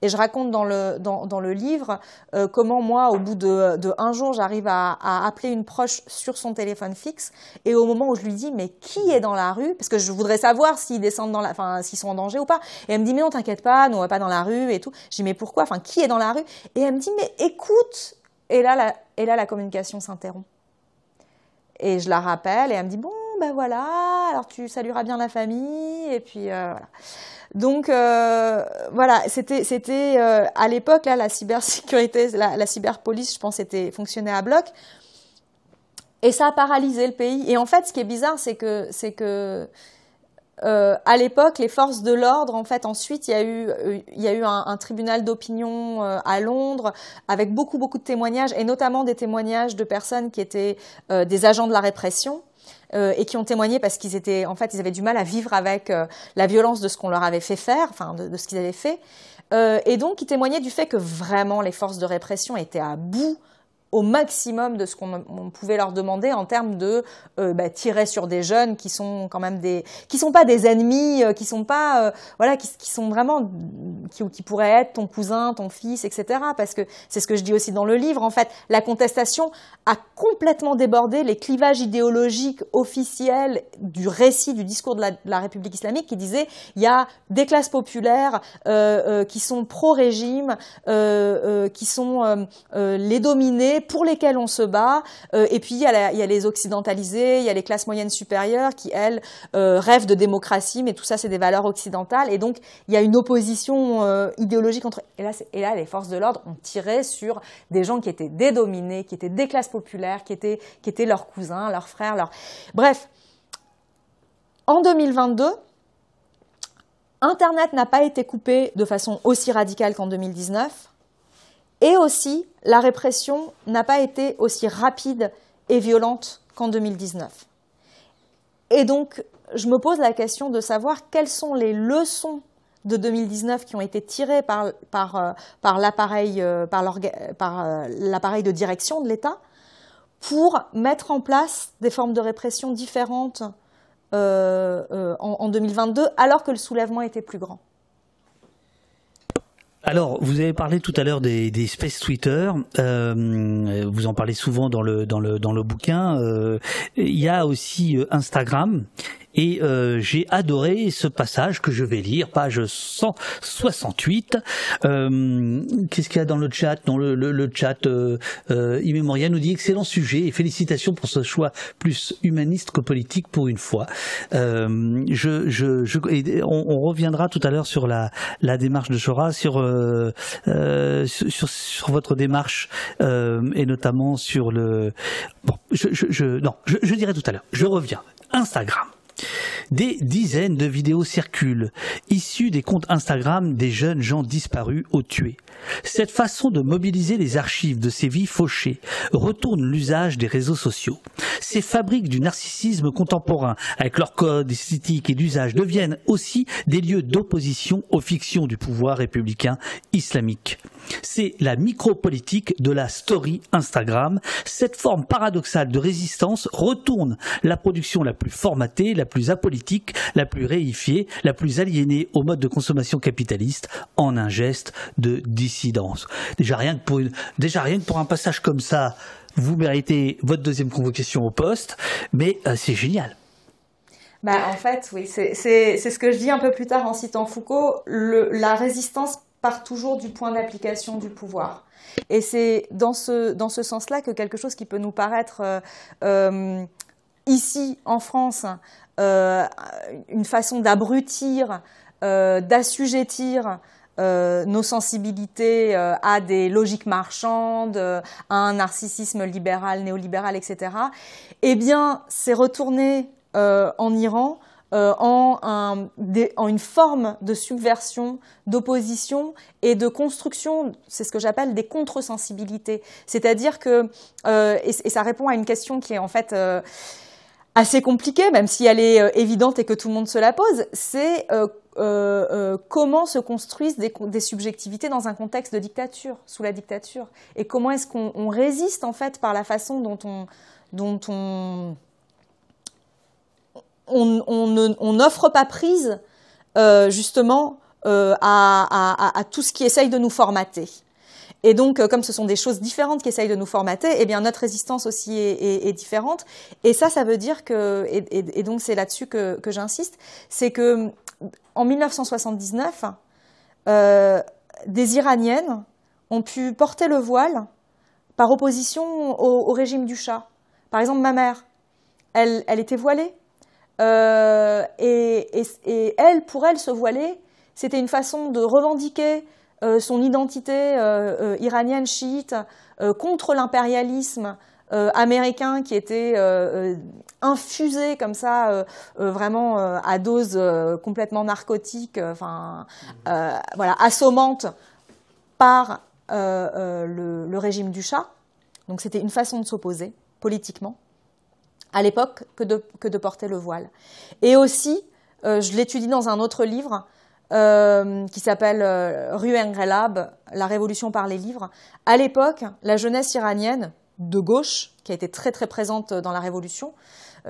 Et je raconte dans le, dans, le livre euh, comment moi, au bout de, un jour, j'arrive à, appeler une proche sur son téléphone fixe. Et au moment où je lui dis, mais qui est dans la rue? Parce que je voudrais savoir s'ils descendent dans la, enfin, s'ils sont en danger ou pas. Et elle me dit, mais non, t'inquiète pas, nous on va pas dans la rue et tout. Je dis, mais pourquoi? Enfin, qui est dans la rue? Et elle me dit, mais écoute. Et là, la, et là, la communication s'interrompt. Et je la rappelle et elle me dit, bon, ben voilà, alors tu salueras bien la famille, et puis euh, voilà. Donc euh, voilà, c'était c'était euh, à l'époque là la cybersécurité, la, cyberpolice, je pense, était fonctionnait à bloc, et ça a paralysé le pays. Et en fait, ce qui est bizarre, c'est que c'est que à l'époque, les forces de l'ordre, en fait, ensuite, il y a eu, il y a eu un tribunal d'opinion à Londres avec beaucoup, beaucoup de témoignages, et notamment des témoignages de personnes qui étaient des agents de la répression, euh, et qui ont témoigné parce qu'ils étaient, en fait, ils avaient du mal à vivre avec euh, la violence de ce qu'on leur avait fait faire, enfin, de, de ce qu'ils avaient fait. Euh, et donc, ils témoignaient du fait que vraiment les forces de répression étaient à bout au maximum de ce qu'on pouvait leur demander en termes de euh, bah, tirer sur des jeunes qui sont quand même des qui sont pas des ennemis euh, qui sont pas euh, voilà qui, sont vraiment qui, qui pourraient être ton cousin ton fils etc parce que c'est ce que je dis aussi dans le livre en fait la contestation a complètement débordé les clivages idéologiques officiels du récit du discours de la, de la République islamique qui disait il y a des classes populaires qui sont pro régime qui sont les dominés pour lesquels on se bat. Euh, et puis il y, a les occidentalisés, il y a les classes moyennes supérieures qui elles euh, rêvent de démocratie, mais tout ça c'est des valeurs occidentales. Et donc il y a une opposition euh, idéologique entre. Et là, et là, les forces de l'ordre ont tiré sur des gens qui étaient dédominés, qui étaient des classes populaires, qui étaient qui étaient leurs cousins, leurs frères, leurs. Bref. En 2022, Internet n'a pas été coupé de façon aussi radicale qu'en 2019. Et aussi, la répression n'a pas été aussi rapide et violente qu'en 2019. Et donc, je me pose la question de savoir quelles sont les leçons de 2019 qui ont été tirées par, euh, euh, euh, l'appareil de direction de l'État pour mettre en place des formes de répression différentes en, en 2022 alors que le soulèvement était plus grand. Alors, vous avez parlé tout à l'heure des, des space Twitter. Euh, vous en parlez souvent dans le dans le dans le bouquin. Euh, il y a aussi euh, Instagram et euh, j'ai adoré ce passage que je vais lire, page 168. Euh, Qu'est-ce qu'il y a dans le chat? Dans le, le, le chat, euh, euh, Immémorial nous dit excellent sujet et félicitations pour ce choix plus humaniste que politique pour une fois. Euh, je, je, je on, on, reviendra tout à l'heure sur la, la démarche de Chora, sur, euh, sur, sur votre démarche et notamment sur le. Bon, je, je, je non, je, je dirai tout à l'heure. Je reviens. Instagram. Des dizaines de vidéos circulent, issues des comptes Instagram des jeunes gens disparus ou tués. Cette façon de mobiliser les archives de ces vies fauchées retourne l'usage des réseaux sociaux. Ces fabriques du narcissisme contemporain, avec leurs codes esthétiques et d'usage, deviennent aussi des lieux d'opposition aux fictions du pouvoir républicain islamique. C'est la micropolitique de la story Instagram. Cette forme paradoxale de résistance retourne la production la plus formatée, la plus apolitique politique la plus réifiée, la plus aliénée au mode de consommation capitaliste, en un geste de dissidence. Déjà rien que pour, déjà rien que pour un passage comme ça, vous méritez votre deuxième convocation au poste, mais euh, c'est génial. Bah, en fait, oui, c'est ce que je dis un peu plus tard en citant Foucault. La résistance part toujours du point d'application du pouvoir. Et c'est dans ce, dans ce sens-là que quelque chose qui peut nous paraître euh, euh, ici en France une façon d'abrutir, d'assujettir nos sensibilités à des logiques marchandes, à un narcissisme libéral, néolibéral, etc., eh bien, c'est retourner en Iran euh, en, une forme de subversion, d'opposition et de construction, c'est ce que j'appelle des contre-sensibilités. C'est-à-dire que, euh, et, ça répond à une question qui est en fait euh, assez compliquée, même si elle est évidente et que tout le monde se la pose, c'est comment se construisent des, subjectivités dans un contexte de dictature, sous la dictature, et comment est-ce qu'on résiste en fait par la façon dont on, dont on n'offre pas prise euh, justement euh, à, tout ce qui essaye de nous formater. Et donc, euh, comme ce sont des choses différentes qui essayent de nous formater, eh bien notre résistance aussi est, différente. Et ça, ça veut dire que, et, donc c'est là-dessus que, j'insiste, c'est que en 1979, des Iraniennes ont pu porter le voile par opposition au, régime du Shah. Par exemple, ma mère, elle était voilée euh, et, elle, pour elle, se voiler, c'était une façon de revendiquer euh, son identité euh, iranienne chiite contre l'impérialisme américain qui était infusé comme ça, vraiment à dose complètement narcotique, enfin voilà, assommante par le, régime du Shah. Donc c'était une façon de s'opposer politiquement à l'époque que de, porter le voile. Et aussi, euh, je l'étudie dans un autre livre euh, qui s'appelle euh, Rue Engrelab, La révolution par les livres. À l'époque, la jeunesse iranienne de gauche, qui a été très très présente dans la révolution,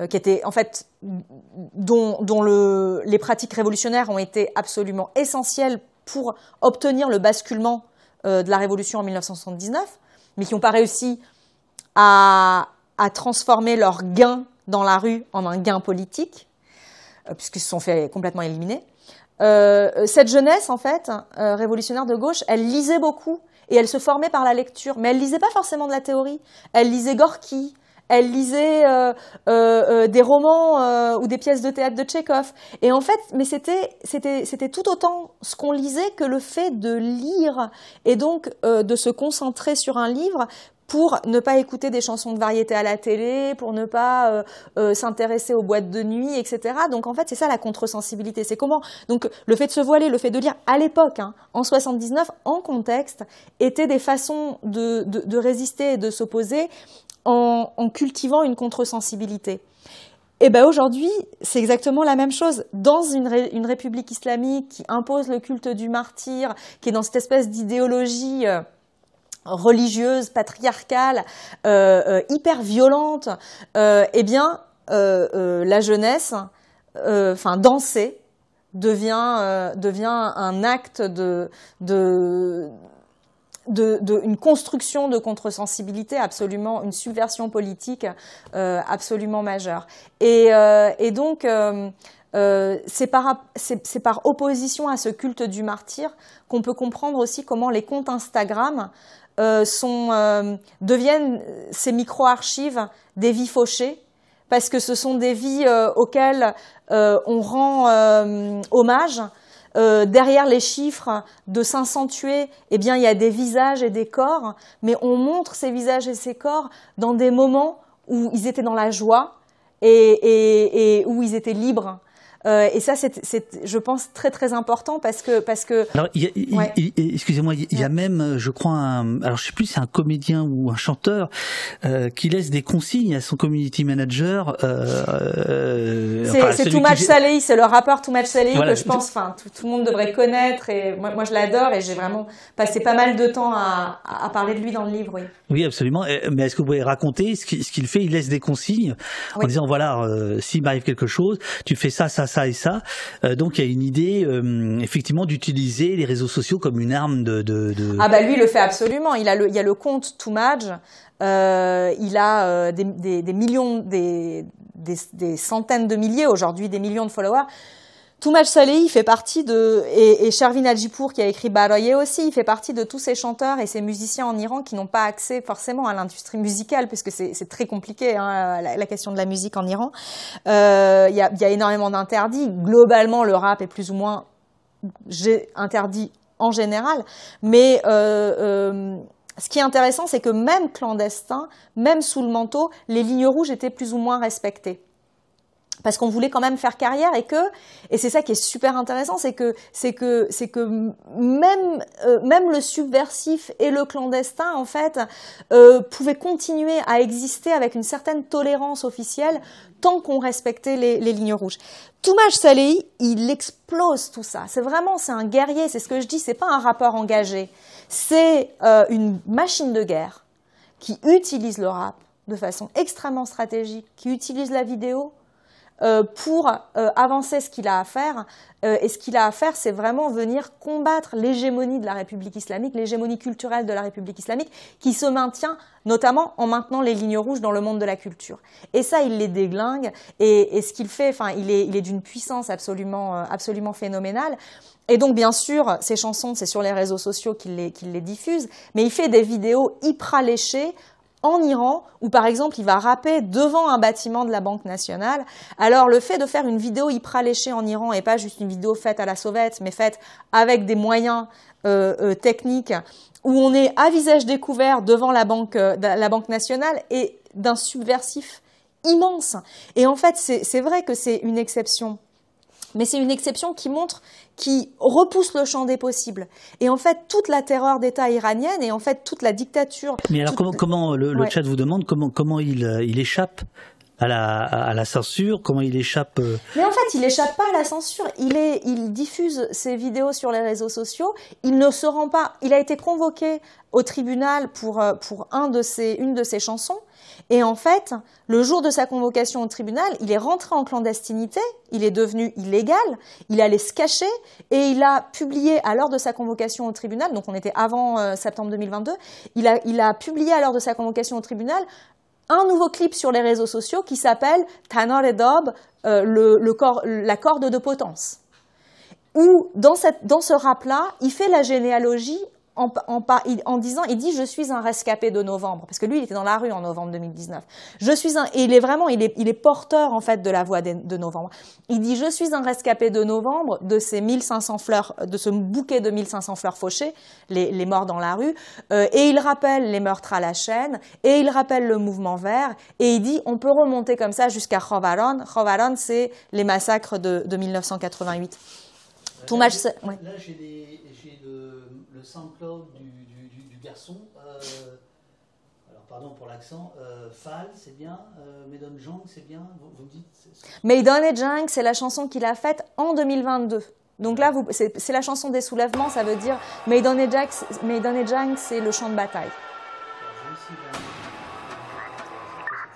qui était en fait dont, dont le, les pratiques révolutionnaires ont été absolument essentielles pour obtenir le basculement de la révolution en 1979, mais qui n'ont pas réussi à, à transformer leur gain dans la rue en un gain politique, euh, puisqu'ils se sont fait complètement éliminer. Euh, cette jeunesse, en fait, euh, révolutionnaire de gauche, elle lisait beaucoup et elle se formait par la lecture, mais elle lisait pas forcément de la théorie. Elle lisait Gorky, elle lisait des romans ou des pièces de théâtre de Tchekhov. Et en fait, mais c'était c'était c'était tout autant ce qu'on lisait que le fait de lire et donc de se concentrer sur un livre pour ne pas écouter des chansons de variété à la télé, pour ne pas euh, euh, s'intéresser aux boîtes de nuit, etc. Donc en fait, c'est ça la contre-sensibilité. C'est comment donc le fait de se voiler, le fait de lire à l'époque, hein, en 79, en contexte, étaient des façons de, de, résister et de s'opposer en, cultivant une contre-sensibilité. Et ben aujourd'hui, c'est exactement la même chose. Dans une, république islamique qui impose le culte du martyr, qui est dans cette espèce d'idéologie euh, religieuse, patriarcale, euh, euh, hyper violente, eh bien, la jeunesse, enfin danser, devient devient un acte de de, une construction de contre-sensibilité absolument, une subversion politique absolument majeure. Et, et donc, c'est par, par, opposition à ce culte du martyr qu'on peut comprendre aussi comment les comptes Instagram euh, sont, euh, deviennent ces micro-archives des vies fauchées, parce que ce sont des vies euh, auxquelles on rend hommage. Derrière les chiffres de 500 tués, eh bien, il y a des visages et des corps, mais on montre ces visages et ces corps dans des moments où ils étaient dans la joie et, et, et où ils étaient libres. Euh, et ça, c'est, je pense, très très important parce que parce que. Alors, excusez-moi, il y a même, je crois, un, alors je sais plus, c'est un comédien ou un chanteur euh, qui laisse des consignes à son community manager. Euh, c'est enfin, Too Much Saleh, c'est le rappeur Too Much Saleh que je pense, enfin tout, tout, le monde devrait connaître et moi, moi je l'adore et j'ai vraiment passé pas mal de temps à, à, parler de lui dans le livre. Oui, oui absolument. Mais est-ce que vous pouvez raconter ce qu'il fait? Il laisse des consignes en disant voilà, euh, s'il m'arrive quelque chose, tu fais ça, ça, ça et ça. Euh, donc il y a une idée euh, effectivement d'utiliser les réseaux sociaux comme une arme de, Ah bah lui il le fait absolument. Il a le, y a le compte Too Euh, il a des, millions, des, des centaines de milliers aujourd'hui, des millions de followers. Toumal Salehi fait partie de, et, et Shervin Ajipour qui a écrit Baroye aussi, il fait partie de tous ces chanteurs et ces musiciens en Iran qui n'ont pas accès forcément à l'industrie musicale, puisque c'est très compliqué hein, la, question de la musique en Iran. Euh, il y, a, y, a, énormément d'interdits. Globalement, le rap est plus ou moins interdit en général, mais euh, euh, ce qui est intéressant, c'est que même clandestin, même sous le manteau, les lignes rouges étaient plus ou moins respectées parce qu'on voulait quand même faire carrière et que et c'est ça qui est super intéressant c'est que euh, même le subversif et le clandestin en fait euh, pouvaient continuer à exister avec une certaine tolérance officielle tant qu'on respectait les, lignes rouges. Toumaj Salehi, il explose tout ça. C'est vraiment c'est un guerrier, c'est ce que je dis, c'est pas un rappeur engagé, c'est euh, une machine de guerre qui utilise le rap de façon extrêmement stratégique, qui utilise la vidéo pour euh, avancer ce qu'il a à faire. Euh, et ce qu'il a à faire, c'est vraiment venir combattre l'hégémonie de la République islamique, l'hégémonie culturelle de la République islamique, qui se maintient notamment en maintenant les lignes rouges dans le monde de la culture. Et ça, il les déglingue. Et, ce qu'il fait, enfin, il est, d'une puissance absolument, absolument phénoménale. Et donc, bien sûr, ces chansons, c'est sur les réseaux sociaux qu'il les, les diffuse, mais il fait des vidéos hyper léchées en Iran, où par exemple il va rapper devant un bâtiment de la Banque nationale. Alors le fait de faire une vidéo hyper léchée en Iran et pas juste une vidéo faite à la sauvette, mais faite avec des moyens euh, euh, techniques, où on est à visage découvert devant la Banque, euh, la banque nationale et d'un subversif immense. Et en fait, c'est vrai que c'est une exception mais c'est une exception qui montre, qui repousse le champ des possibles. Et en fait, toute la terreur d'État iranienne et en fait toute la dictature. Mais alors comment, comment le, le chat vous demande comment comment il, euh, il échappe à la, à la censure Comment il échappe euh Mais en fait, il échappe pas à la censure. Il est, il diffuse ses vidéos sur les réseaux sociaux. Il ne se rend pas. Il a été convoqué au tribunal pour euh, pour un de ses, une de ses chansons. Et en fait, le jour de sa convocation au tribunal, il est rentré en clandestinité, il est devenu illégal, il allait se cacher et il a publié à l'heure de sa convocation au tribunal, donc on était avant euh, septembre 2022, il a, il a publié à l'heure de sa convocation au tribunal un nouveau clip sur les réseaux sociaux qui s'appelle Tanor Dob, euh, la corde de potence. Où dans, dans ce rap-là, il fait la généalogie en, en, en, disant, il dit je suis un rescapé de novembre, parce que lui il était dans la rue en novembre 2019. Je suis un, et il est vraiment, il est, il est porteur en fait de la voix de, de, novembre. Il dit je suis un rescapé de novembre de ces 1500 fleurs, de ce bouquet de 1500 fleurs fauchées, les, les morts dans la rue, euh, et il rappelle les meurtres à la chaîne, et il rappelle le mouvement vert, et il dit on peut remonter comme ça jusqu'à Khovaron. Khovaron c'est les massacres de, de 1988. Tout match, ouais. Là j'ai le SoundCloud du, du, du, du garçon. Euh, alors, pardon pour l'accent. Euh, Fall, c'est bien. Euh, Maidon Jang, c'est bien. Vous, vous dites Maidon et Jang, c'est la chanson qu'il a faite en 2022. Donc là, c'est la chanson des soulèvements, ça veut dire Maidon et Jang, Maidon et Jang c'est le chant de bataille.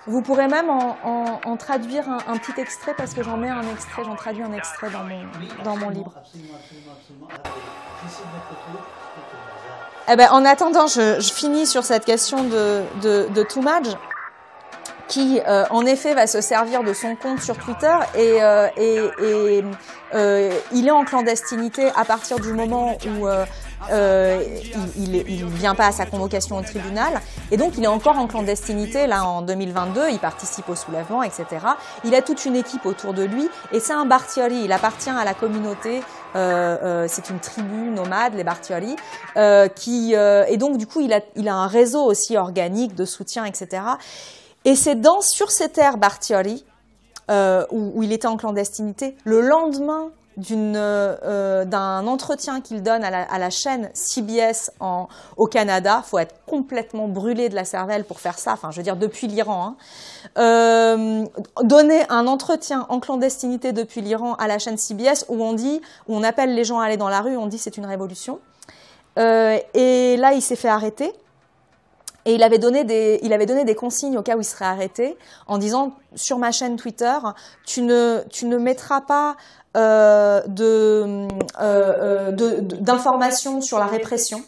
Vous pourrez même en, en, en traduire un, un, petit extrait parce que j'en mets un extrait, j'en traduis un extrait dans mon, dans mon livre. Absolument, absolument, absolument. Alors, eh ben, en attendant, je, je, finis sur cette question de, de, de Toumaj, qui euh, en effet va se servir de son compte sur Twitter et, euh, et, et euh, il est en clandestinité à partir du moment où euh, euh, il ne vient pas à sa convocation au tribunal et donc il est encore en clandestinité là en 2022, il participe au soulèvement, etc. Il a toute une équipe autour de lui et c'est un Bartioli, il appartient à la communauté, euh, euh, c'est une tribu nomade, les Bartioli, euh, qui et donc du coup il a, il a un réseau aussi organique de soutien, etc. Et c'est dans sur ces terres Bartioli où, où, il était en clandestinité. Le lendemain d'une euh, d'un entretien qu'il donne à la, chaîne CBS au Canada. faut être complètement brûlé de la cervelle pour faire ça. Enfin, je veux dire depuis l'Iran. Hein. Euh, donner un entretien en clandestinité depuis l'Iran à la chaîne CBS où on dit, où on appelle les gens à aller dans la rue, on dit c'est une révolution. Euh, et là, il s'est fait arrêter. Et il avait, donné des, il avait donné des consignes au cas où il serait arrêté en disant sur ma chaîne Twitter, tu ne, tu ne mettras pas euh, euh, euh d'informations sur la répression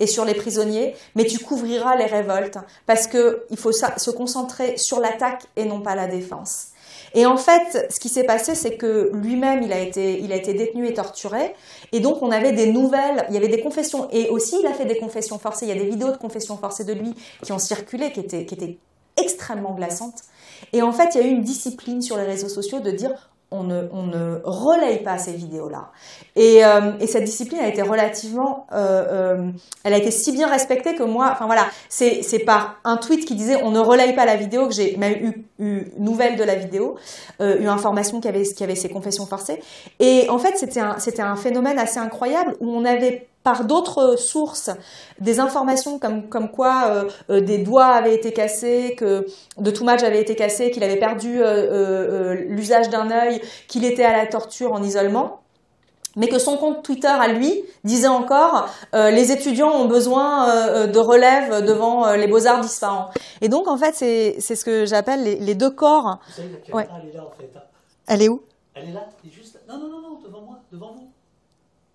et sur les prisonniers, mais tu couvriras les révoltes parce que il faut se concentrer sur l'attaque et non pas la défense. Et en fait, ce qui s'est passé, c'est que lui-même, il a été, détenu et torturé, et donc on avait des nouvelles, il y avait des confessions, et aussi il a fait des confessions forcées. Il y a des vidéos de confessions forcées de lui qui ont circulé, qui étaient extrêmement glaçantes. Et en fait, il y a eu une discipline sur les réseaux sociaux de dire on ne, on relaye pas ces vidéos-là. Et, euh, et, cette discipline a été relativement, euh, euh, elle a été si bien respectée que moi, enfin voilà, c'est, par un tweet qui disait on ne relaye pas la vidéo que j'ai même eu, eu nouvelle de la vidéo, eu information qu'il y avait, qu'il avait ces confessions forcées. Et en fait, c'était un, c'était un phénomène assez incroyable où on avait par d'autres sources des informations comme, comme quoi euh, euh, des doigts avaient été cassés, que de tout match avait été cassé, qu'il avait perdu euh, l'usage d'un œil, qu'il était à la torture en isolement mais que son compte Twitter à lui disait encore les étudiants ont besoin de relève devant les beaux-arts d'Isfahan. Et donc en fait c'est c'est ce que j'appelle les, les, deux corps. Vous savez, la ouais. elle est là en fait. Elle est où? Elle est là, elle est juste là. Non non non non, devant moi, devant vous.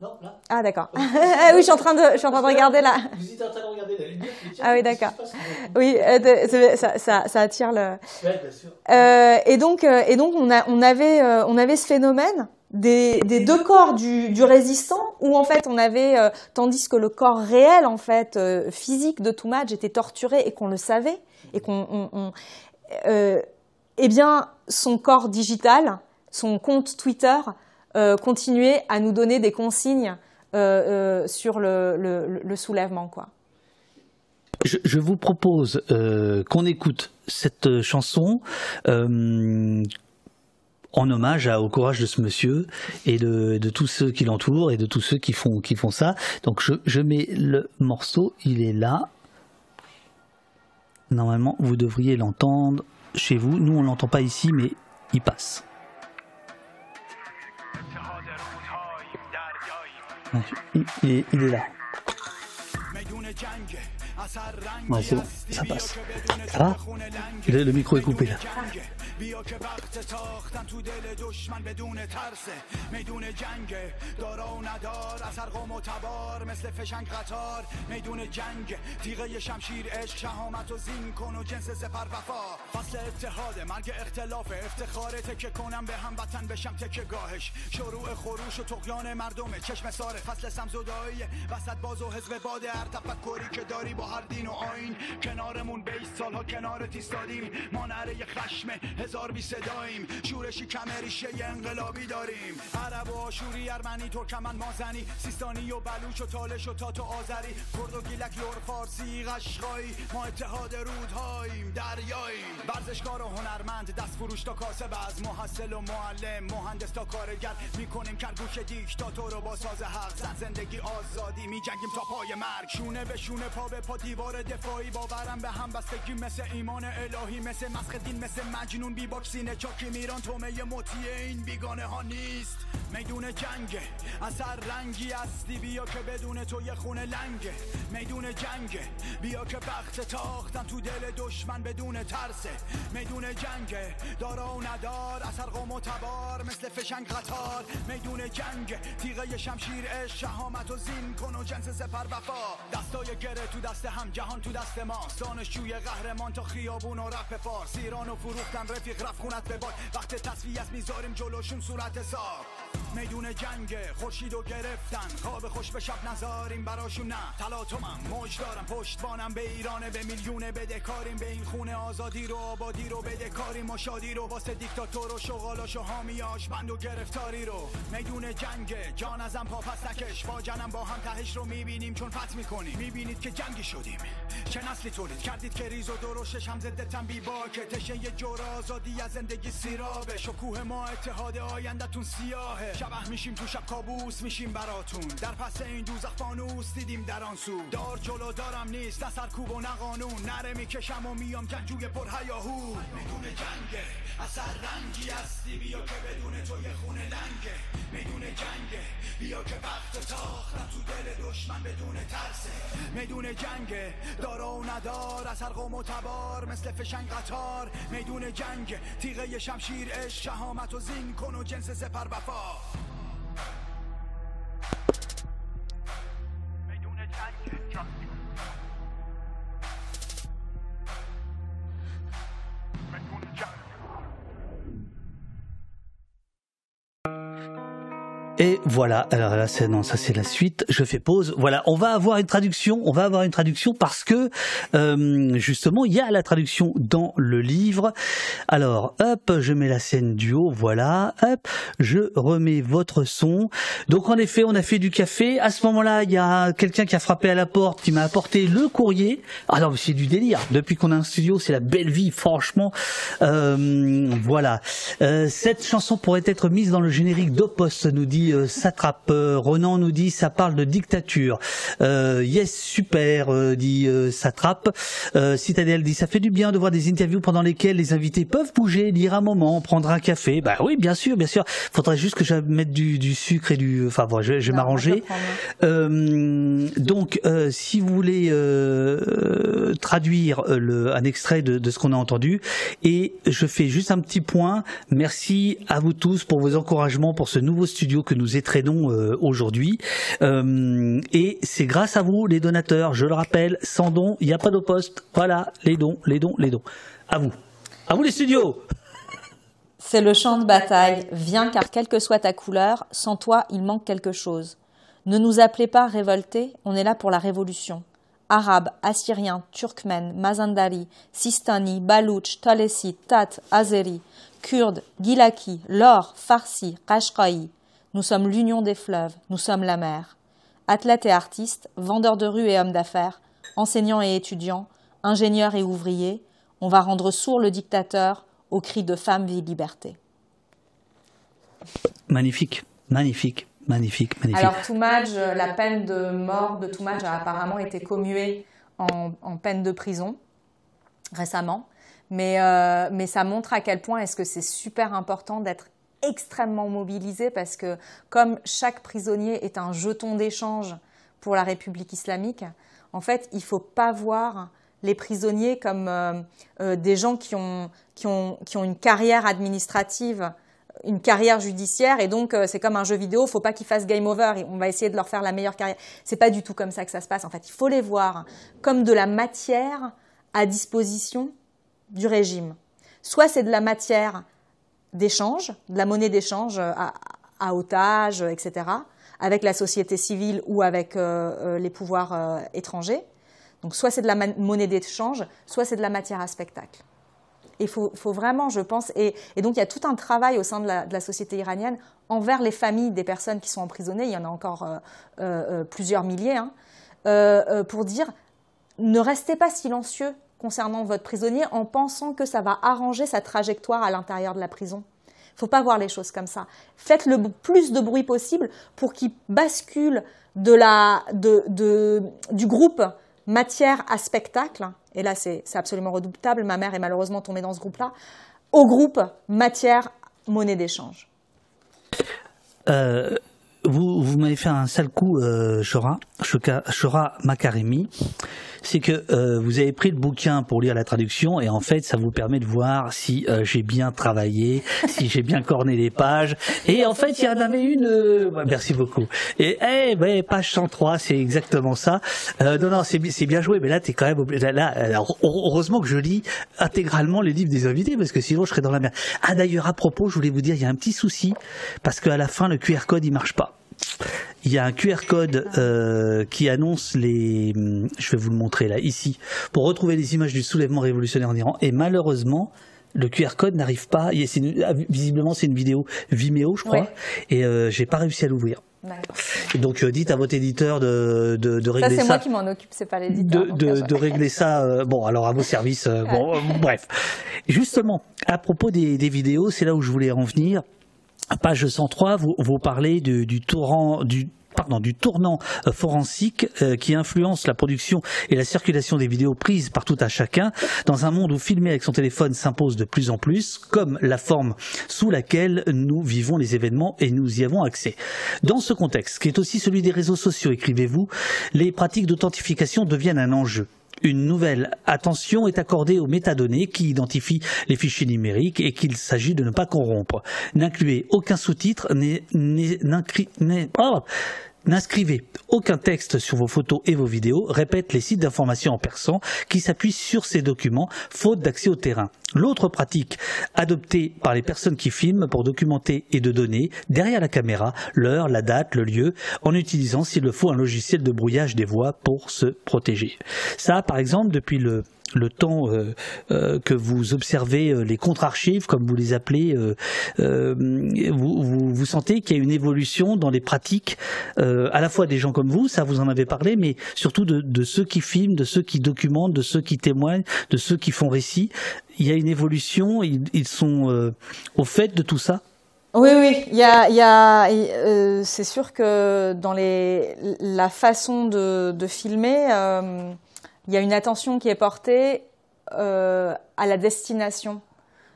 Non, là. Ah d'accord. ah oui, je suis en train de, je suis en train de regarder là. Vous êtes en train de regarder la lumière. Ah oui, d'accord. Oui, euh, ça, ça, ça, attire le. Ouais, bien sûr. Euh, et donc, euh, et donc, on a, on avait, euh, on avait ce phénomène des, des deux corps du, du, résistant où en fait on avait, euh, tandis que le corps réel en fait physique de Toumadj était torturé et qu'on le savait et qu'on, on, on, eh bien, son corps digital, son compte Twitter euh, continuer à nous donner des consignes euh, euh, sur le, soulèvement. Quoi. Je, vous propose qu'on écoute cette chanson en hommage au courage de ce monsieur et de, tous ceux qui l'entourent et de tous ceux qui font, ça. Donc je, je mets le morceau, il est là. Normalement, vous devriez l'entendre chez vous. Nous, on l'entend pas ici, mais il passe. Il, est là. Vas-y, bon, ça passe. Ça va Le وقت ساختن تو دل دشمن بدون ترسه میدون جنگ دارا و ندار از هر قوم تبار مثل فشنگ قطار میدون جنگ تیغه شمشیر عشق شهامت و زین کن و جنس سپر وفا فصل اتحاد مرگ اختلاف افتخار تکه کنم به هم وطن بشم تکه گاهش شروع خروش و تقیان مردمه چشم ساره فصل سمزدایی وسط باز و حزب باد هر تفکری که داری با هر دین و آین. کنارمون بیست سالها کنار تیستادیم. ما نره خشم هزار بی صداییم شورشی کمریشه انقلابی داریم. عرب و آشوری ارمنی ترکمن مازنی. سیستانی و بلوچ و تالش و تات و آذری. کرد و گیلک لور فارسی قشقایی. ما اتحاد رودهاییم دریاییم. ورزشکار و هنرمند دست فروش تا کاسب. از محصل و معلم مهندس تا کارگر. می‌کنیم کرگوش دیکتاتور رو با ساز حق. زن زندگی آزادی میجنگیم تا پای مرگ. شونه به شونه پا به پا دیوار دفاعی باورم به هم بستگی مثل ایمان الهی مثل مسخ دین مثل مجنون بی باکسینه چاکی میران. تومه مطیع این بیگانه ها نیست. میدون جنگه اثر رنگی هستی. بیا که بدون تو یه خونه لنگه میدون جنگه بیا که بخت تاختم. تو دل دشمن بدون ترسه میدون جنگه دارا و ندار. اثر قوم تبار مثل فشنگ قطار. میدون جنگ تیغه شمشیر شهامت و زین کن و جنس سپر وفا. دستای گره تو دست هم جهان تو دست ما. دانشجوی قهرمان تا خیابون و رپ فارس. ایران و فروختن رفیق رفت خونت به باد. وقت تصفیه می‌ذاریم جلوشون صورت حساب. میدون جنگ خورشیدو گرفتن. خواب خوش به شب نزاریم براشون. نه تلاطمم. موج دارم. پشتوانم به ایرانه به میلیون بدهکاریم به این خونه آزادی رو آبادی رو بدهکاریم و شادی رو واسه دیکتاتور و شغالاش و حامیاش. بند و گرفتاری رو. میدون جنگ. جان ازم پا پس نکش. با جنم با هم تهش رو می‌بینیم. چون فت می‌کنیم. می‌بینید که جنگی شدیم. چه نسلی تولید کردید که ریز و درشش هم ضد تنبی باکه. تشه یه جور آزادی از زندگی سیرابه. شکوه ما اتحاد آیندهتون سیاهه شبه میشیم تو شب کابوس میشیم براتون. در پس این دوزخ فانوس دیدیم در آن سو. دار جلو دارم نیست نه سرکوب و نه قانون. نره می‌کشم و میام جنگجوی پر هیاهو میدون جنگه اثر رنگی هستی. بیا که بدون تو یه خونه لنگه میدون جنگه بیا که وقت تاختم تو دل دشمن بدون ترسه میدون جنگه دارا و ندار. از هر قوم و تبار مثل فشنگ قطار. میدون جنگ تیغه شمشیر اش شهامت و زین کن و جنس سپر وفا. Meydana sen çıkacaksın. Et voilà, alors là, c'est non, ça c'est la suite. Je fais pause. Voilà, on va avoir une traduction. On va avoir une traduction parce que euh, justement, il y a la traduction dans le livre. Alors, hop, je mets la scène du haut. Voilà, hop, je remets votre son. Donc en effet, on a fait du café. À ce moment-là, il y a quelqu'un qui a frappé à la porte, qui m'a apporté le courrier. Ah non, mais c'est du délire. Depuis qu'on a un studio, c'est la belle vie, franchement. Euh, voilà. Euh, cette chanson pourrait être mise dans le générique d'Opost, nous dit euh, Satrape. Euh, Ronan nous dit ça parle de dictature. Euh, yes, super, dit Satrape. Euh, Citadel dit ça fait du bien de voir des interviews pendant lesquelles les invités peuvent bouger, lire un moment, prendre un café. Bah oui, bien sûr, bien sûr. Faudrait juste que je mette du, du sucre et du. Enfin, bon, je, je vais m'arranger. Euh, donc, si vous voulez traduire le, un extrait de, de ce qu'on a entendu, et je fais juste un petit point. Merci à vous tous pour vos encouragements pour ce nouveau studio que nous étrenons euh, aujourd'hui. Euh, et c'est grâce à vous, les donateurs. Je le rappelle, sans dons, il n'y a pas de poste. Voilà, les dons, les dons, les dons. À vous. À vous les studios. C'est le champ de bataille. Viens car quelle que soit ta couleur, sans toi il manque quelque chose. Ne nous appelez pas révoltés, on est là pour la révolution. Arabes, Assyriens, Turkmènes, Mazandari, Sistani, Baloutch, Talesi, Tat, Azeri, Kurdes, Gilaki, Lor, Farsi, Qashqai. Nous sommes l'union des fleuves, nous sommes la mer. Athlètes et artistes, vendeurs de rue et hommes d'affaires, enseignants et étudiants, ingénieurs et ouvriers, on va rendre sourd le dictateur au cri de femme, vie, liberté. Magnifique, magnifique, magnifique, magnifique. Alors Toumaj, euh, la peine de mort de Toumaj a apparemment été commuée en, en peine de prison récemment. Mais, euh, mais ça montre à quel point est-ce que c'est super important d'être extrêmement mobilisé parce que comme chaque prisonnier est un jeton d'échange pour la République islamique, en fait, il ne faut pas voir les prisonniers comme euh, euh, des gens qui ont, qui, ont, qui ont une carrière administrative, une carrière judiciaire, et donc euh, c'est comme un jeu vidéo, faut pas qu'ils fassent game over, et on va essayer de leur faire la meilleure carrière. C'est pas du tout comme ça que ça se passe. En fait, il faut les voir comme de la matière à disposition du régime. Soit c'est de la matière d'échange, de la monnaie d'échange à, à otages, etc., avec la société civile ou avec euh, euh, les pouvoirs euh, étrangers. Donc soit c'est de la monnaie d'échange, soit c'est de la matière à spectacle. Il faut, vraiment, je pense, et, donc il y a tout un travail au sein de la, société iranienne envers les familles des personnes qui sont emprisonnées, il y en a encore euh, euh, euh, plusieurs milliers, hein, euh, euh, pour dire ne restez pas silencieux concernant votre prisonnier en pensant que ça va arranger sa trajectoire à l'intérieur de la prison. Il ne faut pas voir les choses comme ça. Faites le plus de bruit possible pour qu'il bascule de la, de, de, du groupe matière à spectacle, et là c'est absolument redoutable, ma mère est malheureusement tombée dans ce groupe-là, au groupe matière monnaie d'échange. Euh, vous, vous m'avez fait un sale coup, euh, Chora, Chora c'est que euh, vous avez pris le bouquin pour lire la traduction et en fait, ça vous permet de voir si euh, j'ai bien travaillé, si j'ai bien corné les pages. Et en fait, il y en avait une. euh, ouais, merci beaucoup. Et eh, ouais, page 103, c'est exactement ça. Euh, non, non, c'est bi- c'est bien joué, mais là, t'es quand même là, là, heureusement que je lis intégralement les livres des invités parce que sinon, je serais dans la merde. Ah d'ailleurs, à propos, je voulais vous dire, il y a un petit souci parce qu'à la fin, le QR code, il marche pas. Il y a un QR code euh, qui annonce les. Je vais vous le montrer là, ici, pour retrouver les images du soulèvement révolutionnaire en Iran. Et malheureusement, le QR code n'arrive pas. une- ah, visiblement, c'est une vidéo Vimeo, je crois, Ouais. et euh, j'ai pas réussi à l'ouvrir. Et Donc, euh, dites à votre éditeur de, de, de Ça, régler c'est ça. moi qui m'en occupe, c'est pas l'éditeur. de, donc, de, de régler ça. euh, bon, alors à vos services. euh, bon, bref. Justement, à propos des, des vidéos, c'est là où je voulais en venir. Page 103, vous, vous parlez du torrent, du pardon, du tournant euh, forensique euh, qui influence la production et la circulation des vidéos prises par tout à chacun dans un monde où filmer avec son téléphone s'impose de plus en plus comme la forme sous laquelle nous vivons les événements et nous y avons accès. Dans ce contexte, qui est aussi celui des réseaux sociaux, écrivez-vous, les pratiques d'authentification deviennent un enjeu. Une nouvelle attention est accordée aux métadonnées qui identifient les fichiers numériques et qu'il s'agit de ne pas corrompre. N'incluez aucun sous-titre, n'incri- oh N'inscrivez aucun texte sur vos photos et vos vidéos, répète les sites d'information en persan qui s'appuient sur ces documents, faute d'accès au terrain. L'autre pratique adoptée par les personnes qui filment pour documenter et de donner, derrière la caméra, l'heure, la date, le lieu, en utilisant, s'il le faut, un logiciel de brouillage des voix pour se protéger. Ça, par exemple, depuis le le temps euh, euh, que vous observez euh, les contre-archives, comme vous les appelez, euh, euh, vous, vous, vous sentez qu'il y a une évolution dans les pratiques, euh, à la fois des gens comme vous, ça vous en avez parlé, mais surtout de, de ceux qui filment, de ceux qui documentent, de ceux qui témoignent, de ceux qui font récit. Il y a une évolution, ils, ils sont au fait de tout ça? Oui, oui, il y a, il y a, c'est sûr que dans les, la façon de, de filmer, il y a une attention qui est portée euh, à la destination.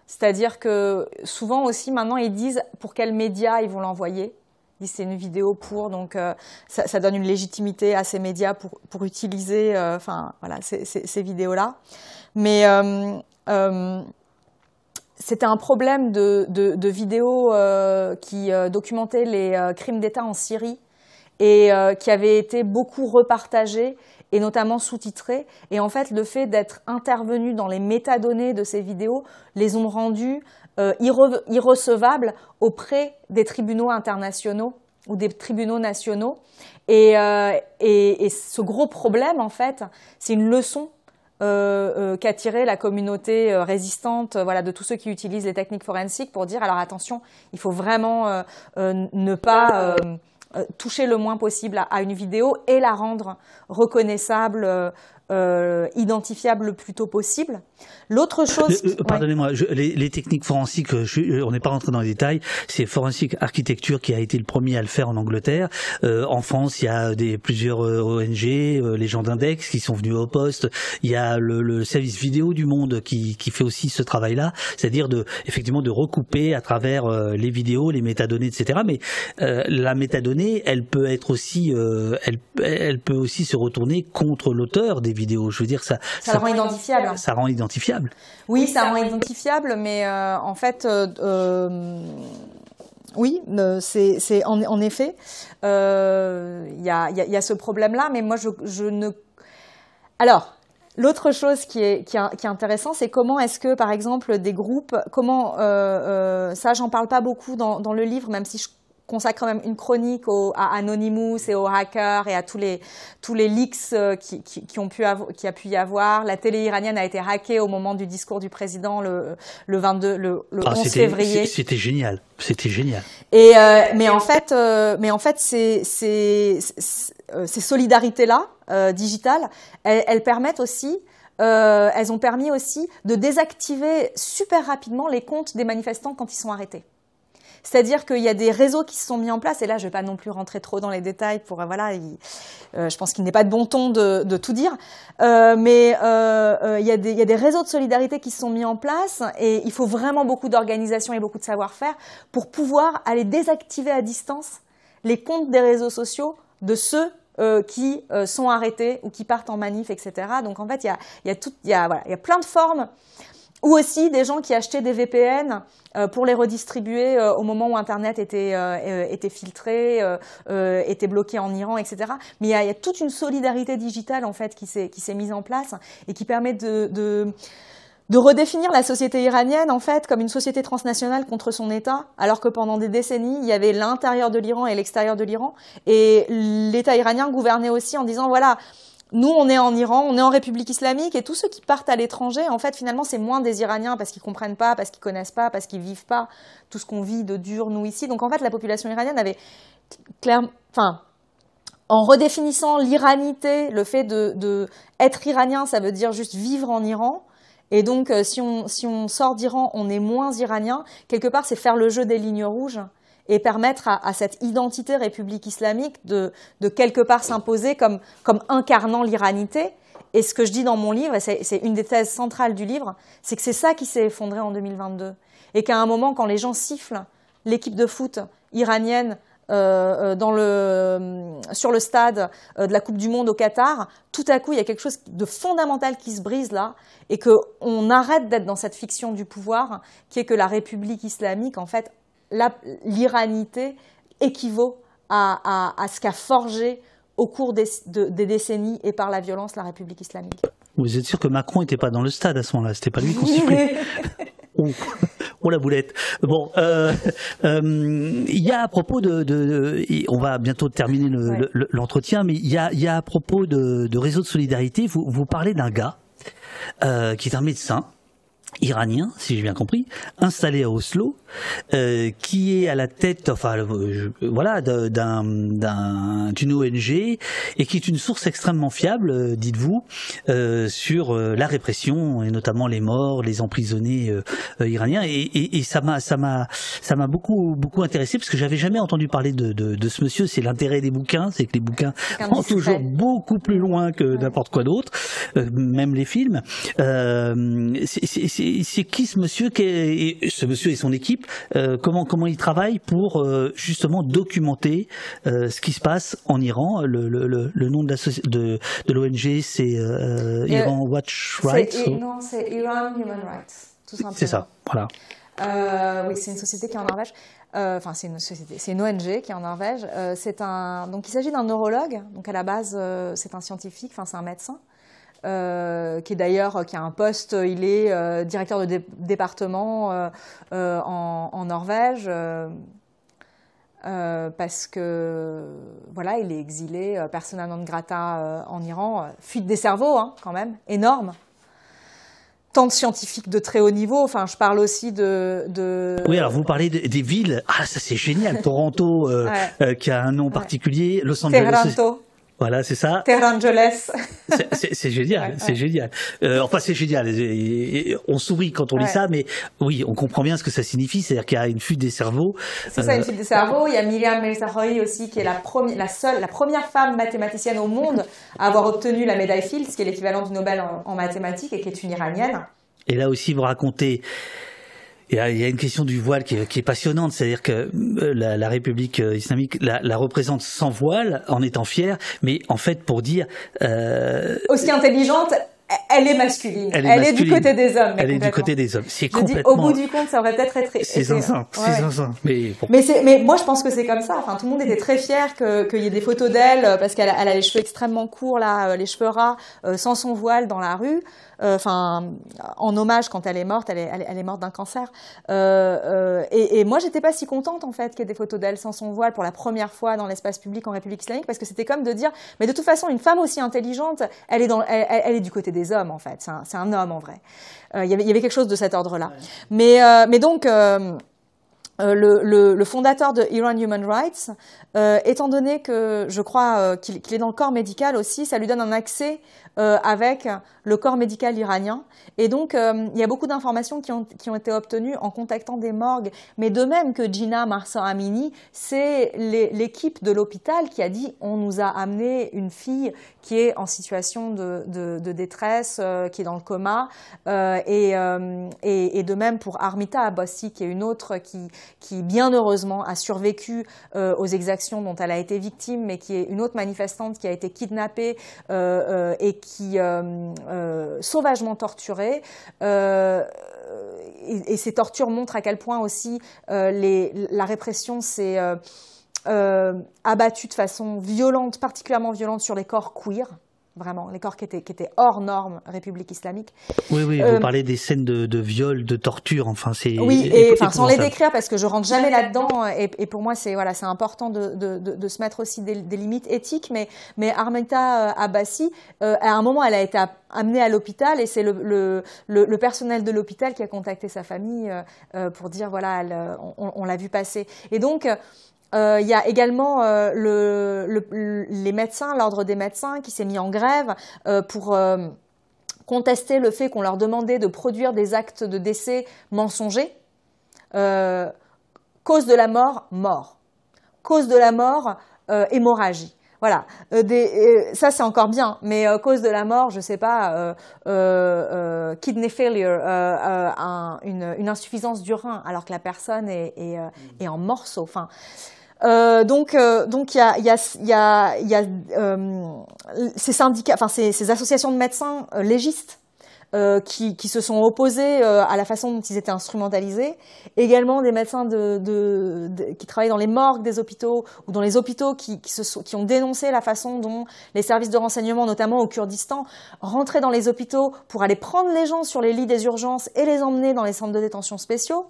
C'est-à-dire que souvent aussi maintenant ils disent pour quel média ils vont l'envoyer. Ils disent c'est une vidéo pour, donc euh, ça, donne une légitimité à ces médias pour, pour utiliser, euh, voilà, ces, vidéos-là. Mais c'était un problème de, de, de vidéos qui documentaient les crimes d'État en Syrie et qui avaient été beaucoup repartagées et notamment sous-titrées. Et en fait, le fait d'être intervenu dans les métadonnées de ces vidéos les ont rendues euh, irre- irrecevables auprès des tribunaux internationaux ou des tribunaux nationaux. Et, euh, et, ce gros problème, en fait, c'est une leçon euh, qu'a tiré la communauté résistante, voilà, de tous ceux qui utilisent les techniques forensiques pour dire alors attention, il faut vraiment ne pas toucher le moins possible à, une vidéo et la rendre reconnaissable, euh, euh, identifiable le plus tôt possible. L'autre chose, Euh, euh, qui- ouais. Pardonnez-moi, je- les, les techniques forensiques, euh, je- euh, on n'est pas rentré dans les détails. C'est Forensic Architecture qui a été le premier à le faire en Angleterre. Euh, en France, il y a des plusieurs euh, ONG, euh, les gens d'Index qui sont venus au poste. Il y a le, le service vidéo du monde qui, qui fait aussi ce travail-là, c'est-à-dire de effectivement de recouper à travers euh, les vidéos, les métadonnées, etc. Mais euh, la métadonnée, elle peut être aussi, euh, elle, elle peut aussi se retourner contre l'auteur des vidéos. Je veux dire, ça, ça le rend identifiable. ça rend identifiable. Oui, ça rend identifiable, mais euh, en fait, euh, euh, oui, c'est en, en effet, il y, a, y a- il y a ce problème-là, mais moi, je, je ne. Alors. L'autre chose qui est, qui est, qui est intéressant, c'est comment est-ce que, par exemple, des groupes, comment, euh, euh, ça j'en parle pas beaucoup dans, dans le livre, même si je consacre quand même une chronique au, à Anonymous et aux hackers et à tous les, tous les leaks euh, qui, qui, qui ont pu qui a pu y avoir. La télé iranienne a été hackée au moment du discours du président le, le 22, le, le Ah, 11 c'était- février. c'est- C'était génial. C'était génial. Et euh, mais en fait, euh, mais en fait, ces ces ces- euh, ces solidarités là digitales, elles, elles permettent aussi, euh, elles ont permis aussi de désactiver super rapidement les comptes des manifestants quand ils sont arrêtés. C'est-à-dire qu'il y a des réseaux qui se sont mis en place, et là, je ne vais pas non plus rentrer trop dans les détails pour, euh, voilà, il- euh, je pense qu'il n'est pas de bon ton de, tout dire, Euh, mais il, y a des, réseaux de solidarité qui se sont mis en place, et il faut vraiment beaucoup d'organisation et beaucoup de savoir-faire pour pouvoir aller désactiver à distance les comptes des réseaux sociaux de ceux qui sont arrêtés ou qui partent en manif, etc. Donc en fait, il y a, y a plein de formes ou aussi des gens qui achetaient des VPN euh, pour les redistribuer euh, au moment où Internet était, euh, était filtré, était bloqué en Iran, etc. Mais il y, a, toute une solidarité digitale en fait qui s'est mise en place et qui permet de, de de redéfinir la société iranienne en fait comme une société transnationale contre son État, alors que pendant des décennies il y avait l'intérieur de l'Iran et l'extérieur de l'Iran, et l'État iranien gouvernait aussi en disant voilà nous, on est en Iran, on est en République islamique, et tous ceux qui partent à l'étranger, en fait, finalement, c'est moins des Iraniens parce qu'ils comprennent pas, parce qu'ils connaissent pas, parce qu'ils vivent pas tout ce qu'on vit de dur, nous, ici. Donc, en fait, la population iranienne avait clairement, en redéfinissant l'iranité, le fait de, être iranien, ça veut dire juste vivre en Iran. Et donc, euh, si on sort d'Iran, on est moins iranien. Quelque part, c'est faire le jeu des lignes rouges et permettre à, cette identité république islamique de, quelque part s'imposer comme, incarnant l'iranité. Et ce que je dis dans mon livre, et c'est une des thèses centrales du livre, c'est que c'est ça qui s'est effondré en 2022. Et qu'à un moment, quand les gens sifflent l'équipe de foot iranienne euh, euh euh, sur le stade de la Coupe du Monde au Qatar, tout à coup, il y a quelque chose de fondamental qui se brise là, et qu'on arrête d'être dans cette fiction du pouvoir, qui est que la République islamique, en fait, l'iranité équivaut à, ce qu'a forgé au cours des, décennies et par la violence la République islamique. Vous êtes sûr que Macron n'était pas dans le stade à ce moment-là? C'était pas lui qu'on sifflait oh, la boulette. Bon, euh, euh, il y a à propos de, on va bientôt terminer l'entretien, mais il y a, à propos de, réseau de solidarité, vous, vous parlez d'un gars euh, qui est un médecin iranien, si j'ai bien compris, installé à Oslo, euh, qui est à la tête, enfin euh, voilà, d'un d'une ONG et qui est une source extrêmement fiable, euh, dites-vous, euh, sur euh, la répression et notamment les morts, les emprisonnés iraniens. Et, et, et ça m'a ça m'a ça m'a beaucoup beaucoup intéressé parce que j'avais jamais entendu parler de, de, de ce monsieur. C'est l'intérêt des bouquins, c'est que les bouquins vont toujours beaucoup plus loin que n'importe quoi d'autre, même les films. c'est qui ce monsieur qui ce monsieur et son équipe euh, comment comment ils travaillent pour euh, justement documenter euh, ce qui se passe en Iran. Le, le, le, nom de de, de l'ONG c'est Iran Watch Rights. Non, c'est Iran Human Rights, tout simplement. C'est ça, voilà. oui, c'est une société qui est en Norvège. Enfin, c'est une société, c'est une ONG qui est en Norvège. c'est un, donc il s'agit d'un neurologue. Donc à la base, c'est un scientifique. Enfin, c'est un médecin. Euh, qui est d'ailleurs qui a un poste, il est euh, directeur de département euh, en, Norvège. parce que voilà, il est exilé, persona non grata en Iran, fuite des cerveaux hein, quand même, énorme. Tant de scientifiques de très haut niveau. Enfin, je parle aussi de. de... Oui, alors vous parlez des villes. Ah, ça c'est génial. Toronto, qui a un nom particulier. Los Angeles. Voilà, c'est ça. Terre Angeles. C'est génial, c'est génial. Euh, enfin, c'est génial. on sourit quand on lit ça, mais oui, on comprend bien ce que ça signifie. C'est-à-dire qu'il y a une fuite des cerveaux. C'est ça, une fuite des cerveaux. Il y a Miriam Merzahoui aussi, qui est la, première, la seule, la première femme mathématicienne au monde à avoir obtenu la médaille Fields, qui est l'équivalent du Nobel en, en mathématiques et qui est une iranienne. Et là aussi, vous racontez il y, a, une question du voile qui est, passionnante, c'est-à-dire que euh, la, République euh, islamique la, représente sans voile, en étant fière, mais en fait pour dire... Euh, Aussi intelligente, elle est masculine. Elle est, du côté des hommes. Elle est du côté des hommes. C'est complètement. au bout du compte, ça aurait peut-être été. C'est zinzin. C'est Mais, mais, mais moi, je pense que c'est comme ça. Enfin, tout le monde était très fier qu'il y ait des photos d'elle parce qu'elle a, les cheveux extrêmement courts là, les cheveux ras, sans son voile dans la rue. Euh, enfin, en hommage quand elle est morte, elle est, elle est, morte d'un cancer. Euh, euh, et, et, moi, j'étais pas si contente en fait qu'il y ait des photos d'elle sans son voile pour la première fois dans l'espace public en République islamique, parce que c'était comme de dire, mais de toute façon, une femme aussi intelligente, elle est, dans, elle, elle est du côté des hommes en fait. C'est un, un, homme en vrai. Il y, avait, il y avait quelque chose de cet ordre-là. Mais, mais donc. Euh, le, le, le, fondateur de Iran Human Rights, euh, étant donné que je crois euh, qu'il est dans le corps médical aussi, ça lui donne un accès euh, avec le corps médical iranien. Et donc, euh, il y a beaucoup d'informations qui ont, qui ont été obtenues en contactant des morgues. Mais de même que Gina Marsa Amini, c'est l'équipe de l'hôpital qui a dit on nous a amené une fille qui est en situation de, de, de détresse, euh, qui est dans le coma. Et, et, et, de même pour Armita Abbassi, qui est une autre qui, qui bien heureusement a survécu aux exactions dont elle a été victime, mais qui est une autre manifestante qui a été kidnappée et sauvagement torturée. Et, ces tortures montrent à quel point aussi la répression s'est abattue de façon violente, particulièrement violente sur les corps queer vraiment, les corps qui étaient, qui étaient hors normes République islamique. Oui, oui, vous euh, parlez des scènes de, de, viol, de torture, enfin, c'est... Oui, et, enfin, sans les décrire, parce que je rentre jamais là-dedans, et, et, pour moi, c'est voilà, c'est important de, de, de, se mettre aussi des, des, limites éthiques, mais, mais Armenta euh, Abbassi, euh, à un moment, elle a été amenée à l'hôpital, et c'est le, le, le, personnel de l'hôpital qui a contacté sa famille pour dire, voilà, on, on l'a vu passer. Et donc, euh, il y a également euh, le, les médecins, l'ordre des médecins qui s'est mis en grève euh, pour contester le fait qu'on leur demandait de produire des actes de décès mensongers. cause de la mort, mort. Cause de la mort, hémorragie. Voilà, des, ça c'est encore bien, mais cause de la mort, je sais pas, kidney failure, une, une, insuffisance du rein, alors que la personne est, est, est en morceaux. Enfin, euh, donc, euh, donc il y a, y a, y a, euh, ces syndicats, enfin ces, associations de médecins euh, légistes euh, qui, qui, se sont opposés à la façon dont ils étaient instrumentalisés. Également des médecins de, de, de, qui travaillent dans les morgues des hôpitaux ou dans les hôpitaux qui, qui, se sont, qui ont dénoncé la façon dont les services de renseignement, notamment au Kurdistan, rentraient dans les hôpitaux pour aller prendre les gens sur les lits des urgences et les emmener dans les centres de détention spéciaux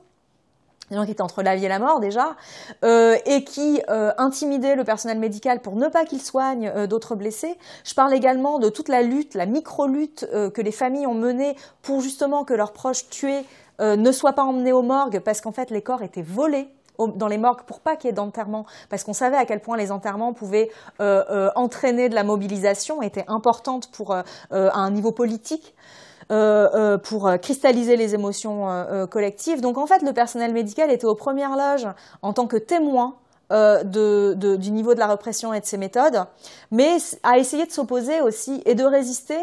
des gens qui étaient entre la vie et la mort déjà, euh, et qui euh, intimidaient le personnel médical pour ne pas qu'il soigne euh, d'autres blessés. Je parle également de toute la lutte, la micro-lutte euh, que les familles ont menée pour justement que leurs proches tués euh, ne soient pas emmenés aux morgues, parce qu'en fait les corps étaient volés dans les morgues pour pas qu'il y ait d'enterrement, parce qu'on savait à quel point les enterrements pouvaient entraîner de la mobilisation, étaient importantes pour à un niveau politique. Euh, euh, pour euh, cristalliser les émotions collectives. Donc en fait, le personnel médical était aux premières loges en tant que témoin du niveau de la répression et de ses méthodes, mais a essayé de s'opposer aussi et de résister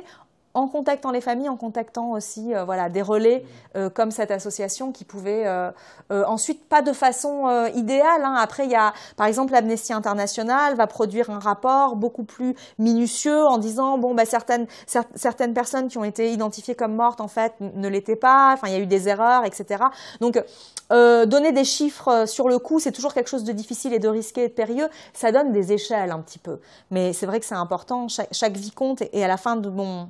en contactant les familles, en contactant aussi euh, voilà, des relais euh, comme cette association qui pouvaient euh, ensuite, pas de façon idéale. Hein. Après, il y a par exemple l'Amnesty International va produire un rapport beaucoup plus minutieux en disant bon bah certaines certaines personnes qui ont été identifiées comme mortes en fait ne l'étaient pas. Enfin, il y a eu des erreurs, etc. Donc donner des chiffres sur le coup, c'est toujours quelque chose de difficile et de risqué et de périlleux. Ça donne des échelles un petit peu, mais c'est vrai que c'est important. Chaque, chaque vie compte et à la fin de mon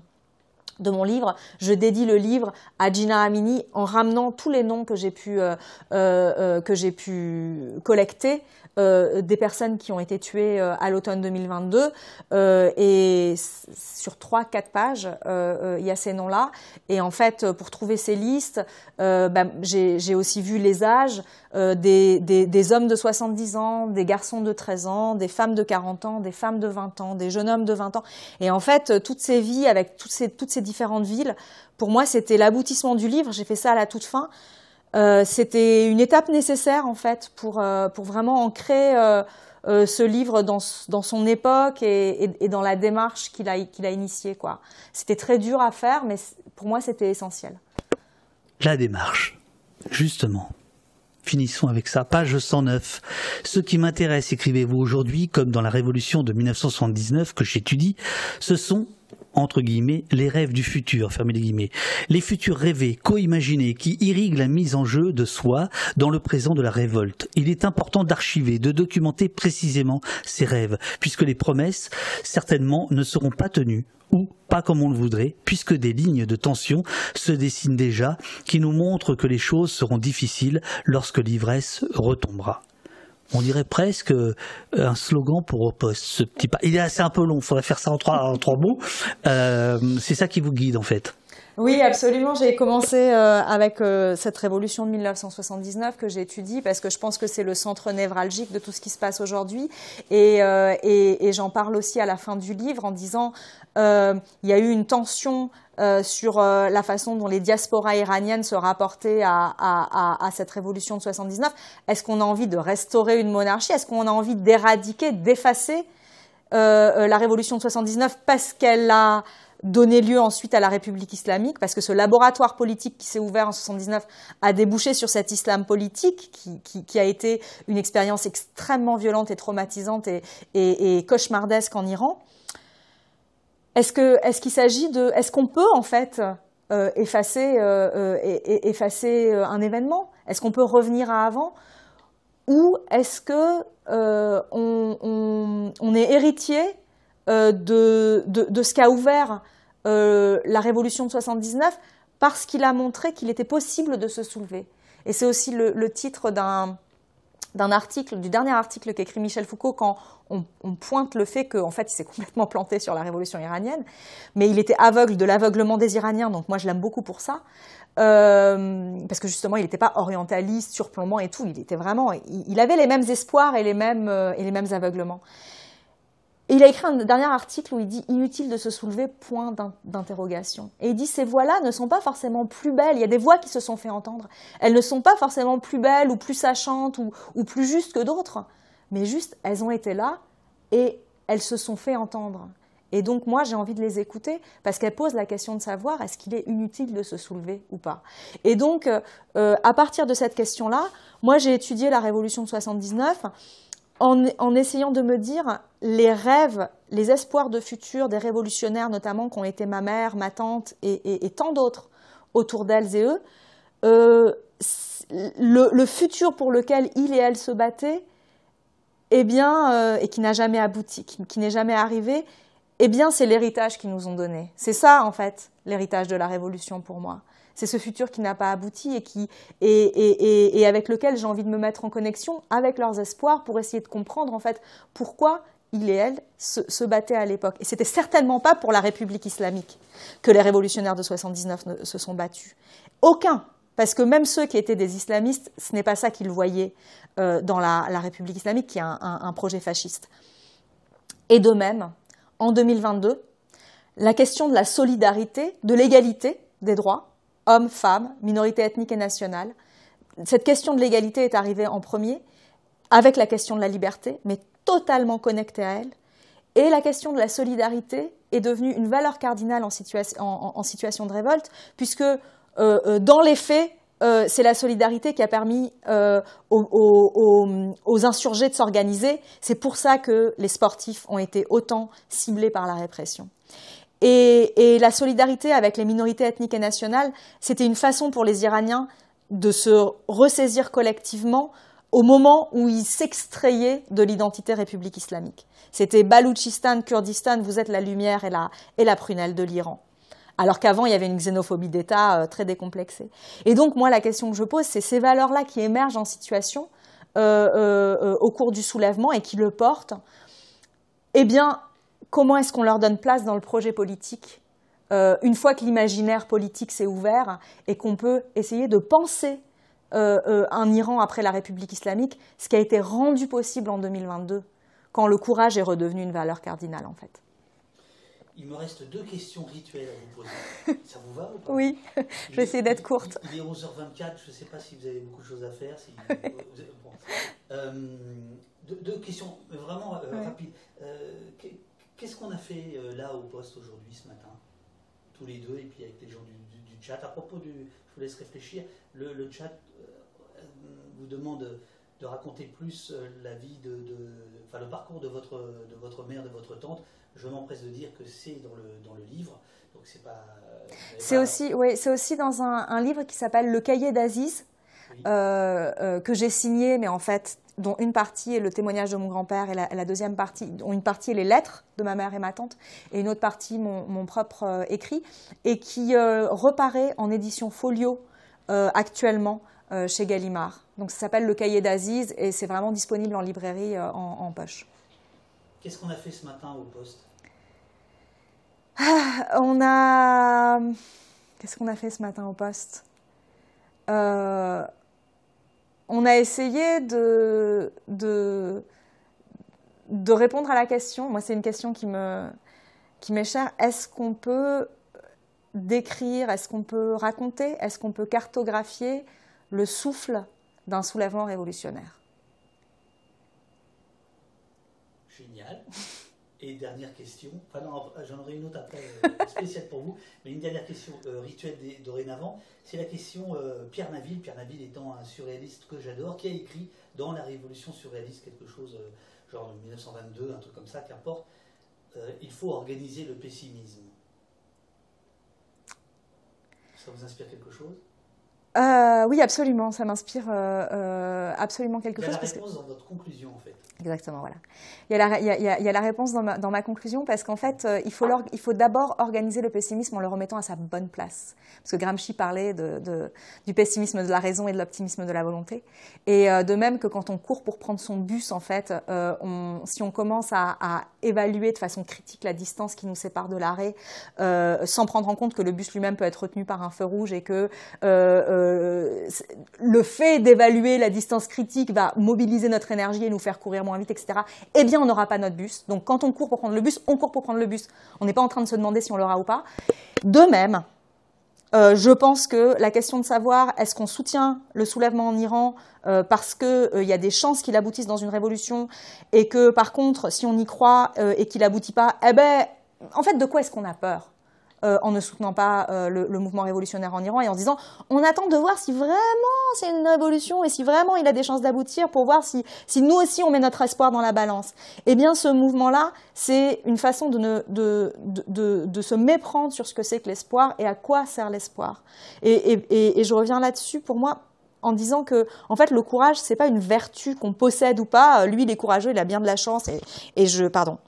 de mon livre, je dédie le livre à Gina Amini en ramenant tous les noms que j'ai pu, euh, euh, euh, pu collecter des personnes qui ont été tuées euh, à l'automne 2022 euh, et sur trois quatre pages il y a ces noms-là. Et en fait pour trouver ces listes bah, j'ai aussi vu les âges des, des, des, hommes de 70 ans, des garçons de 13 ans, des femmes de 40 ans, des femmes de 20 ans, des jeunes hommes de 20 ans. Et en fait toutes ces vies avec toutes ces, toutes ces différentes villes pour moi c'était l'aboutissement du livre. J'ai fait ça à la toute fin euh, c'était une étape nécessaire en fait pour, euh, pour vraiment ancrer euh, ce livre dans, dans son époque et, et, dans la démarche qu'il a, qu'il a initiée. Quoi. C'était très dur à faire, mais pour moi c'était essentiel. La démarche, justement. Finissons avec ça. Page 109. Ce qui m'intéresse, écrivez-vous aujourd'hui, comme dans la Révolution de 1979 que j'étudie, ce sont entre guillemets, les rêves du futur, fermez les guillemets, les futurs rêvés, co-imaginés, qui irriguent la mise en jeu de soi dans le présent de la révolte. Il est important d'archiver, de documenter précisément ces rêves, puisque les promesses, certainement, ne seront pas tenues ou pas comme on le voudrait, puisque des lignes de tension se dessinent déjà, qui nous montrent que les choses seront difficiles lorsque l'ivresse retombera on dirait presque euh, un slogan pour ce petit pas. Il est assez un peu long, il faudrait faire ça en trois, mots. Euh, c'est ça qui vous guide en fait. Oui, absolument. J'ai commencé euh, avec cette révolution de 1979 que j'étudie parce que je pense que c'est le centre névralgique de tout ce qui se passe aujourd'hui. Et, et, et j'en parle aussi à la fin du livre en disant il y a eu une tension euh, sur euh, la façon dont les diasporas iraniennes se rapportaient à, cette révolution de 79. Est-ce qu'on a envie de restaurer une monarchie? Est-ce qu'on a envie d'éradiquer, d'effacer euh, la révolution de 79 parce qu'elle a donné lieu ensuite à la République islamique, parce que ce laboratoire politique qui s'est ouvert en 79 a débouché sur cet islam politique qui, a été une expérience extrêmement violente et traumatisante et, cauchemardesque en Iran? Est-ce que est-ce qu'il s'agit de est-ce qu'on peut en fait euh, effacer euh, euh, effacer un événement? Est-ce qu'on peut revenir à avant? Ou est-ce que on, est héritier de, de, ce qu'a ouvert la révolution de 79 parce qu'il a montré qu'il était possible de se soulever? Et c'est aussi le, titre d'un d'un article, du dernier article qu'écrit Michel Foucault quand on, pointe le fait qu'en fait il s'est complètement planté sur la révolution iranienne, mais il était aveugle de l'aveuglement des Iraniens, donc moi je l'aime beaucoup pour ça, euh, parce que justement il n'était pas orientaliste, surplombant et tout, il était vraiment, il, avait les mêmes espoirs et les mêmes, euh, et les mêmes aveuglements il a écrit un dernier article où il dit inutile de se soulever, point d'interrogation. Et il dit ces voix-là ne sont pas forcément plus belles. Il y a des voix qui se sont fait entendre. Elles ne sont pas forcément plus belles ou plus sachantes ou, plus justes que d'autres, mais juste elles ont été là et elles se sont fait entendre. Et donc moi j'ai envie de les écouter parce qu'elles posent la question de savoir est-ce qu'il est inutile de se soulever ou pas? Et donc euh, à partir de cette question-là, moi j'ai étudié la Révolution de 79 en, essayant de me dire les rêves, les espoirs de futur des révolutionnaires, notamment qui ont été ma mère, ma tante et, tant d'autres autour d'elles et eux, euh, le, futur pour lequel ils et elles se battaient, eh bien, euh, et qui n'a jamais abouti, qui, n'est jamais arrivé, eh bien, c'est l'héritage qu'ils nous ont donné. C'est ça, en fait, l'héritage de la révolution pour moi. C'est ce futur qui n'a pas abouti et, avec lequel j'ai envie de me mettre en connexion avec leurs espoirs pour essayer de comprendre en fait pourquoi il et elle se, battaient à l'époque. Et c'était certainement pas pour la République islamique que les révolutionnaires de 79 se sont battus. Aucun. Parce que même ceux qui étaient des islamistes, ce n'est pas ça qu'ils voyaient euh, dans la, République islamique, qui est un projet fasciste. Et de même, en 2022, la question de la solidarité, de l'égalité des droits, hommes, femmes, minorités ethniques et nationales. Cette question de l'égalité est arrivée en premier, avec la question de la liberté, mais totalement connectée à elle. Et la question de la solidarité est devenue une valeur cardinale en, situation de révolte, puisque euh, euh, dans les faits, euh, c'est la solidarité qui a permis aux, aux, insurgés de s'organiser. C'est pour ça que les sportifs ont été autant ciblés par la répression. Et, la solidarité avec les minorités ethniques et nationales, c'était une façon pour les Iraniens de se ressaisir collectivement au moment où ils s'extrayaient de l'identité république islamique. C'était Baloutchistan, Kurdistan, vous êtes la lumière et la, prunelle de l'Iran. Alors qu'avant, il y avait une xénophobie d'État euh, très décomplexée. Et donc, moi, la question que je pose, c'est ces valeurs-là qui émergent en situation euh, euh, au cours du soulèvement et qui le portent. Eh bien, comment est-ce qu'on leur donne place dans le projet politique euh, une fois que l'imaginaire politique s'est ouvert et qu'on peut essayer de penser euh, euh, un Iran après la République islamique, ce qui a été rendu possible en 2022, quand le courage est redevenu une valeur cardinale en fait. Il me reste deux questions rituelles à vous poser. Ça vous va ou pas? Oui, je vais essayer d'être courte. Il, est 11h24, je ne sais pas si vous avez beaucoup de choses à faire. deux, questions vraiment rapides. Qu'est-ce qu'on a fait euh, là au poste aujourd'hui, ce matin? Tous les deux, et puis avec les gens du, chat. À propos du. Je vous laisse réfléchir. Le, chat euh, vous demande de raconter plus euh, la vie de, enfin le parcours de votre de votre mère, de votre tante. Je m'empresse de dire que c'est dans le dans le livre, donc c'est pas. C'est aussi oui, c'est aussi dans un, livre qui s'appelle Le Cahier d'Aziz que j'ai signé, mais en fait dont une partie est le témoignage de mon grand-père et la, deuxième partie, dont une partie est les lettres de ma mère et ma tante, et une autre partie mon, propre euh, écrit, et qui euh, reparaît en édition folio euh, actuellement chez Gallimard. Donc ça s'appelle Le Cahier d'Aziz et c'est vraiment disponible en librairie en, poche. Qu'est-ce qu'on a fait ce matin au poste? Ah, On a. Qu'est-ce qu'on a fait ce matin au poste? On a essayé de, répondre à la question. Moi, c'est une question qui qui m'est chère. Est-ce qu'on peut décrire, est-ce qu'on peut raconter, est-ce qu'on peut cartographier le souffle d'un soulèvement révolutionnaire? Génial. Et dernière question, enfin non, j'en aurai une autre après, euh, spéciale pour vous, mais une dernière question euh, rituelle des- dorénavant, c'est la question euh, Pierre Naville, Pierre Naville étant un surréaliste que j'adore, qui a écrit dans la Révolution surréaliste quelque chose, genre en 1922, un truc comme ça, qu'importe, il faut organiser le pessimisme. Ça vous inspire quelque chose? Euh, oui, absolument, ça m'inspire euh, euh, absolument quelque Il y a chose. la parce que- réponse dans votre conclusion en fait. Exactement, voilà. Il y a la, il y a- il y a- il y a la réponse dans ma, dans ma conclusion parce qu'en fait, euh, il faut, l'or- il faut d'abord organiser le pessimisme en le remettant à sa bonne place. Parce que Gramsci parlait de, de- du pessimisme de la raison et de l'optimisme de la volonté. Et euh, de même que quand on court pour prendre son bus, en fait, on- si on commence à, à évaluer de façon critique la distance qui nous sépare de l'arrêt, sans prendre en compte que le bus lui-même peut être retenu par un feu rouge et que euh, le fait d'évaluer la distance critique va mobiliser notre énergie et nous faire courir moins vite, etc., eh bien, on n'aura pas notre bus. Donc, quand on court pour prendre le bus, on court pour prendre le bus. On n'est pas en train de se demander si on l'aura ou pas. De même, euh, je pense que la question de savoir est-ce qu'on soutient le soulèvement en Iran euh, parce qu'il y a des chances qu'il aboutisse dans une révolution et que par contre, si on y croit et qu'il n'aboutit pas, eh ben, en fait, de quoi est-ce qu'on a peur? Euh, en ne soutenant pas euh, le, mouvement révolutionnaire en Iran et en disant on attend de voir si vraiment c'est une révolution et si vraiment il a des chances d'aboutir pour voir si, si nous aussi on met notre espoir dans la balance. Eh bien, ce mouvement-là, c'est une façon de, ne, de, de, de, se méprendre sur ce que c'est que l'espoir et à quoi sert l'espoir. Et, et, et, et je reviens là-dessus pour moi en disant que en fait le courage c'est pas une vertu qu'on possède ou pas lui il est courageux il a bien de la chance et, et je pardon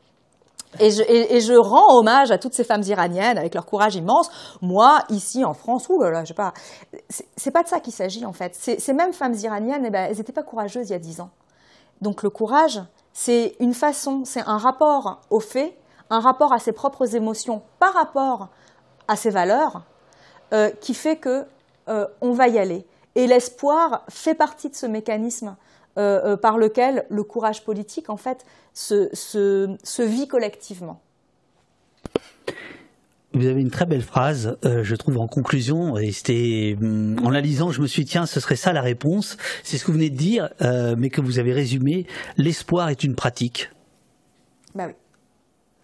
et je, rends hommage à toutes ces femmes iraniennes avec leur courage immense. Moi, ici en France, ouh là là, je sais pas. C'est pas de ça qu'il s'agit en fait. Ces, ces mêmes femmes iraniennes, eh ben, elles n'étaient pas courageuses il y a dix ans. Donc le courage, c'est une façon, c'est un rapport aux faits, un rapport à ses propres émotions par rapport à ses valeurs, euh, qui fait que euh, on va y aller. Et l'espoir fait partie de ce mécanisme euh, euh, par lequel le courage politique, en fait, se, se, se vit collectivement. Vous avez une très belle phrase, euh, je trouve, en conclusion, et c'était, hum, en la lisant, je me suis dit, tiens, ce serait ça la réponse. C'est ce que vous venez de dire, euh, mais que vous avez résumé. L'espoir est une pratique. Bah oui.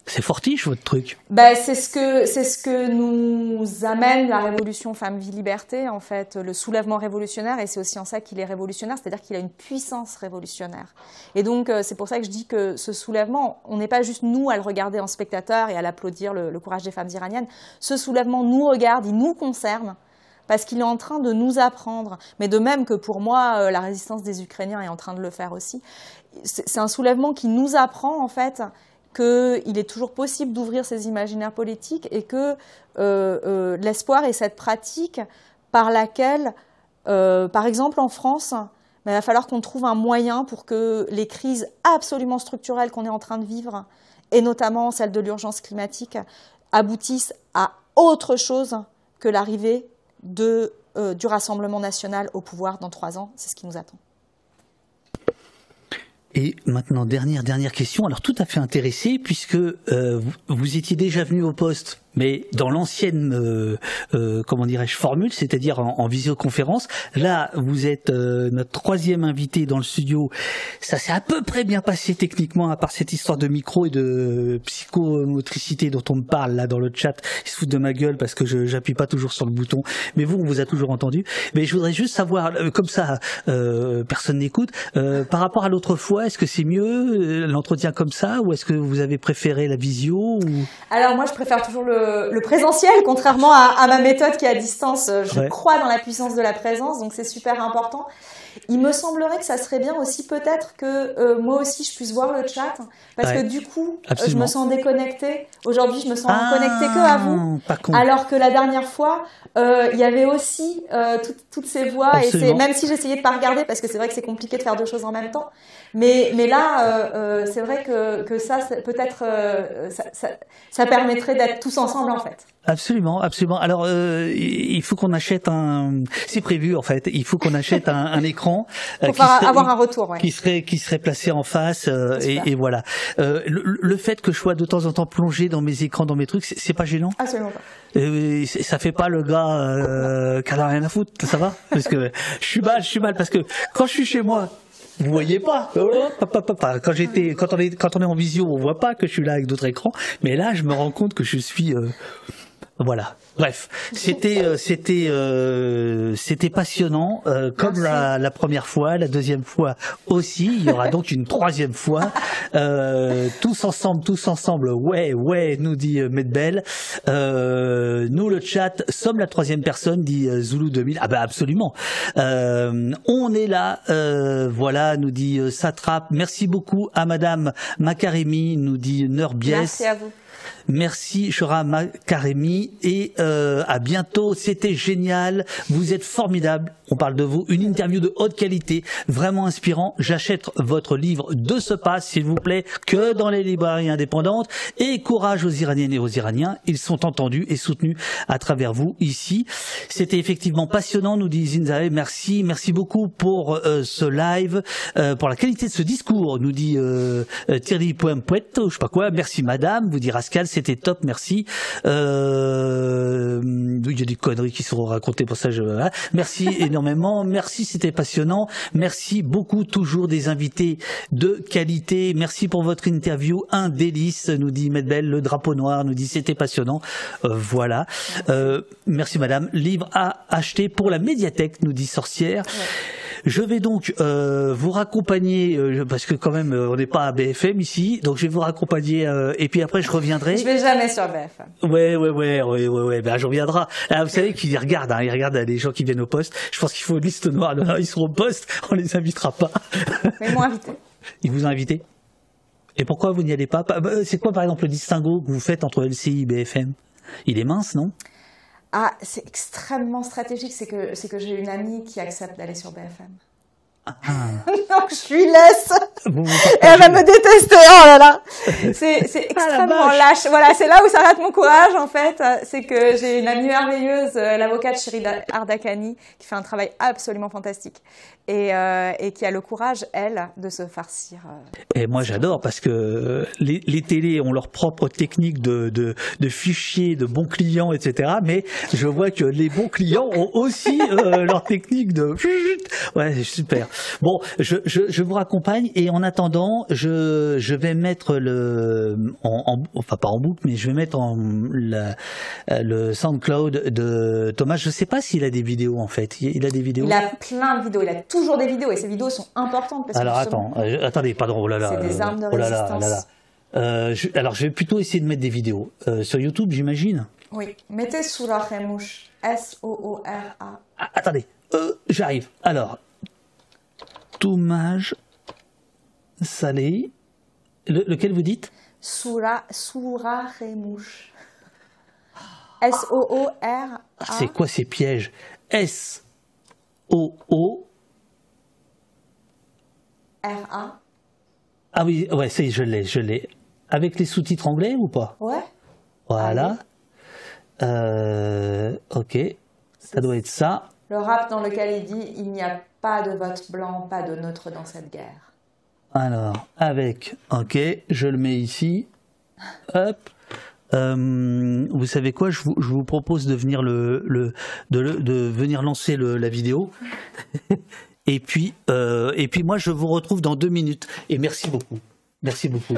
C'est fortiche, votre truc. Ben, c'est ce que c'est ce que nous amène la révolution femme vie liberté en fait le soulèvement révolutionnaire et c'est aussi en ça qu'il est révolutionnaire c'est-à-dire qu'il a une puissance révolutionnaire et donc euh, c'est pour ça que je dis que ce soulèvement on n'est pas juste nous à le regarder en spectateur et à l'applaudir le, le courage des femmes iraniennes ce soulèvement nous regarde il nous concerne parce qu'il est en train de nous apprendre, mais de même que pour moi, euh, la résistance des Ukrainiens est en train de le faire aussi. C'est c'est un soulèvement qui nous apprend en fait qu'il est toujours possible d'ouvrir ces imaginaires politiques et que euh, euh, l'espoir est cette pratique par laquelle, euh, par exemple en France, ben, il va falloir qu'on trouve un moyen pour que les crises absolument structurelles qu'on est en train de vivre, et notamment celle de l'urgence climatique, aboutissent à autre chose que l'arrivée du Rassemblement national au pouvoir dans trois ans. C'est ce qui nous attend. Et maintenant, dernière, dernière question. Alors, tout à fait intéressé, puisque euh, vous, vous étiez déjà venu au poste, mais dans l'ancienne, euh, euh, comment dirais-je, formule, c'est-à-dire en, en visioconférence. Là, vous êtes euh, notre troisième invité dans le studio. Ça s'est à peu près bien passé techniquement, à part cette histoire de micro et de psychomotricité dont on me parle là dans le chat. Ils se foutent de ma gueule parce que je j'appuie pas toujours sur le bouton. Mais vous, on vous a toujours entendu. Mais je voudrais juste savoir, comme ça, personne n'écoute, par rapport à l'autre fois, est-ce que c'est mieux l'entretien comme ça, ou est-ce que vous avez préféré la visio. Alors moi, je préfère toujours le, le présentiel, contrairement à, à, ma méthode qui est à distance. Je Ouais. crois dans la puissance de la présence, donc c'est super important. Il me semblerait que ça serait bien aussi peut-être que euh, moi aussi je puisse voir le chat, parce Ouais. que du coup, euh, je me sens déconnectée. Aujourd'hui, je me sens Ah, connectée que à vous. Alors que la dernière fois, euh, il y avait aussi euh, tout- toutes ces voix et même si j'essayais de pas regarder parce que c'est vrai que c'est compliqué de faire deux choses en même temps. Mais mais là, euh, euh, c'est vrai que que ça peut-être euh, ça, ça, ça permettrait d'être tous ensemble en fait. Absolument, absolument. Alors, euh, il faut qu'on achète un. C'est prévu en fait. Il faut qu'on achète un, un écran euh, Pour serait- avoir un retour. Ouais. qui serait qui serait placé en face euh, et, et voilà. Euh, le, le fait que je sois de temps en temps plongé dans mes écrans, dans mes trucs, c'est pas gênant? Absolument pas. Euh, ça fait pas le gars euh, qui a rien à foutre, ça va? Parce que je suis mal, je suis mal parce que quand je suis chez moi, Vous voyez pas. Quand j'étais, quand on est, quand on est en visio, on voit pas que je suis là avec d'autres écrans. Mais là, je me rends compte que je suis. euh, voilà. Bref, c'était euh, c'était euh, c'était passionnant, euh, comme la, la première fois, la deuxième fois aussi. Il y aura donc une troisième fois. Euh, tous ensemble, tous ensemble. Ouais, ouais, nous dit Medbel. Euh, nous le chat sommes la troisième personne, dit Zulu 2000. Ah bah absolument. Euh, on est là. euh, voilà, nous dit Satrap. Merci beaucoup à Madame Makaremi, nous dit Nerbies. Merci à vous. Merci Shora Makaremi et euh, à bientôt. C'était génial. Vous êtes formidable. On parle de vous. Une interview de haute qualité, vraiment inspirant. J'achète votre livre de ce pas, s'il vous plaît, que dans les librairies indépendantes. Et courage aux Iraniennes et aux Iraniens. Ils sont entendus et soutenus à travers vous ici. C'était effectivement passionnant, nous dit Zinzae. Merci, merci beaucoup pour euh, ce live, euh, pour la qualité de ce discours, nous dit euh, euh, Thierry Poempuet, je sais pas quoi. Merci madame, vous dit Rascal, c'était top, merci. Euh, il y a des conneries qui seront racontées pour ça. Merci énormément, merci, c'était passionnant. Merci beaucoup, toujours des invités de qualité. Merci pour votre interview, un délice, nous dit Medbel, le drapeau noir, nous dit c'était passionnant. Euh, voilà. Euh, merci madame. Livre à acheter pour la médiathèque, nous dit Sorcière. Je vais donc euh, vous raccompagner euh, parce que quand même euh, on n'est pas à BFM ici, donc je vais vous raccompagner et puis après je reviendrai. Je vais jamais sur BFM. Ouais, ouais, ouais, ouais, ouais, ouais. Ben, j'en reviendra. Ah, vous savez qu'ils regardent, hein, ils regardent euh, les gens qui viennent au poste. Je pense qu'il faut une liste noire. Non, ils seront au poste, on les invitera pas. Mais ils m'ont invité. Ils vous ont invité Et pourquoi vous n'y allez pas? Bah, bah, C'est quoi, par exemple, le distinguo que vous faites entre LCI et BFM Il est mince, non? Ah, c'est extrêmement stratégique. C'est que, c'est que j'ai une amie qui accepte d'aller sur BFM. Donc je lui laisse. Vous- vous Et elle va me détester. Oh là là. C'est, Ah, c'est extrêmement lâche. Voilà, c'est là où s'arrête mon courage en fait. C'est que j'ai une amie merveilleuse, euh, l'avocate Chéri Ardakani, qui fait un travail absolument fantastique et, euh, et qui a le courage, elle, de se farcir. euh, Et moi j'adore parce que les, les télés ont leur propre technique de, de, de fichiers, de bons clients, etc. Mais je vois que les bons clients ont aussi euh, leur technique de... Ouais, c'est super. Bon, je, je, je vous raccompagne et en attendant, je, je vais mettre le... En, en- enfin pas en boucle, mais je vais mettre en la- euh, le SoundCloud de Thomas. Je sais pas s'il a des vidéos en fait. Il il a des vidéos Il a plein de vidéos. Il a toujours des vidéos et ces vidéos sont importantes parce alors attends, euh, attendez, pardon, oh là là. C'est des euh, armes de oh là là, résistance. là là. Euh, je- alors je vais plutôt essayer de mettre des vidéos Euh, sur YouTube, j'imagine. Oui, mettez Soura Remouche. S-O-O-R-A. Ah, attendez, euh, j'arrive. Alors, Toumage Salé, Le- lequel vous dites? Soura, Soura Remouche. S-O-O-R-A. Ah, C'est quoi ces pièges? S O O R-A. Ah oui, ouais, c'est je l'ai, je l'ai. Avec les sous-titres anglais ou pas? Ouais. Voilà. Euh, ok, ça doit être ça. Le rap dans lequel il dit Il n'y a pas de vote blanc, pas de neutre dans cette guerre. Alors, avec, ok, je le mets ici. Hop. Euh, vous savez quoi je vous, propose de venir le, de, venir lancer la vidéo. et puis euh, et puis moi je vous retrouve dans deux minutes. Et merci beaucoup. Merci beaucoup.